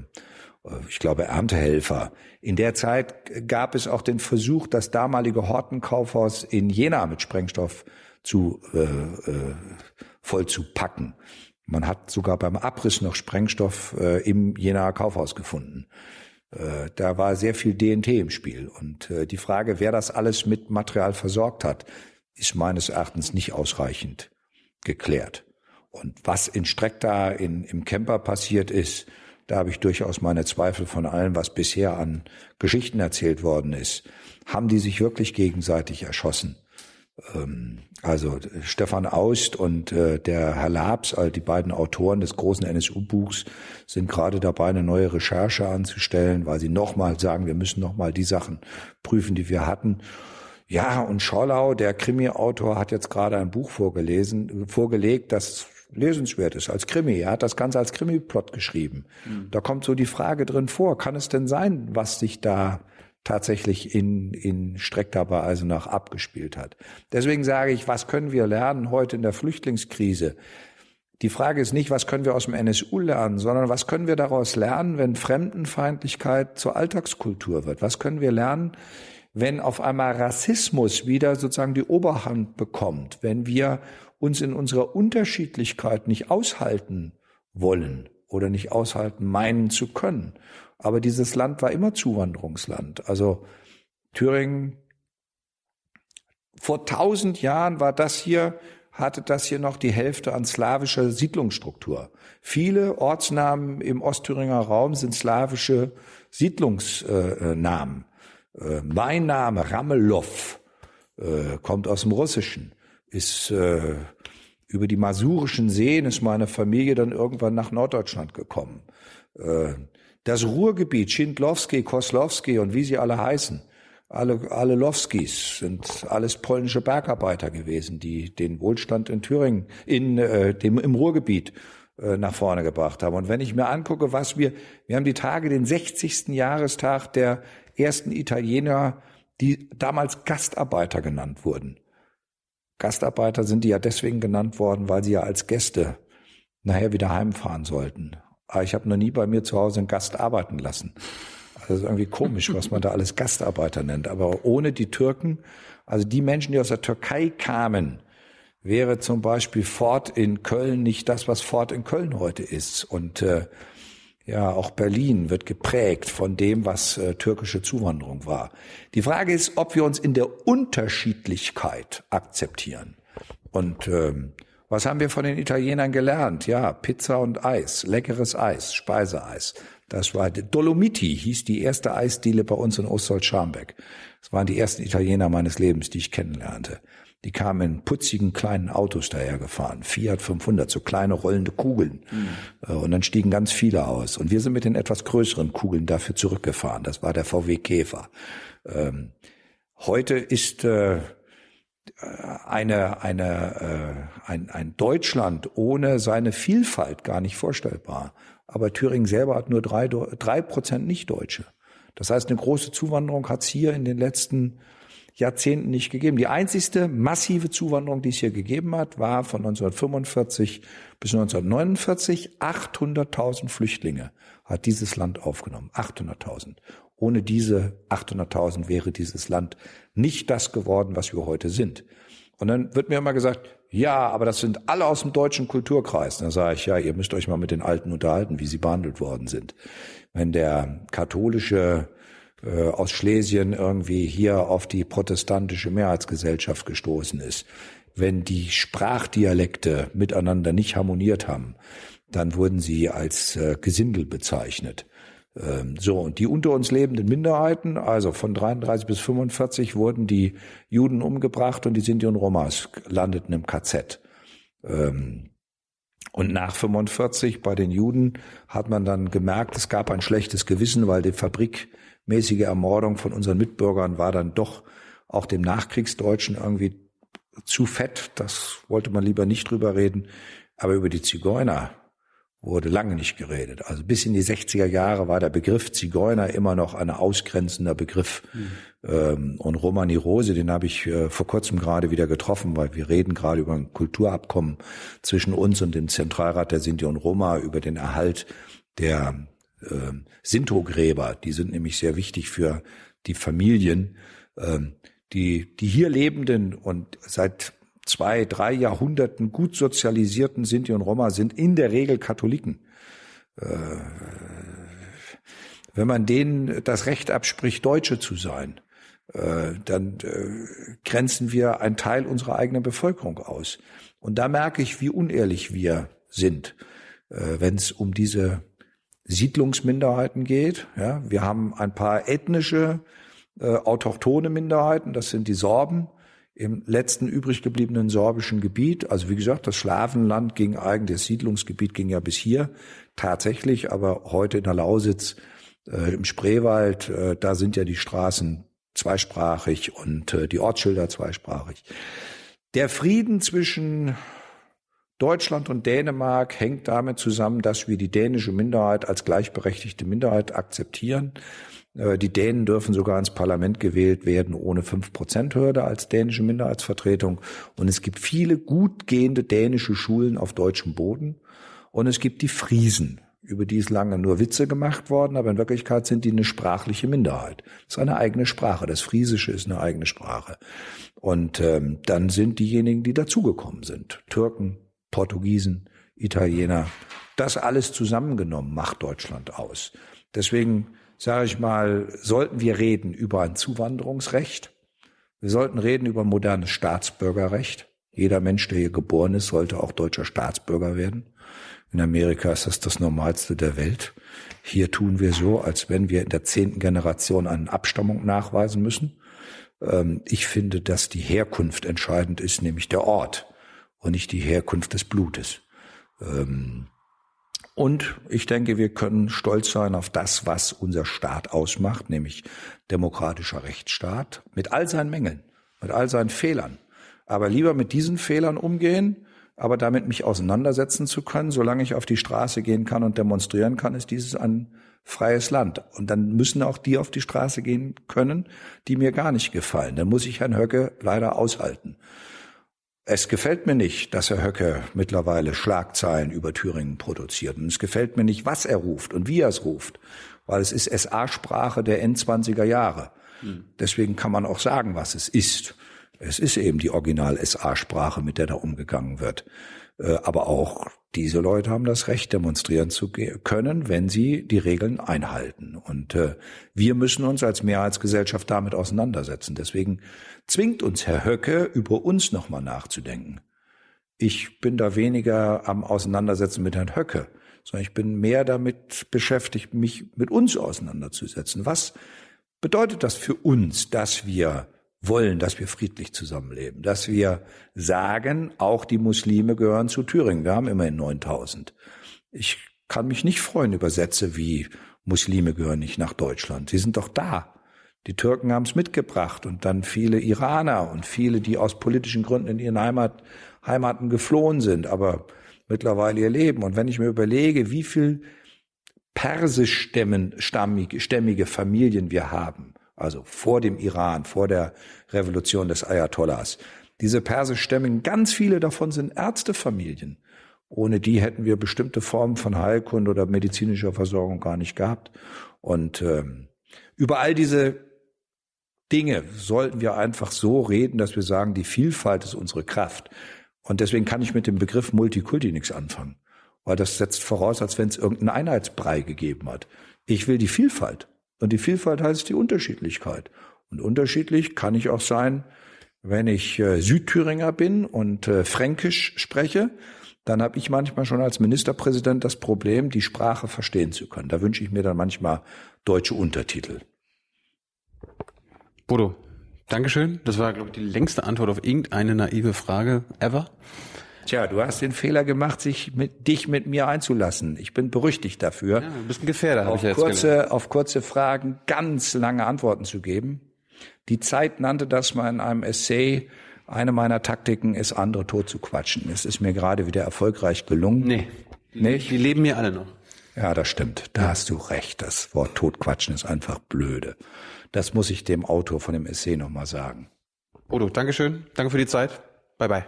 ich glaube, Erntehelfer. In der Zeit gab es auch den Versuch, das damalige Hortenkaufhaus in Jena mit Sprengstoff zu äh, äh, voll zu packen. Man hat sogar beim Abriss noch Sprengstoff äh, im Jenaer Kaufhaus gefunden. Äh, da war sehr viel DNT im Spiel. Und äh, die Frage, wer das alles mit Material versorgt hat, ist meines Erachtens nicht ausreichend geklärt. Und was in Streckda in, im Camper passiert ist, da habe ich durchaus meine Zweifel von allem, was bisher an Geschichten erzählt worden ist. Haben die sich wirklich gegenseitig erschossen? Ähm, also Stefan Aust und äh, der Herr Labs, also die beiden Autoren des großen NSU-Buchs, sind gerade dabei, eine neue Recherche anzustellen, weil sie nochmal sagen, wir müssen nochmal die Sachen prüfen, die wir hatten. Ja, und Schorlau, der Krimi-Autor, hat jetzt gerade ein Buch vorgelesen, vorgelegt, das lesenswert ist als Krimi. Er hat das Ganze als Krimi-Plot geschrieben. Mhm. Da kommt so die Frage drin vor, kann es denn sein, was sich da tatsächlich in, in Streckta bei Eisenach abgespielt hat. Deswegen sage ich, was können wir lernen heute in der Flüchtlingskrise? Die Frage ist nicht, was können wir aus dem NSU lernen, sondern was können wir daraus lernen, wenn Fremdenfeindlichkeit zur Alltagskultur wird? Was können wir lernen, wenn auf einmal Rassismus wieder sozusagen die Oberhand bekommt, wenn wir uns in unserer Unterschiedlichkeit nicht aushalten wollen oder nicht aushalten meinen zu können? Aber dieses Land war immer Zuwanderungsland. Also Thüringen, vor tausend Jahren war das hier, hatte das hier noch die Hälfte an slawischer Siedlungsstruktur. Viele Ortsnamen im Ostthüringer Raum sind slawische Siedlungsnamen. Äh, mein Name Ramelow äh, kommt aus dem Russischen, ist äh, über die masurischen Seen ist meine Familie dann irgendwann nach Norddeutschland gekommen. Das Ruhrgebiet, Schindlowski, Koslowski und wie sie alle heißen, alle, alle Lowskis sind alles polnische Bergarbeiter gewesen, die den Wohlstand in Thüringen, in äh, dem im Ruhrgebiet äh, nach vorne gebracht haben. Und wenn ich mir angucke, was wir, wir haben die Tage, den 60. Jahrestag der ersten Italiener, die damals Gastarbeiter genannt wurden. Gastarbeiter sind die ja deswegen genannt worden, weil sie ja als Gäste nachher wieder heimfahren sollten. Aber ich habe noch nie bei mir zu Hause einen Gast arbeiten lassen. Das ist irgendwie komisch, was man da alles Gastarbeiter nennt. Aber ohne die Türken, also die Menschen, die aus der Türkei kamen, wäre zum Beispiel Ford in Köln nicht das, was Ford in Köln heute ist. Und äh, ja, auch Berlin wird geprägt von dem, was äh, türkische Zuwanderung war. Die Frage ist, ob wir uns in der Unterschiedlichkeit akzeptieren. Und ähm, was haben wir von den Italienern gelernt? Ja, Pizza und Eis, leckeres Eis, Speiseeis. Das war Dolomiti, hieß die erste Eisdiele bei uns in Ostsold-Scharmbeck. Das waren die ersten Italiener meines Lebens, die ich kennenlernte. Die kamen in putzigen kleinen Autos dahergefahren, Fiat 500, so kleine rollende Kugeln. Mhm. Und dann stiegen ganz viele aus. Und wir sind mit den etwas größeren Kugeln dafür zurückgefahren. Das war der VW Käfer. Ähm, heute ist äh, eine, eine, äh, ein, ein Deutschland ohne seine Vielfalt gar nicht vorstellbar. Aber Thüringen selber hat nur drei, drei Prozent Nichtdeutsche. Das heißt, eine große Zuwanderung hat es hier in den letzten Jahrzehnten nicht gegeben. Die einzigste massive Zuwanderung, die es hier gegeben hat, war von 1945 bis 1949. 800.000 Flüchtlinge hat dieses Land aufgenommen. 800.000. Ohne diese 800.000 wäre dieses Land nicht das geworden, was wir heute sind. Und dann wird mir immer gesagt, ja, aber das sind alle aus dem deutschen Kulturkreis. Dann sage ich, ja, ihr müsst euch mal mit den Alten unterhalten, wie sie behandelt worden sind. Wenn der katholische äh, aus Schlesien irgendwie hier auf die protestantische Mehrheitsgesellschaft gestoßen ist, wenn die Sprachdialekte miteinander nicht harmoniert haben, dann wurden sie als äh, Gesindel bezeichnet. Ähm, so, und die unter uns lebenden Minderheiten, also von 33 bis 45 wurden die Juden umgebracht und die Sinti und Romas landeten im KZ. Ähm, und nach 45 bei den Juden hat man dann gemerkt, es gab ein schlechtes Gewissen, weil die Fabrik mäßige Ermordung von unseren Mitbürgern war dann doch auch dem Nachkriegsdeutschen irgendwie zu fett. Das wollte man lieber nicht drüber reden. Aber über die Zigeuner wurde lange nicht geredet. Also bis in die 60er Jahre war der Begriff Zigeuner immer noch ein ausgrenzender Begriff. Mhm. und Romani Rose, den habe ich äh, vor kurzem gerade wieder getroffen, weil wir reden gerade über ein Kulturabkommen zwischen uns und dem Zentralrat der Sinti und Roma über den Erhalt der äh, Sinto-Gräber. Die sind nämlich sehr wichtig für die Familien. Ähm, die, die hier lebenden und seit zwei, drei Jahrhunderten gut sozialisierten Sinti und Roma sind in der Regel Katholiken. Äh, wenn man denen das Recht abspricht, Deutsche zu sein, äh, dann äh, grenzen wir einen Teil unserer eigenen Bevölkerung aus. Und da merke ich, wie unehrlich wir sind, wenn es um diese Siedlungsminderheiten geht. Ja, wir haben ein paar ethnische, äh, autochtone Minderheiten, das sind die Sorben im letzten übrig gebliebenen sorbischen Gebiet. Also wie gesagt, das Schlafenland ging eigentlich, das Siedlungsgebiet ging ja bis hier tatsächlich, aber heute in der Lausitz, äh, im Spreewald, äh, da sind ja die Straßen zweisprachig und äh, die Ortsschilder zweisprachig. Der Frieden zwischen Deutschland und Dänemark hängt damit zusammen, dass wir die dänische Minderheit als gleichberechtigte Minderheit akzeptieren. Äh, die Dänen dürfen sogar ins Parlament gewählt werden ohne 5%-Hürde als dänische Minderheitsvertretung. Und es gibt viele gut gehende dänische Schulen auf deutschem Boden. Und es gibt die Friesen, über die ist lange nur Witze gemacht worden, aber in Wirklichkeit sind die eine sprachliche Minderheit. Das ist eine eigene Sprache. Das Friesische ist eine eigene Sprache. Und ähm, dann sind diejenigen, die dazugekommen sind. Türken, Portugiesen, Italiener. Das alles zusammengenommen macht Deutschland aus. Deswegen sage ich mal, sollten wir reden über ein Zuwanderungsrecht. Wir sollten reden über modernes Staatsbürgerrecht. Jeder Mensch, der hier geboren ist, sollte auch deutscher Staatsbürger werden. In Amerika ist das das Normalste der Welt. Hier tun wir so, als wenn wir in der zehnten Generation eine Abstammung nachweisen müssen. Ähm, ich finde, dass die Herkunft entscheidend ist, nämlich der Ort und nicht die Herkunft des Blutes. Ähm, und ich denke, wir können stolz sein auf das, was unser Staat ausmacht, nämlich demokratischer Rechtsstaat mit all seinen Mängeln, mit all seinen Fehlern. Aber lieber mit diesen Fehlern umgehen, aber damit mich auseinandersetzen zu können, solange ich auf die Straße gehen kann und demonstrieren kann, ist dieses ein freies Land. Und dann müssen auch die auf die Straße gehen können, die mir gar nicht gefallen. Dann muss ich Herrn Höcke leider aushalten. Es gefällt mir nicht, dass Herr Höcke mittlerweile Schlagzeilen über Thüringen produziert. Und es gefällt mir nicht, was er ruft und wie er es ruft, weil es ist SA-Sprache der Endzwanziger Jahre. Hm. Deswegen kann man auch sagen, was es ist. Es ist eben die Original-SA-Sprache, mit der da umgegangen wird. Äh, aber auch diese Leute haben das Recht, demonstrieren zu können, wenn sie die Regeln einhalten. Und äh, wir müssen uns als Mehrheitsgesellschaft damit auseinandersetzen. Deswegen zwingt uns Herr Höcke, über uns nochmal nachzudenken. Ich bin da weniger am Auseinandersetzen mit Herrn Höcke, sondern ich bin mehr damit beschäftigt, mich mit uns auseinanderzusetzen. Was bedeutet das für uns, dass wir wollen, dass wir friedlich zusammenleben, dass wir sagen, auch die Muslime gehören zu Thüringen. Wir haben immerhin 9000. Ich kann mich nicht freuen über Sätze wie Muslime gehören nicht nach Deutschland. Sie sind doch da. Die Türken haben es mitgebracht und dann viele Iraner und viele, die aus politischen Gründen in ihren Heimat, Heimaten geflohen sind, aber mittlerweile ihr Leben. Und wenn ich mir überlege, wie viel persischstämmige Familien wir haben, also vor dem Iran, vor der Revolution des Ayatollahs. Diese persischstämmigen, ganz viele davon sind Ärztefamilien. Ohne die hätten wir bestimmte Formen von Heilkunde oder medizinischer Versorgung gar nicht gehabt. Und ähm, über all diese Dinge sollten wir einfach so reden, dass wir sagen, die Vielfalt ist unsere Kraft. Und deswegen kann ich mit dem Begriff Multikulti nichts anfangen, weil das setzt voraus, als wenn es irgendeinen Einheitsbrei gegeben hat. Ich will die Vielfalt. Und die Vielfalt heißt die Unterschiedlichkeit. Und unterschiedlich kann ich auch sein, wenn ich äh, Südthüringer bin und äh, Fränkisch spreche, dann habe ich manchmal schon als Ministerpräsident das Problem, die Sprache verstehen zu können. Da wünsche ich mir dann manchmal deutsche Untertitel. Bodo, Dankeschön. Das war, glaube ich, die längste Antwort auf irgendeine naive Frage ever. Tja, du hast den Fehler gemacht, sich mit, dich mit mir einzulassen. Ich bin berüchtigt dafür. Ja, ein bisschen Gefährder, auf ich kurze, Auf kurze Fragen ganz lange Antworten zu geben. Die Zeit nannte das mal in einem Essay. Eine meiner Taktiken ist, andere tot zu quatschen. Es ist mir gerade wieder erfolgreich gelungen. Nee. Nicht? Die leben mir alle noch. Ja, das stimmt. Da ja. hast du recht. Das Wort totquatschen ist einfach blöde. Das muss ich dem Autor von dem Essay nochmal sagen. Odo, Dankeschön. Danke für die Zeit. Bye bye.